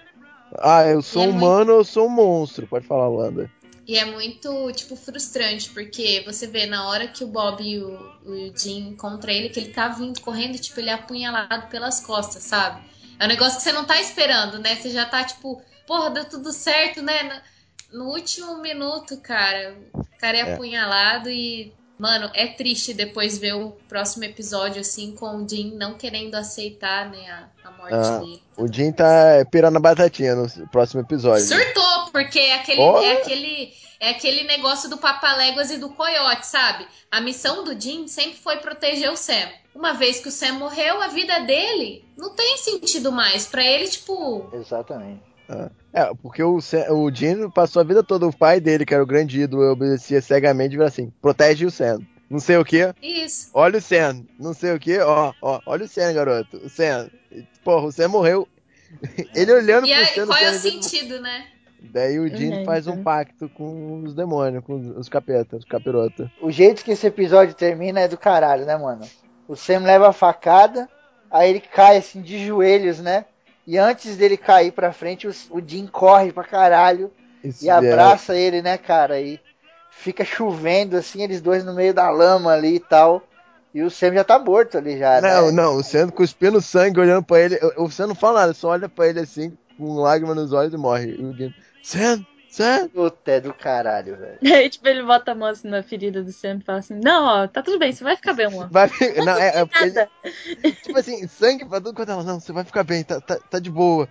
ah, eu sou é humano ou eu sou um monstro? Pode falar, Wanda. E é muito, tipo, frustrante, porque você vê na hora que o Bob e o, o Jim encontram ele, que ele tá vindo correndo, tipo, ele é apunhalado pelas costas, sabe? É um negócio que você não tá esperando, né? Você já tá, tipo, porra, deu tudo certo, né? No, no último minuto, cara, o cara é, É. apunhalado e. Mano, é triste depois ver o próximo episódio, assim, com o Jim não querendo aceitar, né, a, a morte Ah, dele. o Jim tá pirando a batatinha no próximo episódio. Surtou, porque é aquele, é aquele, é aquele negócio do Papaléguas e do Coyote, sabe? A missão do Jim sempre foi proteger o Sam. Uma vez que o Sam morreu, a vida dele não tem sentido mais. Pra ele, tipo, Exatamente. É, porque o, Sam- o Jim passou a vida toda, o pai dele, que era o grande ídolo, obedecia cegamente, e assim, protege o Sam. Não sei o que, isso. olha o Sam. Não sei o que, ó, ó, olha o Sam, garoto. O Sam. Porra, o Sam morreu. Ele olhando E pro Sam, qual é o Sam, ele- sentido, né? Daí o Jim É, faz um pacto com os demônios, com os capetas, os capirotas. O jeito que esse episódio termina é do caralho, né, mano? O Sam leva a facada, aí ele cai assim de joelhos, né? E antes dele cair pra frente, o, o Jim corre pra caralho Isso e é- abraça ele, né, cara? E fica chovendo assim, eles dois no meio da lama ali e tal. E o Sam já tá morto ali já, Não, né? não, o Sam cuspindo sangue, olhando pra ele. O o Sam não fala nada, só olha pra ele assim, com lágrima nos olhos e morre. Sam, Sam. Puta, é do caralho, velho. Aí, tipo, ele bota a mão assim na ferida do Sam e fala assim: Não, ó, tá tudo bem, você vai ficar bem, amor. Vai, não, é, é porque ele- tipo assim, sangue pra tudo quanto ela. Não, você vai ficar bem, tá, tá, tá de boa.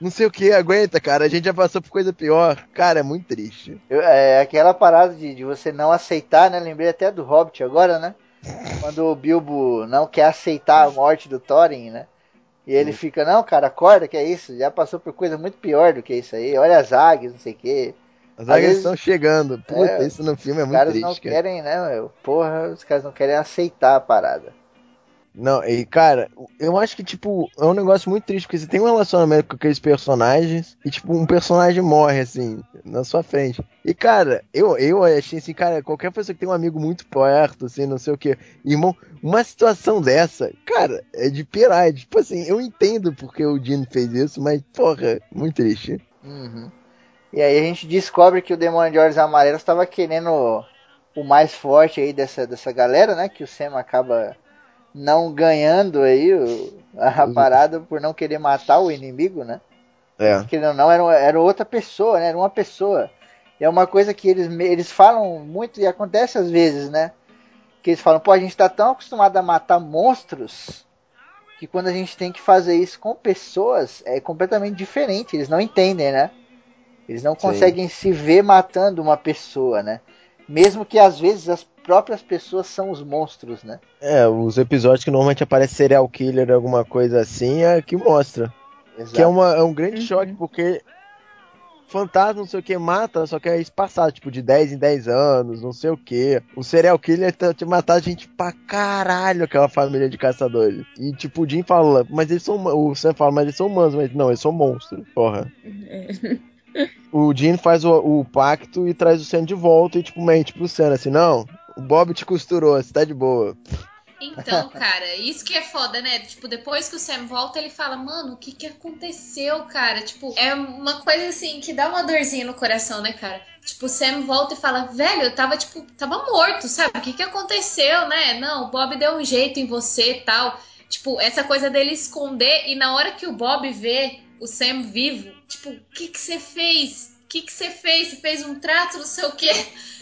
Não sei o que, aguenta, cara. A gente já passou por coisa pior. Cara, é muito triste. Eu- é aquela parada de, de você não aceitar, né? Lembrei até do Hobbit agora, né? Quando o Bilbo não quer aceitar a morte do Thorin, né? E ele fica, não, cara, acorda, que é isso? Já passou por coisa muito pior do que isso aí. Olha as águias, não sei o quê. As Às águias estão chegando. Puta, É, isso no filme é Os muito caras triste, não cara. querem, né, meu? Porra, os caras não querem aceitar a parada. Não, e cara, eu acho que, tipo, é um negócio muito triste, porque você tem um relacionamento com aqueles personagens e, tipo, um personagem morre, assim, na sua frente. E, cara, eu, eu achei assim, cara, qualquer pessoa que tem um amigo muito perto, assim, não sei o que, irmão, uma situação dessa, cara, é de pirar. é Tipo assim, eu entendo porque o Dino fez isso, mas, porra, muito triste. Uhum. E aí a gente descobre que o Demônio de Olhos Amarelos estava querendo o mais forte aí dessa, dessa galera, né? Que o Sam acaba não ganhando aí o- a Uhum. parada por não querer matar o inimigo, né? É. Querendo ou não, era, era outra pessoa, né? Era uma pessoa. E é uma coisa que eles, eles falam muito e acontece às vezes, né? Que eles falam, pô, a gente tá tão acostumado a matar monstros que quando a gente tem que fazer isso com pessoas é completamente diferente. Eles não entendem, né? Eles não Sim. conseguem se ver matando uma pessoa, né? Mesmo que às vezes as próprias pessoas são os monstros, né? É, os episódios que normalmente aparece serial killer, alguma coisa assim, é que mostra. Que é, uma, é um grande choque, porque fantasma, não sei o que, mata, só que é espaçado, tipo, de 10 em 10 anos, não sei o que. O serial killer tá te matar gente pra caralho, aquela família de caçadores. E, tipo, o Jim fala, mas eles são. O Sam fala, mas eles são humanos, mas não, eles são monstros, porra. O Jim faz o, o pacto e traz o Sam de volta e, tipo, mente pro Sam, assim, não, o Bob te costurou, você tá de boa. Então, cara, isso que é foda, né? Tipo, depois que o Sam volta, ele fala, mano, o que que aconteceu, cara? Tipo, é uma coisa assim que dá uma dorzinha no coração, né, cara? Tipo, o Sam volta e fala, velho, eu tava, tipo, tava morto, sabe? O que que aconteceu, né? Não, o Bob deu um jeito em você e tal. Tipo, essa coisa dele esconder e na hora que o Bob vê o Sam vivo, tipo, o que que você fez? O que que você fez? Você fez um trato, não sei o quê.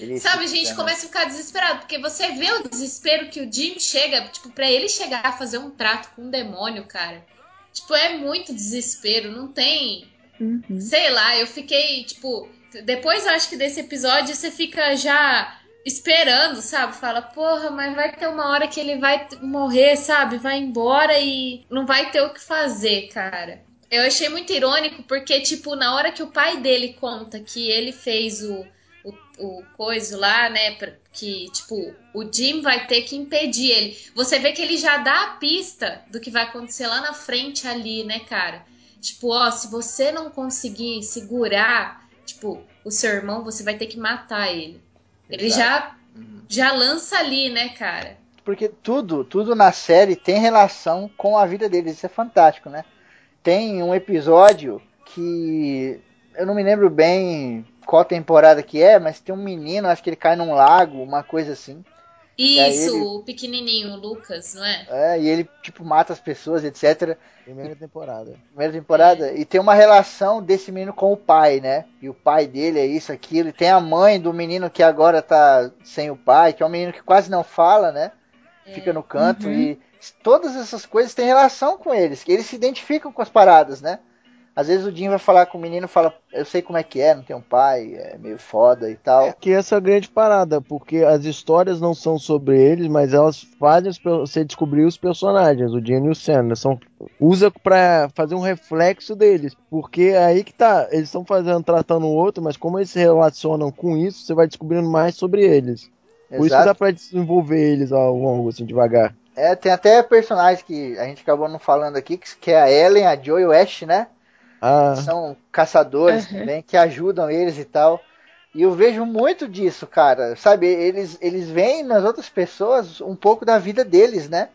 Ele Sabe, gente né? começa a ficar desesperado, porque você vê o desespero que o Jim chega, tipo, pra ele chegar a fazer um trato com um demônio, cara. Tipo, é muito desespero, não tem. Uhum. Sei lá, eu fiquei, tipo. Depois eu acho que desse episódio você fica já esperando, sabe? Fala, porra, mas vai ter uma hora que ele vai morrer, sabe? Vai embora e não vai ter o que fazer, cara. Eu achei muito irônico porque, tipo, na hora que o pai dele conta que ele fez o, o, o coisa lá, né? Que, tipo, o Jim vai ter que impedir ele. Você vê que ele já dá a pista do que vai acontecer lá na frente ali, né, cara? Tipo, ó, se você não conseguir segurar, tipo, o seu irmão, você vai ter que matar ele. Ele já, já lança ali, né, cara? Porque tudo, tudo na série tem relação com a vida deles. Isso é fantástico, né? Tem um episódio que eu não me lembro bem qual temporada que é, mas tem um menino, acho que ele cai num lago, uma coisa assim. E Isso, ele- o pequenininho, o Lucas, não é? É, e ele tipo mata as pessoas, etc. Primeira temporada. Primeira temporada. E tem uma relação desse menino com o pai, né? E o pai dele é isso, aquilo. E tem a mãe do menino que agora tá sem o pai, que é um menino que quase não fala, né? Fica no canto. Uhum. E todas essas coisas têm relação com eles. Que eles se identificam com as paradas, né? Às vezes o Jim vai falar com o menino e fala, eu sei como é que é, não tem um pai, é meio foda e tal. Que essa é a grande parada, porque as histórias não são sobre eles, mas elas fazem você descobrir os personagens, o Dino e o Sam, né? são usa pra fazer um reflexo deles, porque é aí que tá, eles estão fazendo tratando o outro, mas como eles se relacionam com isso, você vai descobrindo mais sobre eles. Por isso que dá pra desenvolver eles ao longo, assim, devagar. É, tem até personagens que a gente acabou não falando aqui, que que é a Ellen, a Joe e o Ash, né? Ah, São caçadores Uhum. também, que ajudam eles e tal. E eu vejo muito disso, cara. Sabe, eles, eles veem nas outras pessoas um pouco da vida deles, né?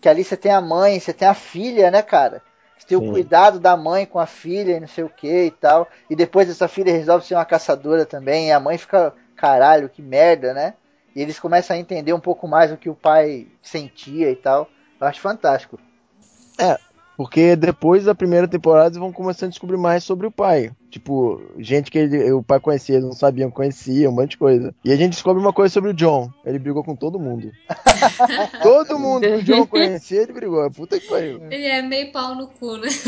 Que ali você tem a mãe, você tem a filha, né, cara? Você tem Sim. o cuidado da mãe com a filha e não sei o que e tal. E depois essa filha resolve ser uma caçadora também. E a mãe fica, caralho, que merda, né? E eles começam a entender um pouco mais o que o pai sentia e tal. Eu acho fantástico. É, porque depois da primeira temporada eles vão começando a descobrir mais sobre o pai. Tipo, gente que ele- o pai conhecia, eles não sabiam que conhecia, um monte de coisa. E a gente descobre uma coisa sobre o John. Ele brigou com todo mundo. todo mundo que o John conhecia, ele brigou. Puta que pariu. Ele é meio pau no cu, né?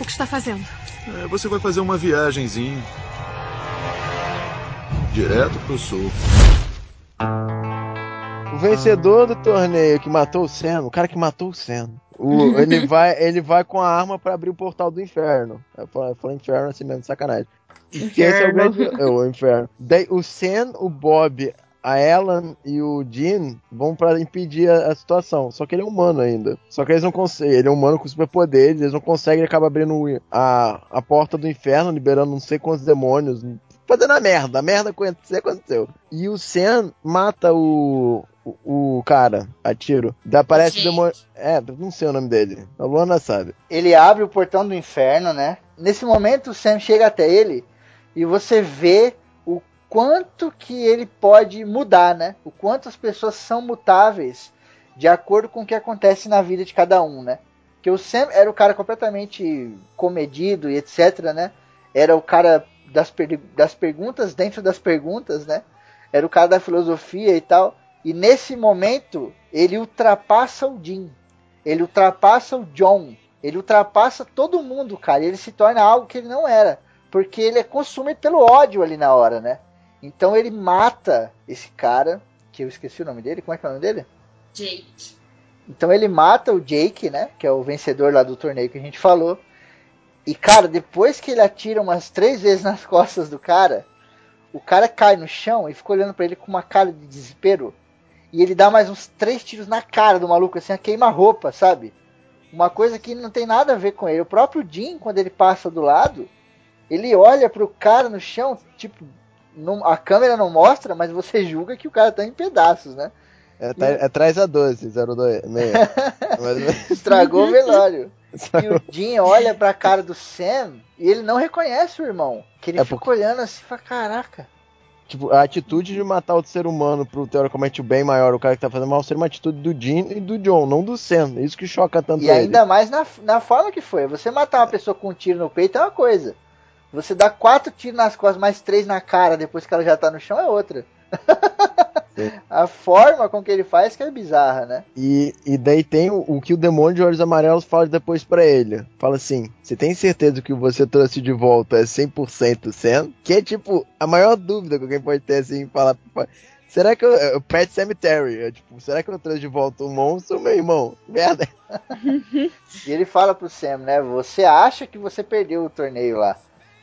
O que está fazendo? É, você vai fazer uma viagenzinha. Direto pro sul. O vencedor do torneio que matou o Sen, o cara que matou o Sen, o- ele, vai, ele vai com a arma pra abrir o portal do inferno. Eu falo, eu falo inferno assim mesmo, sacanagem. Porque esse é o, grande, é o inferno. Daí o Sen, o Bob, a Ellen e o Jean vão pra impedir a, a situação. Só que ele é humano ainda. Só que eles não conseguem. Ele é humano com superpoderes, eles não conseguem, ele acaba abrindo a, a porta do inferno, liberando não sei quantos demônios. Fazendo a merda, a merda aconteceu, aconteceu. E o Sen mata o, o, o cara a tiro. O Gente. demônio. É, não sei o nome dele. A Luana sabe. Ele abre o portão do inferno, né? Nesse momento o Sam chega até ele e você vê o quanto que ele pode mudar, né? O quanto as pessoas são mutáveis de acordo com o que acontece na vida de cada um, né? Que o Sam era o cara completamente comedido e etc, né? Era o cara das, per- das perguntas dentro das perguntas, né? Era o cara da filosofia e tal. E nesse momento ele ultrapassa o Jim. Ele ultrapassa o John. Ele ultrapassa todo mundo, cara. Ele se torna algo que ele não era. Porque ele é consumido pelo ódio ali na hora, né? Então ele mata esse cara, que eu esqueci o nome dele. Como é que é o nome dele? Jake. Então ele mata o Jake, né? Que é o vencedor lá do torneio que a gente falou. E, cara, depois que ele atira umas três vezes nas costas do cara, o cara cai no chão e fica olhando pra ele com uma cara de desespero. E ele dá mais uns três tiros na cara do maluco, assim, a queima-roupa, sabe? Uma coisa que não tem nada a ver com ele. O próprio Jim, quando ele passa do lado, ele olha pro cara no chão, tipo, não- a câmera não mostra, mas você julga que o cara tá em pedaços, né? É, tá- é traz a 12, 02, meia. Mas- Estragou o velório. E o Jim olha pra cara do Sam e ele não reconhece o irmão. Que ele É fica porque- olhando assim e fala, caraca. Tipo, a atitude de matar outro ser humano pro teoricamente o bem maior, o cara que tá fazendo mal, seria uma atitude do Jean e do John, não do Sam. Isso que choca tanto E ele. ainda mais na, na forma que foi. Você matar uma pessoa com um tiro no peito é uma coisa. Você dá quatro tiros nas costas, mais três na cara depois que ela já tá no chão é outra. A forma com que ele faz que é bizarra, né? E, e daí tem o, o que o demônio de olhos amarelos fala depois pra ele. Fala assim: Você tem certeza que o que você trouxe de volta é 100% Sam? Que é tipo a maior dúvida que alguém pode ter assim: falar. Será que eu. é O Pet Cemetery, é tipo, será que eu trouxe de volta um monstro ou meu irmão? Merda. E ele fala pro Sam, né? Você acha que você perdeu o torneio lá.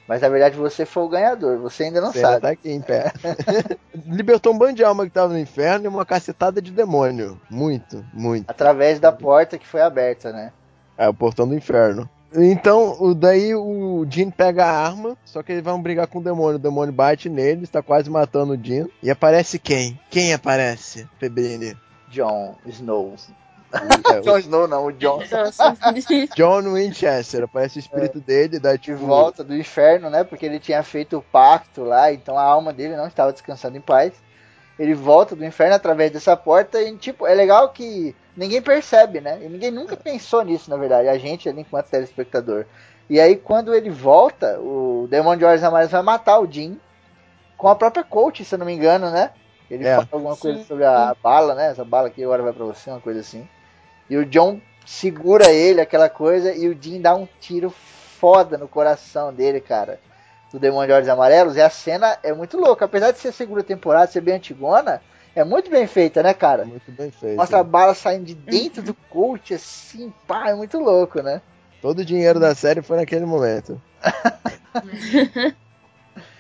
Mas na verdade você foi o ganhador. Você ainda não Você ainda sabe. tá aqui em pé. Libertou um bando de alma que tava no inferno e uma cacetada de demônio. Muito, muito. Através da porta que foi aberta, né? É o portão do inferno. Então, o, daí o Jean pega a arma, só que eles vão brigar com o demônio. O demônio bate nele, está quase matando o Jean. E aparece quem? Quem aparece, Febrini? John Snow. É, John Snow não, o John. John Winchester, aparece o espírito dele, dá De volta do inferno, né? Porque ele tinha feito o pacto lá, então a alma dele não estava descansando em paz. Ele volta do inferno através dessa porta e, tipo, é legal que ninguém percebe, né? E ninguém nunca pensou nisso, na verdade. A gente ali enquanto telespectador. E aí, quando ele volta, o Demônio de Olhos Amarelos vai matar o Jim com a própria coach, se eu não me engano, né? Ele É. fala alguma coisa sobre a bala, né? Essa bala aqui agora vai pra você, uma coisa assim. E o John segura ele, aquela coisa, e o Jim dá um tiro foda no coração dele, cara. Do Demônio de Olhos Amarelos. E a cena é muito louca. Apesar de ser segunda temporada, ser bem antigona, é muito bem feita, né, cara? Muito bem feito. Mostra a bala saindo de dentro do coach, assim, pá, é muito louco, né? Todo o dinheiro da série foi naquele momento.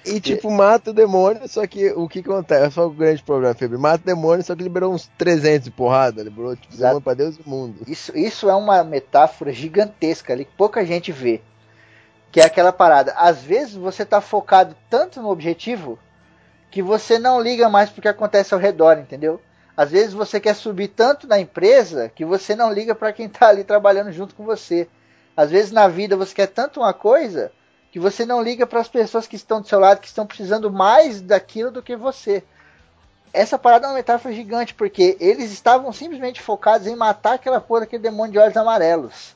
E tipo, mata o demônio, só que o que acontece? Só o grande problema, Febre. Mata o demônio, só que liberou uns 300 de porrada. Liberou, tipo, demônio pra Deus e o mundo. Isso, isso é uma metáfora gigantesca ali que pouca gente vê. Que é aquela parada. Às vezes você tá focado tanto no objetivo que você não liga mais pro que acontece ao redor, entendeu? Às vezes você quer subir tanto na empresa que você não liga para quem tá ali trabalhando junto com você. Às vezes na vida você quer tanto uma coisa que você não liga para as pessoas que estão do seu lado, que estão precisando mais daquilo do que você. Essa parada é uma metáfora gigante, porque eles estavam simplesmente focados em matar aquela porra daquele demônio de olhos amarelos.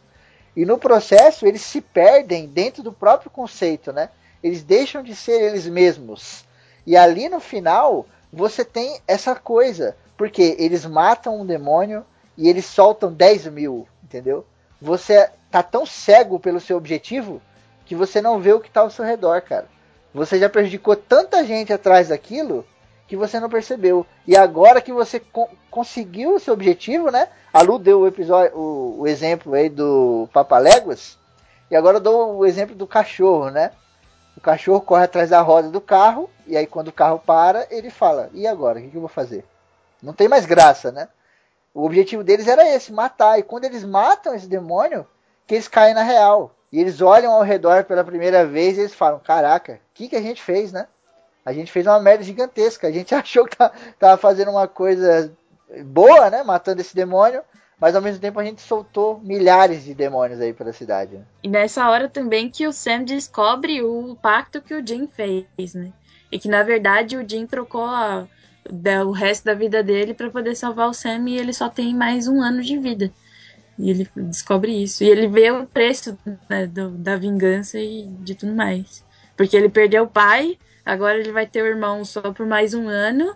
E no processo eles se perdem dentro do próprio conceito, né? Eles deixam de ser eles mesmos. E ali no final você tem essa coisa, porque eles matam um demônio e eles soltam 10 mil, entendeu? Você tá tão cego pelo seu objetivo que você não vê o que tá ao seu redor, cara. Você já prejudicou tanta gente atrás daquilo que você não percebeu. E agora que você co conseguiu o seu objetivo, né? A Lu deu o episódio, o, o exemplo aí do Papaléguas. E agora eu dou o exemplo do cachorro, né? O cachorro corre atrás da roda do carro, e aí quando o carro para, ele fala: E agora? O que eu vou fazer? Não tem mais graça, né? O objetivo deles era esse, matar. E quando eles matam esse demônio, que eles caem na real. E eles olham ao redor pela primeira vez e eles falam: Caraca, o que, que a gente fez, né? A gente fez uma merda gigantesca. A gente achou que tá, tava fazendo uma coisa boa, né? Matando esse demônio. Mas ao mesmo tempo a gente soltou milhares de demônios aí pela cidade. Né? E nessa hora também que o Sam descobre o pacto que o Jim fez, né? E que na verdade o Jim trocou a, o resto da vida dele para poder salvar o Sam e ele só tem mais um ano de vida. E ele descobre isso. E ele vê o preço né, do, da vingança e de tudo mais. Porque ele perdeu o pai, agora ele vai ter o irmão só por mais um ano.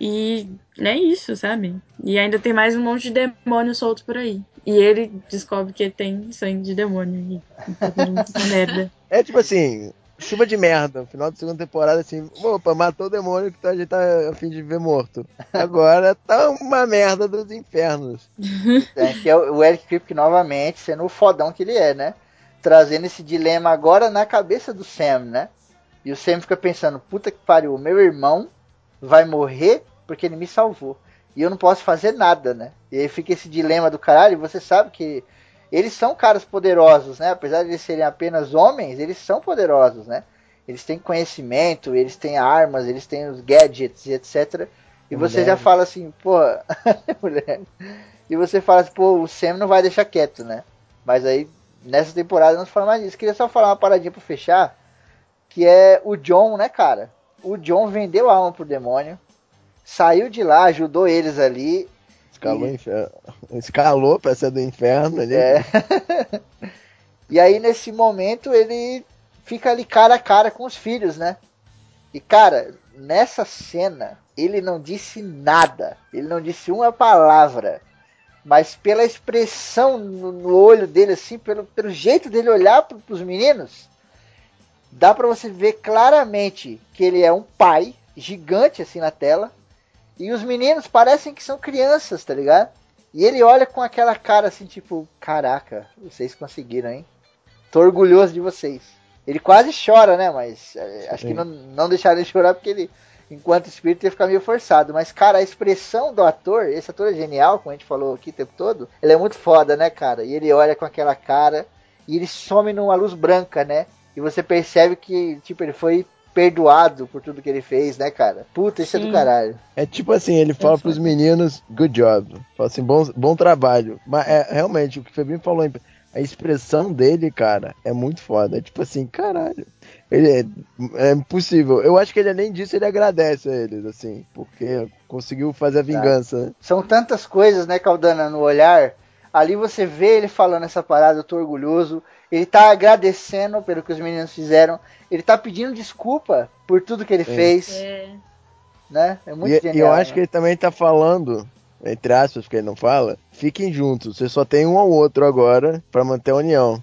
E é isso, sabe? E ainda tem mais um monte de demônio solto por aí. E ele descobre que tem sangue de demônio. E tá merda. É tipo assim, chuva de merda. Final da segunda temporada, assim, opa, matou o demônio que a gente tá a fim de ver morto. Agora tá uma merda dos infernos. É, que é o Eric Kripke novamente, sendo o fodão que ele é, né? Trazendo esse dilema agora na cabeça do Sam, né? E o Sam fica pensando, puta que pariu, meu irmão vai morrer porque ele me salvou. E eu não posso fazer nada, né? E aí fica esse dilema do caralho, você sabe que eles são caras poderosos, né? Apesar de eles serem apenas homens, eles são poderosos, né? Eles têm conhecimento, eles têm armas, eles têm os gadgets e etc. E você Mulher. já fala assim, pô, mulher. E você fala assim, pô, o Sam não vai deixar quieto, né? Mas aí, nessa temporada, não se fala mais disso. Queria só falar uma paradinha pra fechar, que é o John, né, cara? O John vendeu a alma pro demônio, saiu de lá, ajudou eles ali. Escalou, E- infer... Escalou pra ser do inferno ali. É. e aí, nesse momento, ele fica ali cara a cara com os filhos, né? E, cara, nessa cena, ele não disse nada. Ele não disse uma palavra. Mas pela expressão no, olho dele, assim, pelo, pelo jeito dele olhar para os meninos, dá para você ver claramente que ele é um pai gigante assim na tela. E os meninos parecem que são crianças, tá ligado? E ele olha com aquela cara assim, tipo, caraca, vocês conseguiram, hein? Tô orgulhoso de vocês. Ele quase chora, né? Mas é, acho que Sim. não, não deixaram ele chorar porque ele, enquanto espírito, ia ficar meio forçado. Mas, cara, a expressão do ator, esse ator é genial, como a gente falou aqui o tempo todo, ele é muito foda, né, cara? E ele olha com aquela cara e ele some numa luz branca, né? E você percebe que, tipo, ele foi perdoado por tudo que ele fez, né, cara? Puta, isso é do Sim. caralho. É tipo assim, ele fala pros meninos, good job. Fala assim, bom, bom trabalho. Mas é realmente, o que o Febrinho falou, a expressão dele, cara, é muito foda. É tipo assim, caralho. Ele é, é impossível. Eu acho que ele, além disso, ele agradece a eles, assim, porque conseguiu fazer a vingança. né? São tantas coisas, né, Caldana, no olhar. Ali você vê ele falando essa parada, eu tô orgulhoso. Ele tá agradecendo pelo que os meninos fizeram. Ele tá pedindo desculpa por tudo que ele Sim. fez, É. né? É muito E, e genial. eu acho né? que ele também tá falando, entre aspas, porque ele não fala, fiquem juntos. Você só tem um ao outro agora pra manter a união.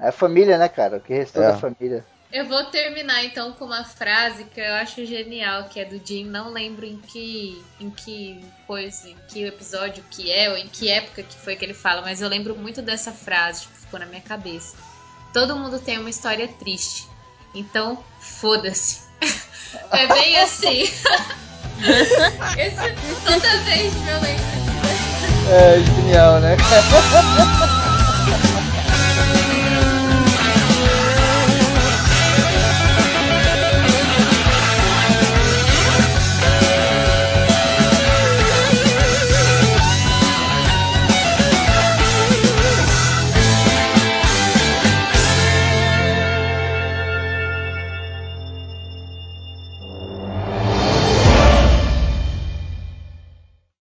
É a família, né, cara? O que restou É. da família. Eu vou terminar então com uma frase que eu acho genial, que é do Jim, não lembro em que em que coisa, em que episódio que é ou em que época que foi que ele fala, mas eu lembro muito dessa frase, tipo, ficou na minha cabeça. Todo mundo tem uma história triste. Então, foda-se. É bem assim. Esse, toda vez que eu lembro É genial, né?